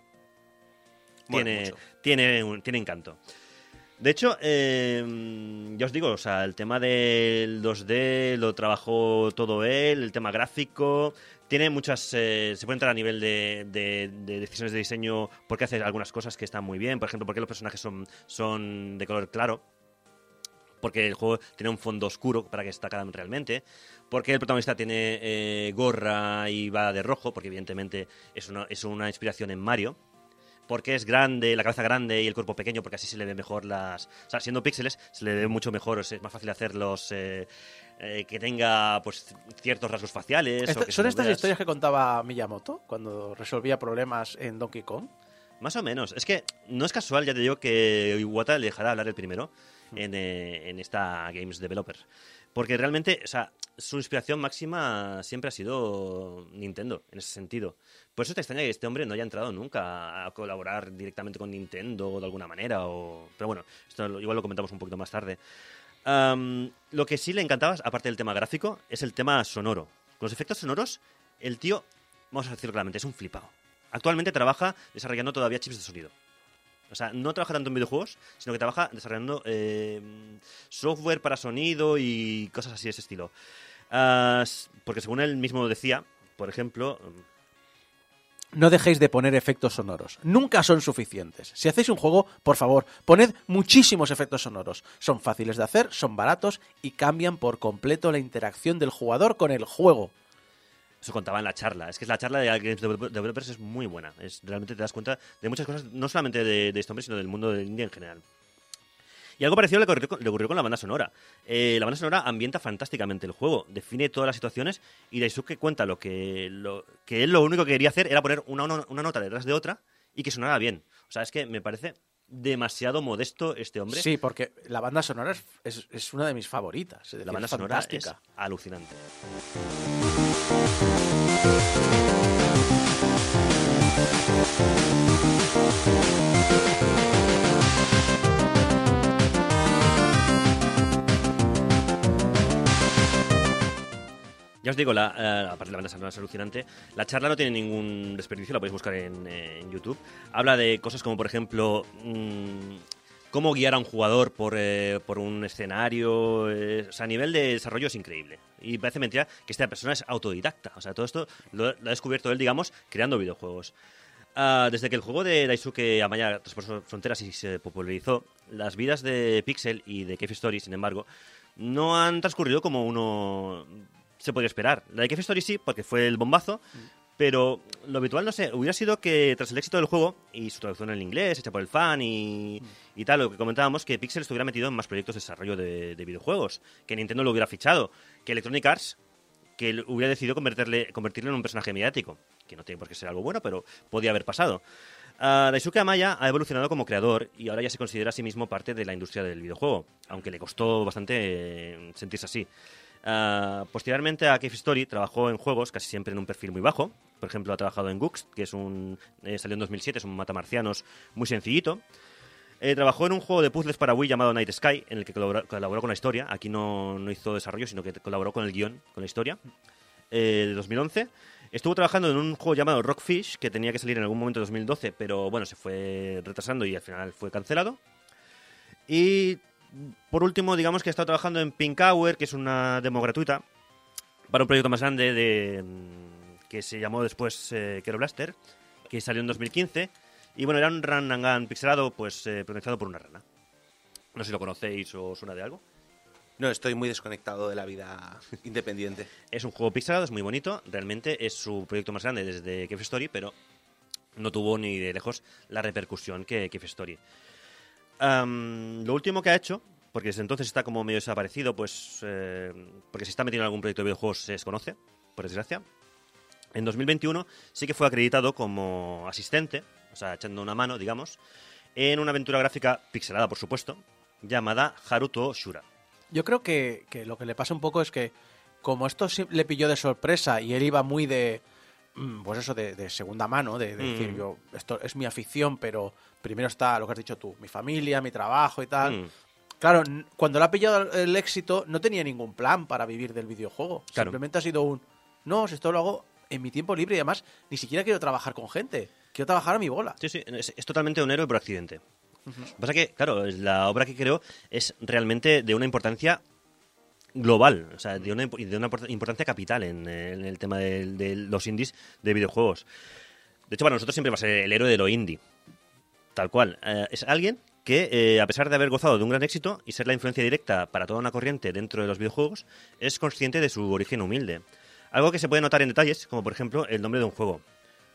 tiene, tiene, un- tiene encanto. De hecho, eh, ya os digo, o sea, el tema del 2D lo trabajó todo él, el tema gráfico, tiene muchas, eh, se puede entrar a nivel de, de- de decisiones de diseño porque hace algunas cosas que están muy bien, por ejemplo, porque los personajes son, de color claro, porque el juego tiene un fondo oscuro para que destacan realmente, porque el protagonista tiene eh, gorra y va de rojo, porque evidentemente es una, es una inspiración en Mario, porque es grande, la cabeza grande y el cuerpo pequeño, porque así se le ve mejor las... O sea, siendo píxeles, se le ve mucho mejor, o sea, es más fácil hacerlos eh, eh, que tenga pues ciertos rasgos faciales. o Esta- que ¿Son estas veas- historias que contaba Miyamoto cuando resolvía problemas en Donkey Kong? Más o menos. Es que no es casual, ya te digo, que Iwata le dejará hablar el primero en, eh, en esta Games Developer. Porque realmente, o sea, su inspiración máxima siempre ha sido Nintendo, en ese sentido. Por eso te extraña que este hombre no haya entrado nunca a colaborar directamente con Nintendo de alguna manera. Pero bueno, esto igual lo comentamos un poquito más tarde. Lo que sí le encantaba, aparte del tema gráfico, es el tema sonoro. Con los efectos sonoros, el tío, vamos a decirlo claramente, es un flipado. Actualmente trabaja desarrollando todavía chips de sonido. O sea, no trabaja tanto en videojuegos, sino que trabaja desarrollando eh, software para sonido y cosas así de ese estilo. Ah, porque según él mismo decía, por ejemplo, No dejéis de poner efectos sonoros. Nunca son suficientes. Si hacéis un juego, por favor, poned muchísimos efectos sonoros. Son fáciles de hacer, son baratos y cambian por completo la interacción del jugador con el juego. Eso contaba en la charla. Es que la charla de Games Develop- Developers es muy buena. Es, realmente te das cuenta de muchas cosas, no solamente de, de este hombre, sino del mundo del indie en general. Y algo parecido le ocurrió con, le ocurrió con la banda sonora. Eh, la banda sonora ambienta fantásticamente el juego, define todas las situaciones y Daisuke cuenta lo que, lo, que él lo único que quería hacer era poner una, una- una nota detrás de otra y que sonara bien. O sea, es que me parece demasiado modesto este hombre. Sí, porque la banda sonora es, es- es una de mis favoritas. Es decir, La banda sonora es fantástica. alucinante. Ya os digo, la, eh, aparte de la banda sonora es alucinante, la charla no tiene ningún desperdicio, la podéis buscar en, eh, YouTube. Habla de cosas como, por ejemplo, mm, cómo guiar a un jugador por, eh, por un escenario. o sea, a nivel de desarrollo es increíble. Y parece mentira que esta persona es autodidacta. O sea, todo esto lo, lo ha descubierto él, digamos, creando videojuegos. Ah, desde que el juego de Daisuke Amaya traspasó fronteras y se popularizó, las vidas de Pixel y de Cave Story, sin embargo, no han transcurrido como uno se podría esperar. La de Cave Story sí, porque fue el bombazo, pero lo habitual, no sé, hubiera sido que tras el éxito del juego y su traducción en inglés, hecha por el fan y, y tal, lo que comentábamos, que Pixel estuviera metido en más proyectos de desarrollo de, de videojuegos, que Nintendo lo hubiera fichado, que Electronic Arts que hubiera decidido convertirle, convertirlo en un personaje mediático, que no tiene por qué ser algo bueno, pero podía haber pasado. Ah, Daisuke Amaya ha evolucionado como creador y ahora ya se considera a sí mismo parte de la industria del videojuego, aunque le costó bastante eh, sentirse así. Ah, posteriormente a Cave Story trabajó en juegos casi siempre en un perfil muy bajo. Por ejemplo, ha trabajado en Gux, que es un eh, salió en 2007, es un matamarcianos muy sencillito. Eh, trabajó en un juego de puzzles para Wii llamado Night Sky, en el que colaboró, con la historia. Aquí no, no hizo desarrollo, sino que colaboró con el guion, con la historia, eh, de 2011. Estuvo trabajando en un juego llamado Rockfish, que tenía que salir en algún momento de 2012, pero bueno, se fue retrasando y al final fue cancelado. Y por último, digamos que ha estado trabajando en Pink Hour, que es una demo gratuita, para un proyecto más grande de, mm, que se llamó después eh, Kero Blaster, que salió en 2015. Y bueno, era un run and gun pixelado, pues eh, protagonizado por una rana. No sé si lo conocéis o suena de algo. No, estoy muy desconectado de la vida independiente. Es un juego pixelado, es muy bonito. Realmente es su proyecto más grande desde Cave Story, pero no tuvo ni de lejos la repercusión que Cave Story. Lo último que ha hecho, porque desde entonces está como medio desaparecido, pues eh, porque si está metido en algún proyecto de videojuegos se desconoce, por desgracia. En 2021 sí que fue acreditado como asistente, o sea, echando una mano, digamos, en una aventura gráfica pixelada, por supuesto, llamada Haruto Shura. Yo creo que, que lo que le pasa un poco es que, como esto le pilló de sorpresa y él iba muy de. Mm, Pues eso, de, de segunda mano, de, de Mm. decir, yo, esto es mi afición, pero primero está lo que has dicho tú, mi familia, mi trabajo y tal. Mm. Claro, cuando le ha pillado el éxito, no tenía ningún plan para vivir del videojuego. Claro. Simplemente ha sido un. No, si esto lo hago en mi tiempo libre y además ni siquiera quiero trabajar con gente. Quiero trabajar a mi bola. Sí, sí, es, es totalmente un héroe por accidente. Lo que pasa que, claro, es- la obra que creo es realmente de una importancia global, o sea, de una, de una import- importancia capital en, el tema de, los indies de videojuegos. De hecho, para nosotros siempre va a ser el héroe de lo indie. Tal cual. Eh, es alguien que, eh, a pesar de haber gozado de un gran éxito y ser la influencia directa para toda una corriente dentro de los videojuegos, es consciente de su origen humilde. Algo que se puede notar en detalles, como por ejemplo el nombre de un juego.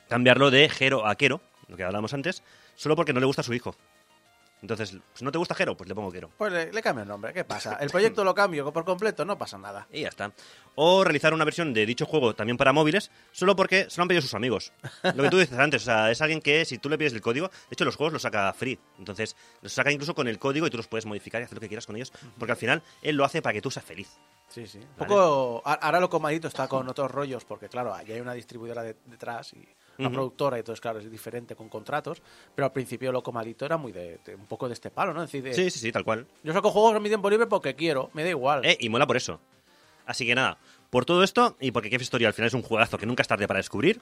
Cambiarlo de Jero a Kero, lo que hablábamos antes, solo porque no le gusta a su hijo. Entonces, pues no te gusta Jero, pues le pongo Kero. Pues le, le cambio el nombre, ¿qué pasa? El proyecto lo cambio por completo, no pasa nada. Y ya está. O realizar una versión de dicho juego también para móviles, solo porque se lo han pedido sus amigos. Lo que tú dices antes, o sea, es alguien que si tú le pides el código, de hecho los juegos los saca free. Entonces, los saca incluso con el código y tú los puedes modificar y hacer lo que quieras con ellos, porque al final él lo hace para que tú seas feliz. Sí, sí. Un Vale. poco. Ahora lo comadito está con otros rollos, porque claro, ahí hay una distribuidora de- detrás y una Ujú. productora, y entonces, claro, es diferente con contratos. Pero al principio lo comadito era muy de, de- un poco de este palo, ¿no? Es decir, de, Sí, sí, sí, tal cual. yo saco juegos en mi tiempo libre porque quiero, me da igual. Eh, y mola por eso. Así que nada, por todo esto, y porque Cave Story al final es un juegazo que nunca es tarde para descubrir,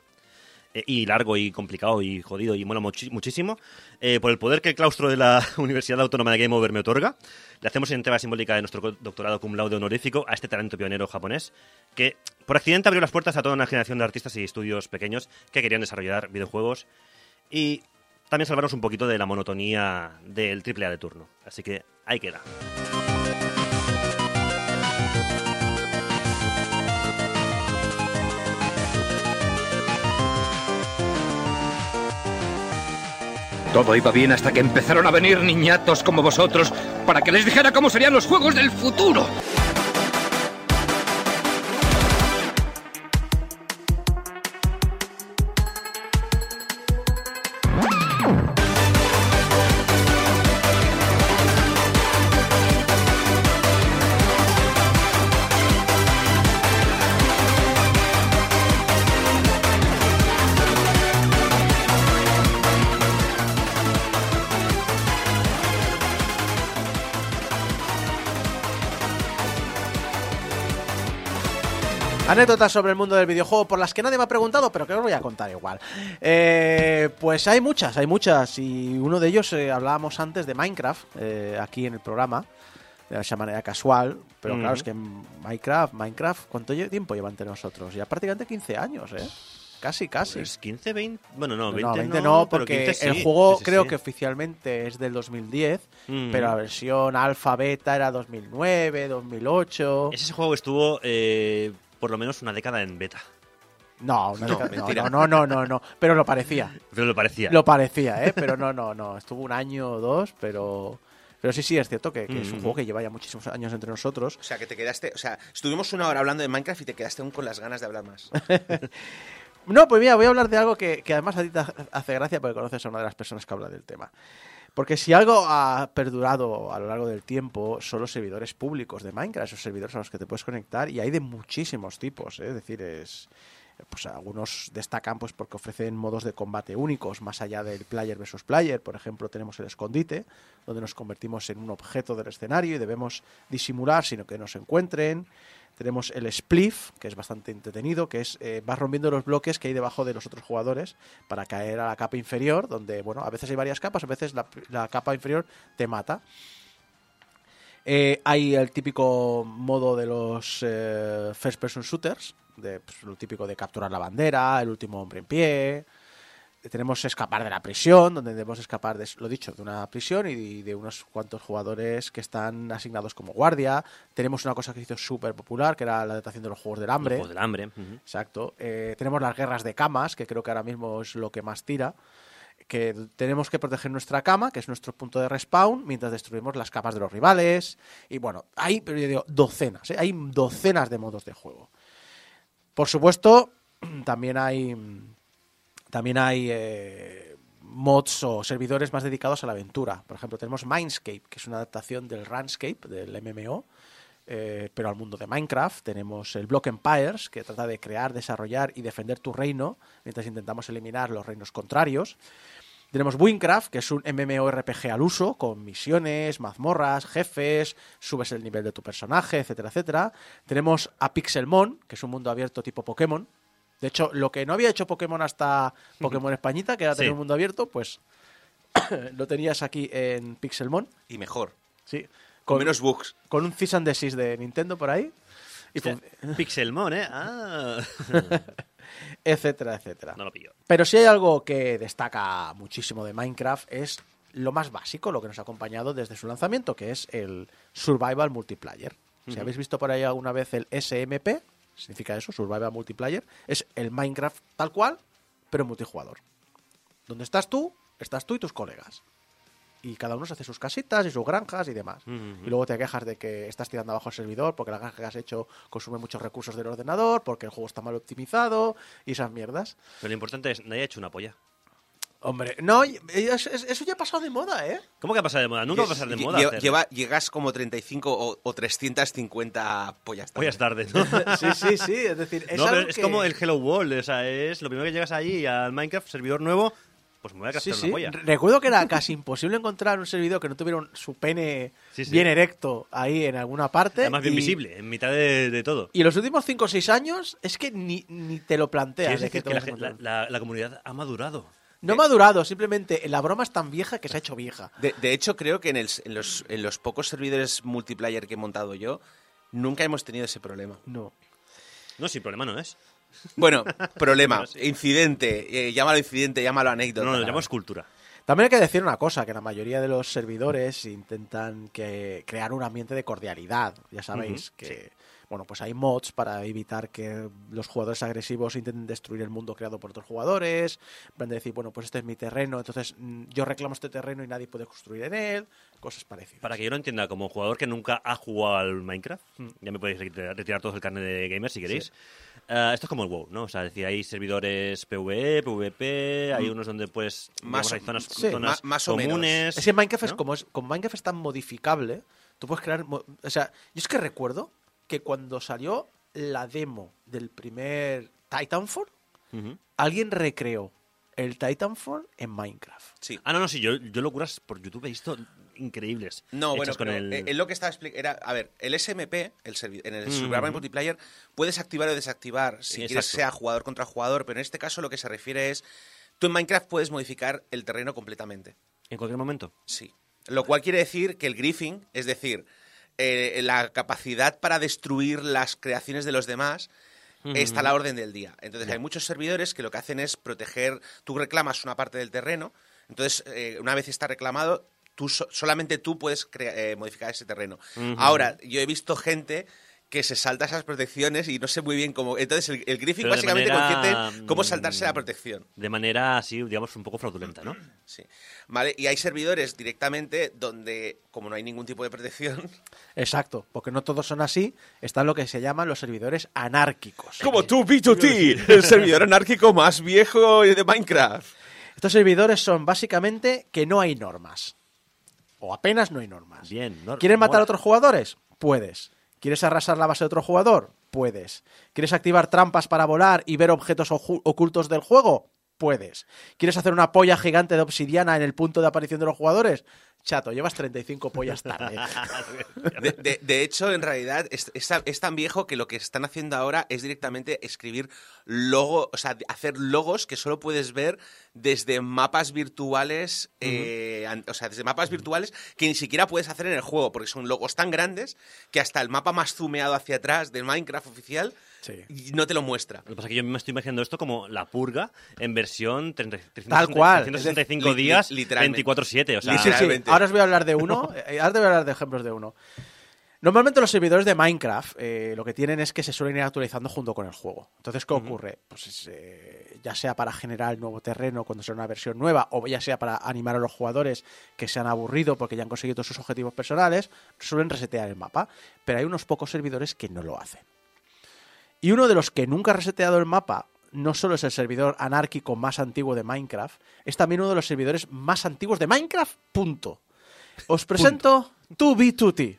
eh, y largo y complicado y jodido y mola muchi- muchísimo, eh, por el poder que el claustro de la Universidad Autónoma de Game Over me otorga, le hacemos entrega simbólica de nuestro doctorado cum laude honorífico a este talento pionero japonés, que por accidente abrió las puertas a toda una generación de artistas y estudios pequeños que querían desarrollar videojuegos y también salvarnos un poquito de la monotonía del triple A de turno. Así que ahí queda. Todo iba bien hasta que empezaron a venir niñatos como vosotros para que les dijera cómo serían los juegos del futuro. Anécdotas sobre el mundo del videojuego por las que nadie me ha preguntado, pero que os voy a contar igual. Eh, pues hay muchas, hay muchas. Y uno de ellos, eh, hablábamos antes de Minecraft, eh, aquí en el programa, de esa manera casual. Pero claro, es que Minecraft, Minecraft, ¿cuánto tiempo lleva entre nosotros? Ya prácticamente 15 años, ¿eh? Casi, casi. Pues 15, 20. Bueno, no, 20 no, 20 no, porque 15 sí. el juego Sí, sí, creo que oficialmente es del 2010, Mm. pero la versión alfa beta era 2009, 2008. Ese juego estuvo eh, por lo menos una década en beta. No, una No, década- no, no, no, no, no, pero lo parecía. Pero lo parecía. Lo parecía, ¿eh? Pero no, no, no. Estuvo un año o dos, pero. Pero sí, sí, es cierto que, que es un Mm. juego que lleva ya muchísimos años entre nosotros. O sea, que te quedaste. O sea, estuvimos una hora hablando de Minecraft y te quedaste aún con las ganas de hablar más. No, pues mira, voy a hablar de algo que, que además a ti te hace gracia porque conoces a una de las personas que habla del tema. Porque si algo ha perdurado a lo largo del tiempo son los servidores públicos de Minecraft, esos servidores a los que te puedes conectar y hay de muchísimos tipos, ¿eh? es decir, es... Pues algunos destacan pues porque ofrecen modos de combate únicos, más allá del player versus player. Por ejemplo, tenemos el escondite, donde nos convertimos en un objeto del escenario y debemos disimular sino que nos encuentren. Tenemos el spliff, que es bastante entretenido, que es eh, vas rompiendo los bloques que hay debajo de los otros jugadores para caer a la capa inferior, donde, bueno, a veces hay varias capas, a veces la capa inferior te mata. Eh, hay el típico modo de los eh, first person shooters, de, pues, lo típico de capturar la bandera, el último hombre en pie. Tenemos escapar de la prisión, donde debemos escapar, de, lo dicho, de una prisión y de unos cuantos jugadores que están asignados como guardia. Tenemos una cosa que hizo súper popular, que era la adaptación de los Juegos del Hambre. Los Juegos del Hambre. Exacto. Eh, tenemos las guerras de camas, que creo que ahora mismo es lo que más tira. Que tenemos que proteger nuestra cama, que es nuestro punto de respawn, mientras destruimos las capas de los rivales. Y bueno, hay pero yo digo, docenas, ¿eh? hay docenas de modos de juego. Por supuesto, también hay también hay eh, mods o servidores más dedicados a la aventura. Por ejemplo, tenemos Mindscape, que es una adaptación del Runscape, del MMO, eh, pero al mundo de Minecraft. Tenemos el Block Empires, que trata de crear, desarrollar y defender tu reino, mientras intentamos eliminar los reinos contrarios. Tenemos Winecraft, que es un MMORPG al uso, con misiones, mazmorras, jefes, subes el nivel de tu personaje, etcétera, etcétera. Tenemos a Pixelmon, que es un mundo abierto tipo Pokémon. De hecho, lo que no había hecho Pokémon hasta Pokémon Españita, que era tener Sí. un mundo abierto, pues lo tenías aquí en Pixelmon. Y mejor. Sí. Con menos bugs. Con un cease and desist de Nintendo por ahí. Y Pixelmon, ¿eh? Ah. etcétera, etcétera. no lo pillo. Pero si hay algo que destaca muchísimo de Minecraft es lo más básico, lo que nos ha acompañado desde su lanzamiento, que es el Survival Multiplayer. Si habéis visto por ahí alguna vez el SMP, significa eso, Survival Multiplayer, es el Minecraft tal cual, pero multijugador. Donde estás tú, estás tú y tus colegas. Y cada uno se hace sus casitas y sus granjas y demás. Ujú. Y luego te quejas de que estás tirando abajo el servidor porque la granja que has hecho consume muchos recursos del ordenador, porque el juego está mal optimizado y esas mierdas. Pero lo importante es, nadie ha hecho una polla. Hombre, no, eso ya ha pasado de moda, ¿eh? ¿Cómo que ha pasado de moda? Nunca va a pasar de moda. lle- lleva- llegas como 35 o, o 350 pollas. pollas tardes, ¿no? Sí, sí, sí, es decir, es no, pero algo es que- como el Hello World, o sea, es lo primero que llegas allí al Minecraft, servidor nuevo, pues me voy a Sí, gastar sí. una polla. Re- Recuerdo que era casi imposible encontrar un servidor que no tuviera un- su pene Sí, sí. bien erecto ahí en alguna parte. Además bien y- visible, en mitad de, de todo. Y en los últimos 5 o 6 años es que ni, ni te lo Sí, planteas. es de decir, que que la, te vas a la- la- la comunidad ha madurado. No me ha durado, simplemente la broma es tan vieja que se ha hecho vieja. De, de hecho, creo que en, el- en los, en los pocos servidores multiplayer que he montado yo, nunca hemos tenido ese problema. No. No, sin problema no es. Bueno, problema, incidente, eh, llámalo incidente, llámalo anécdota. No, no, lo llamamos cultura. También hay que decir una cosa, que la mayoría de los servidores intentan que crear un ambiente de cordialidad. Ya sabéis que bueno, pues hay mods para evitar que los jugadores agresivos intenten destruir el mundo creado por otros jugadores. Van a decir, bueno, pues este es mi terreno, entonces mm, yo reclamo este terreno y nadie puede construir en él. Cosas parecidas. Para que yo lo entienda, como jugador que nunca ha jugado al Minecraft, ya me podéis retirar, retirar todos el carnet de gamer si queréis. Eh, esto es como el WoW, ¿no? O sea, es decir, hay servidores PvE, PvP, hay Mm. unos donde pues Más digamos, hay zonas, sí, zonas ma- más o menos. comunes. Es que Minecraft es como, es como Minecraft es tan modificable, tú puedes crear... O sea, yo es que recuerdo que cuando salió la demo del primer Titanfall, alguien recreó el Titanfall en Minecraft. Sí. Ah, no, no, sí, yo, yo locuras por YouTube he visto increíbles. No, bueno, con el... eh, lo que estaba explicando. Era, a ver, el SMP, el en el Mm. Survival Multiplayer, puedes activar o desactivar si quieres sea jugador contra jugador, pero en este caso lo que se refiere es. Tú en Minecraft puedes modificar el terreno completamente. En cualquier momento. Sí. Lo cual quiere decir que el griefing, es decir, eh, la capacidad para destruir las creaciones de los demás, está a la orden del día. Entonces hay muchos servidores que lo que hacen es proteger, tú reclamas una parte del terreno, entonces eh, una vez está reclamado, tú so- solamente tú puedes crea- eh, modificar ese terreno. Ahora, yo he visto gente que se salta esas protecciones y no sé muy bien cómo... Entonces el, el Pero básicamente manera, consiste en cómo saltarse la mm, protección. De manera así, digamos, un poco fraudulenta, ¿no? Sí. ¿Vale? Y hay servidores directamente donde, como no hay ningún tipo de protección, Exacto, porque no todos son así, están lo que se llaman los servidores anárquicos. Como tú, B2T, el servidor anárquico más viejo de Minecraft. Estos servidores son básicamente que no hay normas. O apenas no hay normas. Bien. no- ¿Quieres matar mola. a otros jugadores? Puedes. ¿Quieres arrasar la base de otro jugador? Puedes. ¿Quieres activar trampas para volar y ver objetos ocultos del juego? Puedes. ¿Quieres hacer una polla gigante de obsidiana en el punto de aparición de los jugadores? Chato, llevas 35 pollas tarde. De, de- de hecho, en realidad, es, es tan- es tan viejo que lo que están haciendo ahora es directamente escribir logo, o sea, hacer logos que solo puedes ver desde mapas virtuales, eh, o sea, desde mapas virtuales que ni siquiera puedes hacer en el juego, porque son logos tan grandes que hasta el mapa más zoomeado hacia atrás del Minecraft oficial y no te lo muestra. Lo que pasa es que yo me estoy imaginando esto como la purga en versión 30 Tal cual. 365 Es de- li- días, literalmente. 24-7. O sea, Sí, sí, Ahora os voy a hablar de uno. eh, Ahora te voy a hablar de ejemplos de uno. Normalmente los servidores de Minecraft eh, lo que tienen es que se suelen ir actualizando junto con el juego. Entonces, ¿qué ocurre? Pues es, eh, ya sea para generar el nuevo terreno cuando sea una versión nueva, o ya sea para animar a los jugadores que se han aburrido porque ya han conseguido todos sus objetivos personales, suelen resetear el mapa. Pero hay unos pocos servidores que no lo hacen. Y uno de los que nunca ha reseteado el mapa no solo es el servidor anárquico más antiguo de Minecraft, es también uno de los servidores más antiguos de Minecraft. Punto. Os presento 2B2T,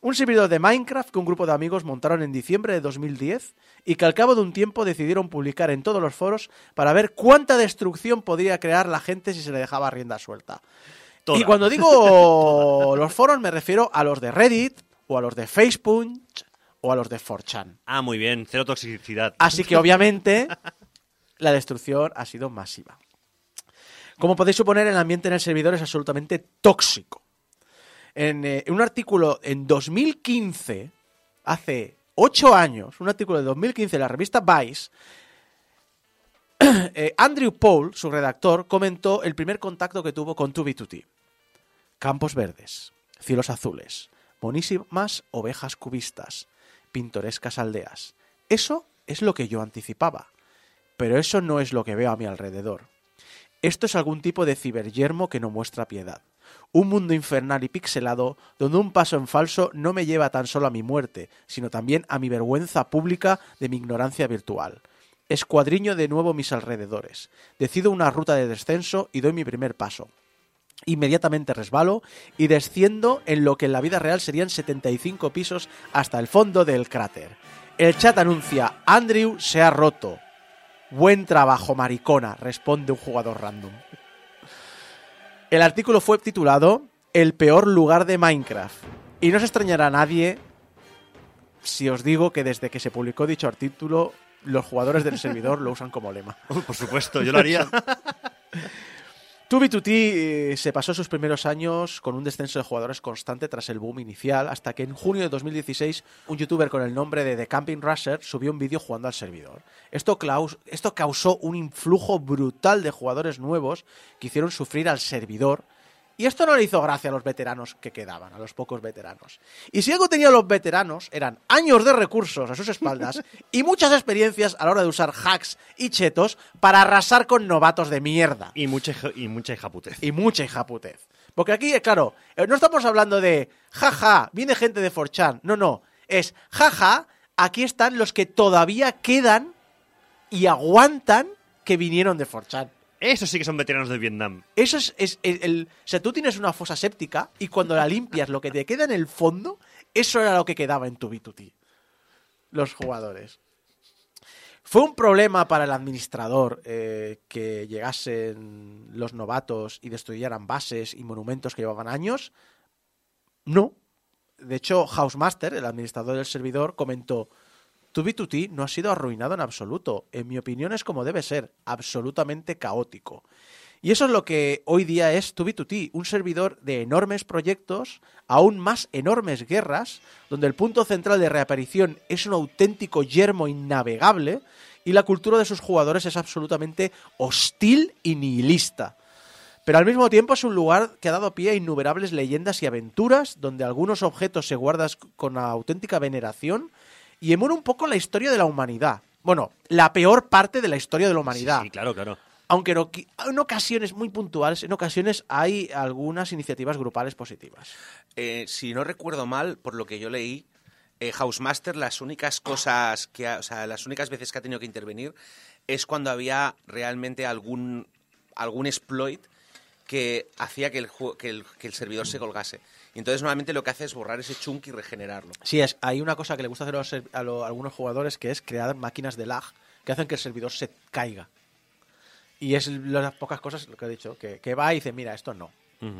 un servidor de Minecraft que un grupo de amigos montaron en diciembre de 2010 y que al cabo de un tiempo decidieron publicar en todos los foros para ver cuánta destrucción podría crear la gente si se le dejaba rienda suelta. Toda. Y cuando digo los foros me refiero a los de Reddit o a los de Facebook o a los de 4chan. Ah, muy bien, cero toxicidad. Así que obviamente la destrucción ha sido masiva. Como podéis suponer, el ambiente en el servidor es absolutamente tóxico. En, eh, un artículo en 2015, hace 8 años, un artículo de 2015 de la revista Vice, eh, Andrew Paul, su redactor, comentó el primer contacto que tuvo con 2B2T. Campos verdes, cielos azules, monísimas ovejas cubistas, pintorescas aldeas. Eso es lo que yo anticipaba. Pero eso no es lo que veo a mi alrededor. Esto es algún tipo de ciberyermo que no muestra piedad. Un mundo infernal y pixelado donde un paso en falso no me lleva tan solo a mi muerte, sino también a mi vergüenza pública de mi ignorancia virtual. Escuadriño de nuevo mis alrededores. Decido una ruta de descenso y doy mi primer paso. Inmediatamente resbalo y desciendo en lo que en la vida real serían 75 pisos hasta el fondo del cráter. El chat anuncia, Andrew se ha roto. Buen trabajo, maricona, responde un jugador random. El artículo fue titulado El peor lugar de Minecraft. Y no se extrañará a nadie si os digo que desde que se publicó dicho artículo, los jugadores del servidor lo usan como lema. Por supuesto, yo lo haría. 2B2T eh, se pasó sus primeros años con un descenso de jugadores constante tras el boom inicial, hasta que en junio de 2016 un youtuber con el nombre de The Camping Rusher subió un vídeo jugando al servidor. Esto causó un influjo brutal de jugadores nuevos que hicieron sufrir al servidor. Y esto no le hizo gracia a los veteranos que quedaban, a los pocos veteranos. Y si algo tenían los veteranos, eran años de recursos a sus espaldas y muchas experiencias a la hora de usar hacks y chetos para arrasar con novatos de mierda. Y mucha, y mucha hijaputez. Y mucha hijaputez. Porque aquí, eh, claro, eh, no estamos hablando de jaja, viene gente de 4chan. No, no. Es jaja, aquí están los que todavía quedan y aguantan que vinieron de 4chan. Eso sí que son veteranos de Vietnam. Eso es, es el, O sea, tú tienes una fosa séptica y cuando la limpias, lo que te queda en el fondo, eso era lo que quedaba en tu B2T. Los jugadores. ¿Fue un problema para el administrador eh, que llegasen los novatos y destruyeran bases y monumentos que llevaban años? No. De hecho, Housemaster, el administrador del servidor, comentó: Tu B2T no ha sido arruinado en absoluto. En mi opinión, es como debe ser, absolutamente caótico. Y eso es lo que hoy día es 2B2T, un servidor de enormes proyectos, aún más enormes guerras, donde el punto central de reaparición es un auténtico yermo innavegable y la cultura de sus jugadores es absolutamente hostil y nihilista. Pero al mismo tiempo es un lugar que ha dado pie a innumerables leyendas y aventuras, donde algunos objetos se guardan con auténtica veneración y emula un poco la historia de la humanidad. Bueno, la peor parte de la historia de la humanidad. Sí, claro, claro. Aunque en, ocasiones muy puntuales, en ocasiones hay algunas iniciativas grupales positivas. Eh, si no recuerdo mal, por lo que yo leí, eh, Housemaster, las únicas cosas que, ha- o sea, las únicas veces que ha tenido que intervenir es cuando había realmente algún algún exploit que hacía que el, que el, que el servidor se colgase. Y entonces normalmente lo que hace es borrar ese chunk y regenerarlo. Sí, es, hay una cosa que le gusta hacer a, los a lo- a algunos jugadores que es crear máquinas de lag que hacen que el servidor se caiga. Y es las pocas cosas, lo que he dicho, que, que va y dice, mira, esto no,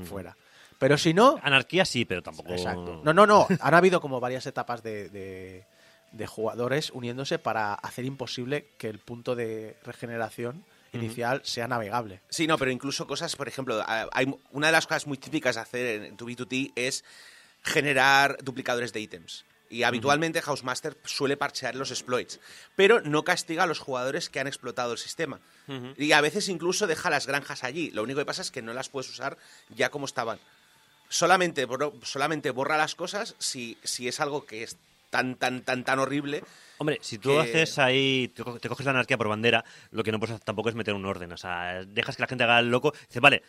fuera. Pero si no... Anarquía sí, pero tampoco... Exacto. No, no, no. Han habido como varias etapas de, de- de jugadores uniéndose para hacer imposible que el punto de regeneración inicial sea navegable. Sí, no, pero incluso cosas, por ejemplo, hay una de las cosas muy típicas de hacer en 2B2T es generar duplicadores de ítems. Y habitualmente Housemaster suele parchear los exploits, pero no castiga a los jugadores que han explotado el sistema. Y a veces incluso deja las granjas allí. Lo único que pasa es que no las puedes usar ya como estaban. Solamente, solamente borra las cosas si, si es algo que es tan, tan, tan, tan horrible. Hombre, si tú que- haces ahí, te co- te coges la anarquía por bandera, lo que no puedes hacer tampoco es meter un orden. O sea, dejas que la gente haga el loco. Dices, vale,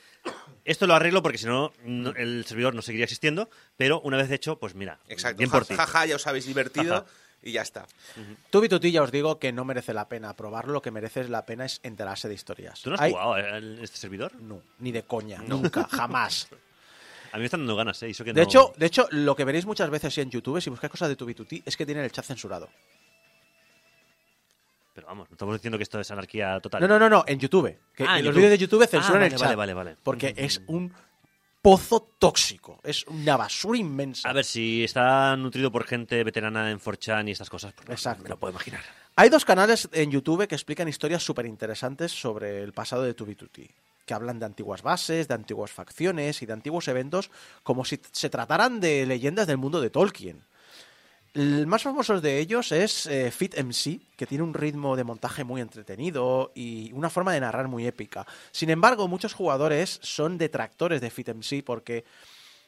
esto lo arreglo porque si no, no- el servidor no seguiría existiendo. Pero una vez hecho, pues mira, Exacto. bien Ja- por ti. Jaja, ya os habéis divertido y ya está. Tú, Bituti, ya os digo que no merece la pena probarlo, lo que merece la pena es enterarse de historias. ¿Tú no has Hay- jugado a este servidor? No, ni de coña, nunca, jamás. A mí me están dando ganas, ¿eh? Y eso que De no- hecho, de hecho, lo que veréis muchas veces en YouTube, si buscáis cosas de tu B2T, es que tienen el chat censurado. Pero vamos, no estamos diciendo que esto es anarquía total. No, no, no, no, en YouTube. Que Ah, en los vídeos de YouTube Ah, censuran vale, el chat. vale, vale, vale. Porque es un pozo tóxico. Es una basura inmensa. A ver, si está nutrido por gente veterana en 4chan y estas cosas, pues Exacto. me lo puedo imaginar. Hay dos canales en YouTube que explican historias súper interesantes sobre el pasado de 2B2T, que hablan de antiguas bases, de antiguas facciones y de antiguos eventos como si se trataran de leyendas del mundo de Tolkien. El más famoso de ellos es eh, Fit MC, que tiene un ritmo de montaje muy entretenido y una forma de narrar muy épica. Sin embargo, muchos jugadores son detractores de Fit MC porque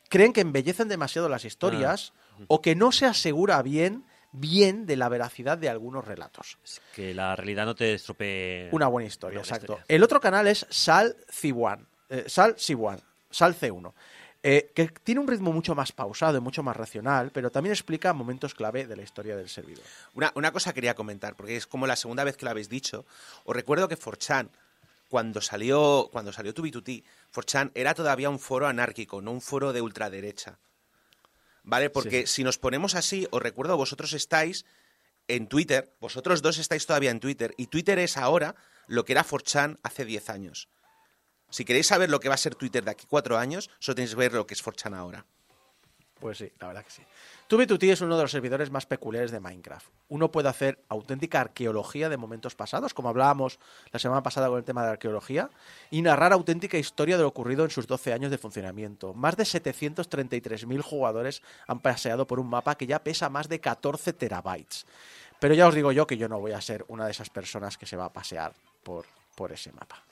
creen que embellecen demasiado las historias o que no se asegura bien bien de la veracidad de algunos relatos. Que la realidad no te estropee. Una buena historia, buena exacto. historia. El otro canal es Sal C1, eh, Sal C1, Sal C1, eh, que tiene un ritmo mucho más pausado y mucho más racional, pero también explica momentos clave de la historia del servidor. Una, una cosa quería comentar, porque es como la segunda vez que lo habéis dicho. Os recuerdo que 4chan, cuando salió, cuando salió 2B2T, 4chan era todavía un foro anárquico, no un foro de ultraderecha. ¿Vale? Porque si nos ponemos así, os recuerdo, vosotros estáis en Twitter, vosotros dos estáis todavía en Twitter, y Twitter es ahora lo que era 4chan hace 10 años. Si queréis saber lo que va a ser Twitter de aquí cuatro años, solo tenéis que ver lo que es 4chan ahora. Pues sí, la verdad que sí. 2B2T es uno de los servidores más peculiares de Minecraft. Uno puede hacer auténtica arqueología de momentos pasados, como hablábamos la semana pasada con el tema de arqueología, y narrar auténtica historia de lo ocurrido en sus 12 años de funcionamiento. Más de 733.000 jugadores han paseado por un mapa que ya pesa más de 14 terabytes. Pero ya os digo yo que yo no voy a ser una de esas personas que se va a pasear por, por ese mapa.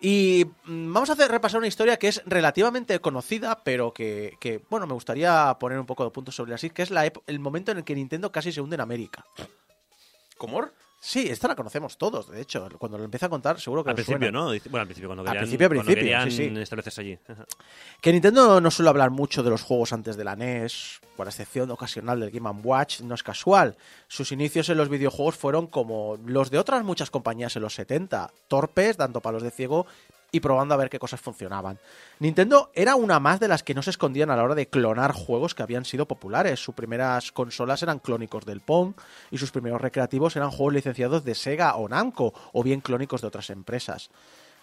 Y mm, vamos a repasar una historia que es relativamente conocida, pero que, bueno, me gustaría poner un poco de puntos sobre así, que es la el momento en el que Nintendo casi se hunde en América. ¿Cómo? Sí, esta la conocemos todos, de hecho. Cuando lo empiece a contar, seguro que Al principio, suena. ¿no? Bueno, al principio, cuando Al querían, principio, cuando principio, querían sí, sí. establecerse allí. Que Nintendo no suele hablar mucho de los juegos antes de la NES, por excepción ocasional del Game Watch, no es casual. Sus inicios en los videojuegos fueron como los de otras muchas compañías en los 70, torpes, dando palos de ciego y probando a ver qué cosas funcionaban. Nintendo era una más de las que no se escondían a la hora de clonar juegos que habían sido populares. Sus primeras consolas eran clónicos del Pong y sus primeros recreativos eran juegos licenciados de Sega o Namco o bien clónicos de otras empresas.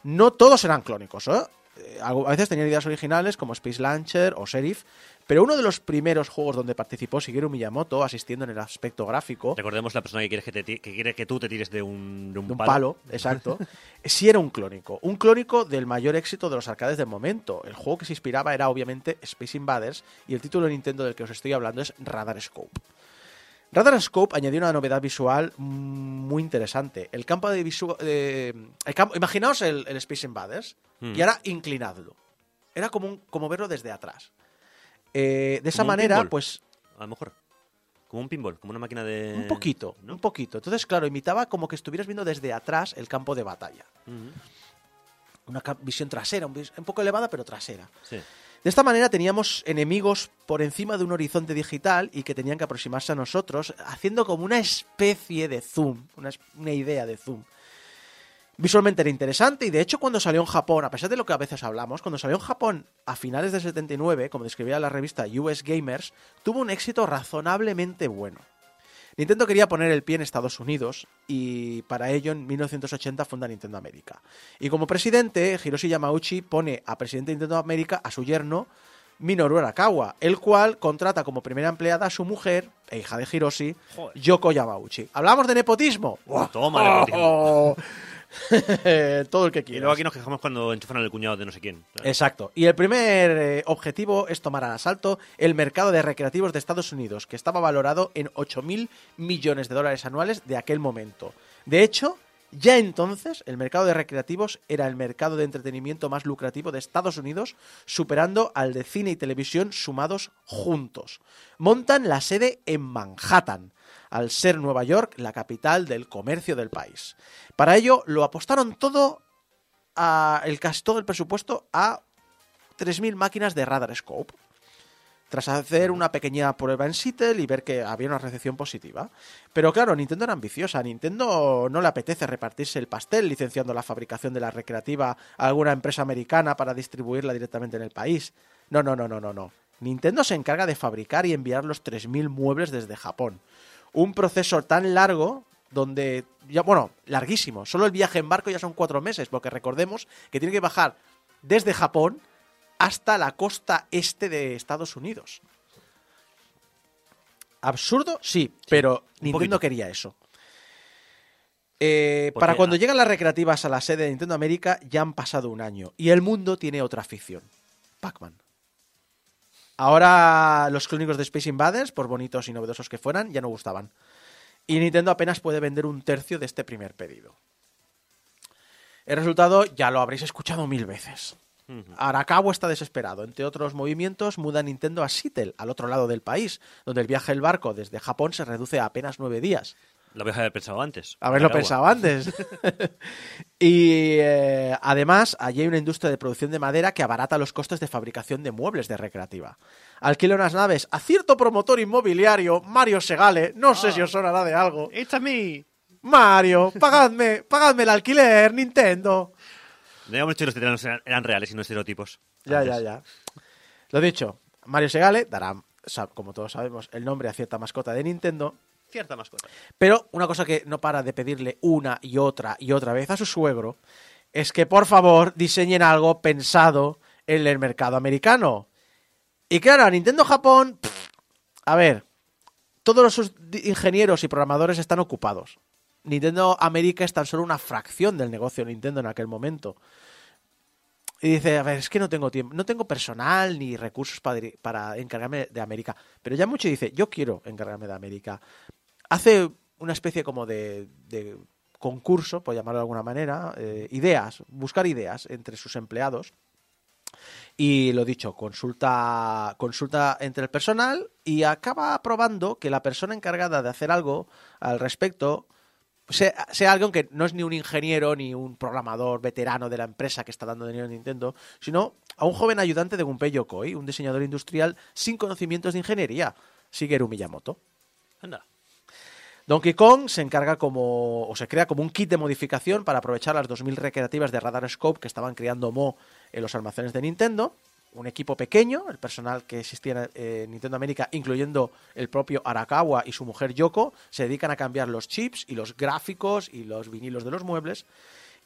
No todos eran clónicos, ¿eh? Eh, A veces tenían ideas originales como Space Launcher o Sheriff, pero uno de los primeros juegos donde participó Shigeru Miyamoto, asistiendo en el aspecto gráfico, Recordemos la persona que quiere que, te que quiere que tú te tires de un, de un de un palo. palo, exacto, sí era un clónico. Un clónico del mayor éxito de los arcades del momento. El juego que se inspiraba era obviamente Space Invaders y el título de Nintendo del que os estoy hablando es Radar Scope. Radar Scope añadió una novedad visual mm, muy interesante. El campo de visual. el campo, imaginaos el, el Space Invaders Mm. y ahora inclinadlo. Era como, un- como verlo desde atrás. Eh, de esa manera, pinball, pues A lo mejor. Como un pinball, como una máquina de. un poquito, un poquito. Entonces, claro, imitaba como que estuvieras viendo desde atrás el campo de batalla. Una visión trasera, un, vis- un poco elevada, pero trasera. Sí. De esta manera teníamos enemigos por encima de un horizonte digital y que tenían que aproximarse a nosotros, haciendo como una especie de zoom, una, una idea de zoom. Visualmente era interesante y de hecho cuando salió en Japón, a pesar de lo que a veces hablamos, cuando salió en Japón a finales del 79, como describía la revista US Gamers, tuvo un éxito razonablemente bueno. Nintendo quería poner el pie en Estados Unidos y para ello en 1980 funda Nintendo América. Y como presidente, Hiroshi Yamauchi pone a presidente de Nintendo América a su yerno Minoru Arakawa, el cual contrata como primera empleada a su mujer e hija de Hiroshi, Joder. Yoko Yamauchi. ¿Hablamos de nepotismo? Toma, nepotismo. Oh. Todo el que Y quiera. luego aquí nos quejamos cuando enchufan al cuñado de no sé quién. Exacto. Y el primer eh, objetivo es tomar al asalto el mercado de recreativos de Estados Unidos, que estaba valorado en 8.000 millones de dólares anuales de aquel momento. De hecho, ya entonces el mercado de recreativos era el mercado de entretenimiento más lucrativo de Estados Unidos, superando al de cine y televisión sumados juntos. Montan la sede en Manhattan, al ser Nueva York la capital del comercio del país. Para ello lo apostaron todo a el todo el presupuesto a 3.000 máquinas de radar scope. Tras hacer una pequeña prueba en Seattle y ver que había una recepción positiva. Pero claro, Nintendo era ambiciosa. Nintendo no le apetece repartirse el pastel licenciando la fabricación de la recreativa a alguna empresa americana para distribuirla directamente en el país. No, no, no, no, no, no. Nintendo se encarga de fabricar y enviar los 3.000 muebles desde Japón. Un proceso tan largo donde, ya, bueno, larguísimo. Solo el viaje en barco ya son cuatro meses, porque recordemos que tiene que bajar desde Japón hasta la costa este de Estados Unidos. ¿Absurdo? Sí, pero Nintendo poquito. quería eso. Eh, para cuando llegan las recreativas a la sede de Nintendo América ya han pasado un año y el mundo tiene otra afición. Pac-Man. Ahora los clónicos de Space Invaders, por bonitos y novedosos que fueran, ya no gustaban. Y Nintendo apenas puede vender un tercio de este primer pedido. El resultado ya lo habréis escuchado mil veces. Arakawa está desesperado. Entre otros movimientos, muda Nintendo a Seattle, al otro lado del país, donde el viaje en barco desde Japón se reduce a apenas nueve días. Lo haber pensado antes. Haberlo pensado antes. y eh, además, allí hay una industria de producción de madera que abarata los costes de fabricación de muebles de recreativa. Alquila unas naves a cierto promotor inmobiliario, Mario Segale. No sé si os sonará de algo. It's a me. Mario, pagadme, pagadme el alquiler, Nintendo. Digamos que los tiranos eran, eran reales y no estereotipos. Ya, Antes. ya, ya. Lo dicho, Mario Segale dará, como todos sabemos, el nombre a cierta mascota de Nintendo. Cierta mascota. Pero una cosa que no para de pedirle una y otra y otra vez a su suegro es que por favor diseñen algo pensado en el mercado americano. Y claro, Nintendo Japón, a ver, todos los ingenieros y programadores están ocupados. Nintendo América es tan solo una fracción del negocio de Nintendo en aquel momento. Y dice, a ver, es que no tengo tiempo, no tengo personal ni recursos para, para encargarme de América. Pero ya mucho dice, yo quiero encargarme de América. Hace una especie como de, concurso, por llamarlo de alguna manera, eh, ideas, buscar ideas entre sus empleados. Y lo dicho, consulta, consulta entre el personal y acaba probando que la persona encargada de hacer algo al respecto sea, sea alguien que no es ni un ingeniero ni un programador veterano de la empresa que está dando dinero a Nintendo, sino a un joven ayudante de Gunpei Yokoi, un diseñador industrial sin conocimientos de ingeniería, Shigeru Miyamoto. Anda. Donkey Kong se encarga como, o se crea como un kit de modificación para aprovechar las 2000 recreativas de Radar Scope que estaban creando Mo en los almacenes de Nintendo. Un equipo pequeño, el personal que existía en eh, Nintendo América, incluyendo el propio Arakawa y su mujer Yoko, se dedican a cambiar los chips y los gráficos y los vinilos de los muebles.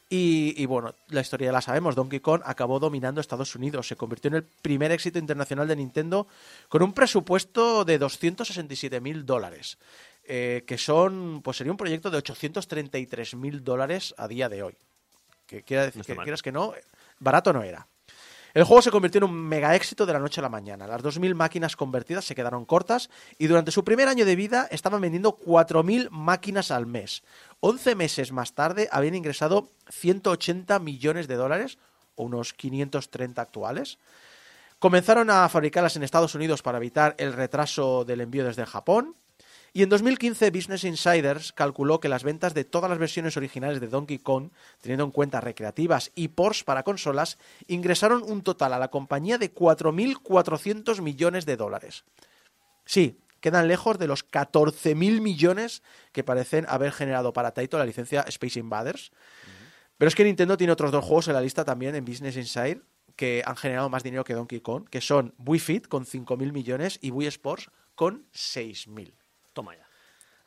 Y, y bueno, la historia ya la sabemos, Donkey Kong acabó dominando Estados Unidos, se convirtió en el primer éxito internacional de Nintendo con un presupuesto de 267 mil dólares, eh, que son, pues sería un proyecto de 833 mil dólares a día de hoy. Que quiera decir No que quieras que no, barato no era. El juego se convirtió en un mega éxito de la noche a la mañana. Las 2.000 máquinas convertidas se quedaron cortas y durante su primer año de vida estaban vendiendo 4.000 máquinas al mes. 11 meses más tarde habían ingresado 180 millones de dólares, o unos 530 actuales. Comenzaron a fabricarlas en Estados Unidos para evitar el retraso del envío desde Japón. Y en 2015 Business Insiders calculó que las ventas de todas las versiones originales de Donkey Kong, teniendo en cuenta recreativas y ports para consolas, ingresaron un total a la compañía de 4.400 millones de dólares. Sí, quedan lejos de los 14.000 millones que parecen haber generado para Taito la licencia Space Invaders. Pero es que Nintendo tiene otros dos juegos en la lista también en Business Insider que han generado más dinero que Donkey Kong, que son Wii Fit con 5.000 millones y Wii Sports con 6.000. Toma ya.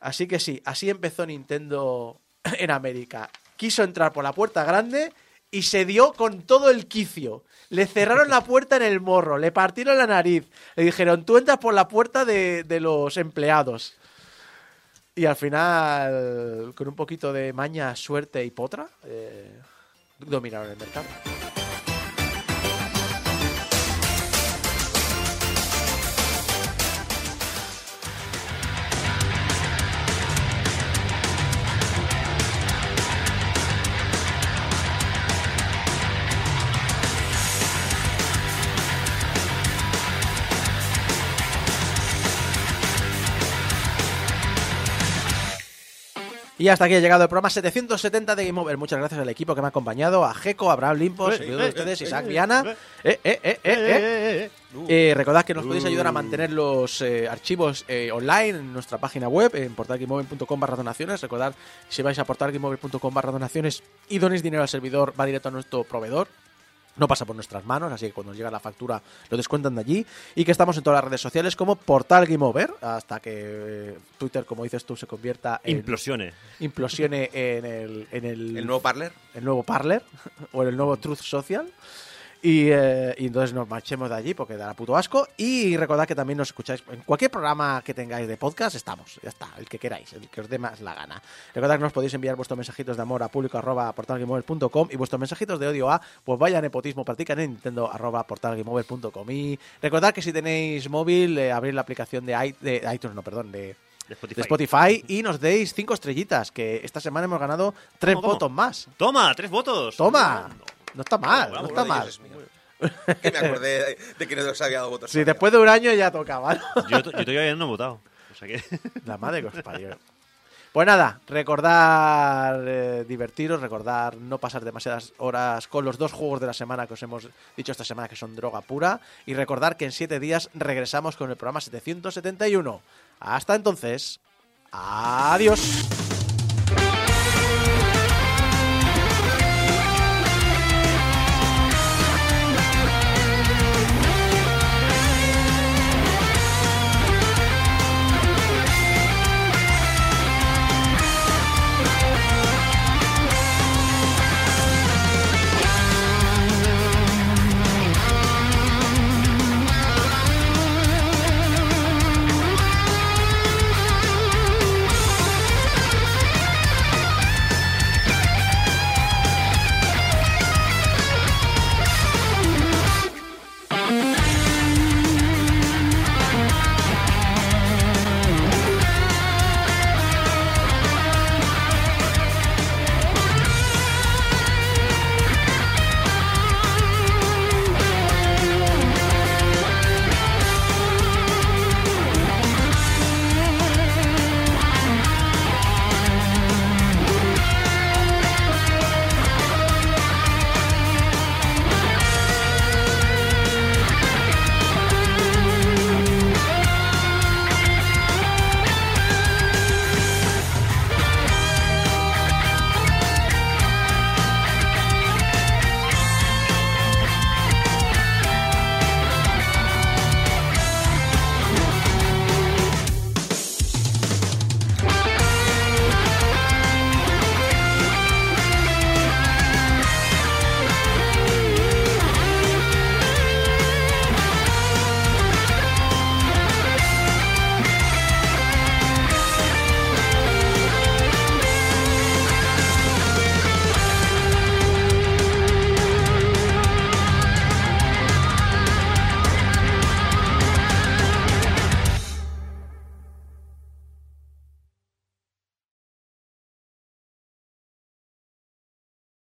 Así que sí, así empezó Nintendo en América. Quiso entrar por la puerta grande y se dio con todo el quicio. Le cerraron la puerta en el morro, le partieron la nariz, le dijeron, tú entras por la puerta de, los empleados. Y al final, con un poquito de maña, suerte y potra, eh, dominaron el mercado. Y hasta aquí ha llegado el programa 770 de Game Over. Muchas gracias al equipo que me ha acompañado, a Jeco, a Abraham Limpos, Eh, de eh, ustedes, eh, Isaac eh, Viana. eh, Eh, eh, eh, eh, recordad que nos podéis ayudar a mantener los archivos online en nuestra página web, en portalgameover.com barra donaciones. Recordad, si vais a portalgameover.com barra donaciones y donéis dinero al servidor, va directo a nuestro proveedor. No pasa por nuestras manos, así que cuando nos llega la factura lo descuentan de allí. Y que estamos en todas las redes sociales como Portal Game Over, hasta que eh, Twitter, como dices tú, se convierta en... Implosione. Implosione en el... En el, ¿El nuevo Parler? El nuevo Parler, o en el nuevo Truth Social. Y, eh, y entonces nos marchemos de allí porque dará puto asco. Y recordad que también nos escucháis en cualquier programa que tengáis de podcast, estamos. Ya está, el que queráis, el que os dé más la gana. Recordad que nos podéis enviar vuestros mensajitos de amor a público arroba y vuestros mensajitos de odio a pues vaya nepotismo practican en Nintendo arroba. Y recordad que si tenéis móvil, eh, abrir la aplicación de, i- de iTunes, no, perdón, de, De Spotify. de Spotify y nos deis cinco estrellitas, que esta semana hemos ganado tres ¿Cómo, cómo? votos más. Toma, tres votos. Toma, no está mal, no está mal. Que me acordé de, de que no os había dado votos. Si después de un año ya tocaba, ¿no? Yo, yo todavía no he votado. O sea que. La madre que os parió. Pues nada, recordar eh, divertiros, recordar no pasar demasiadas horas con los dos juegos de la semana que os hemos dicho esta semana que son droga pura y recordar que en siete días regresamos con el programa 771. Hasta entonces, adiós.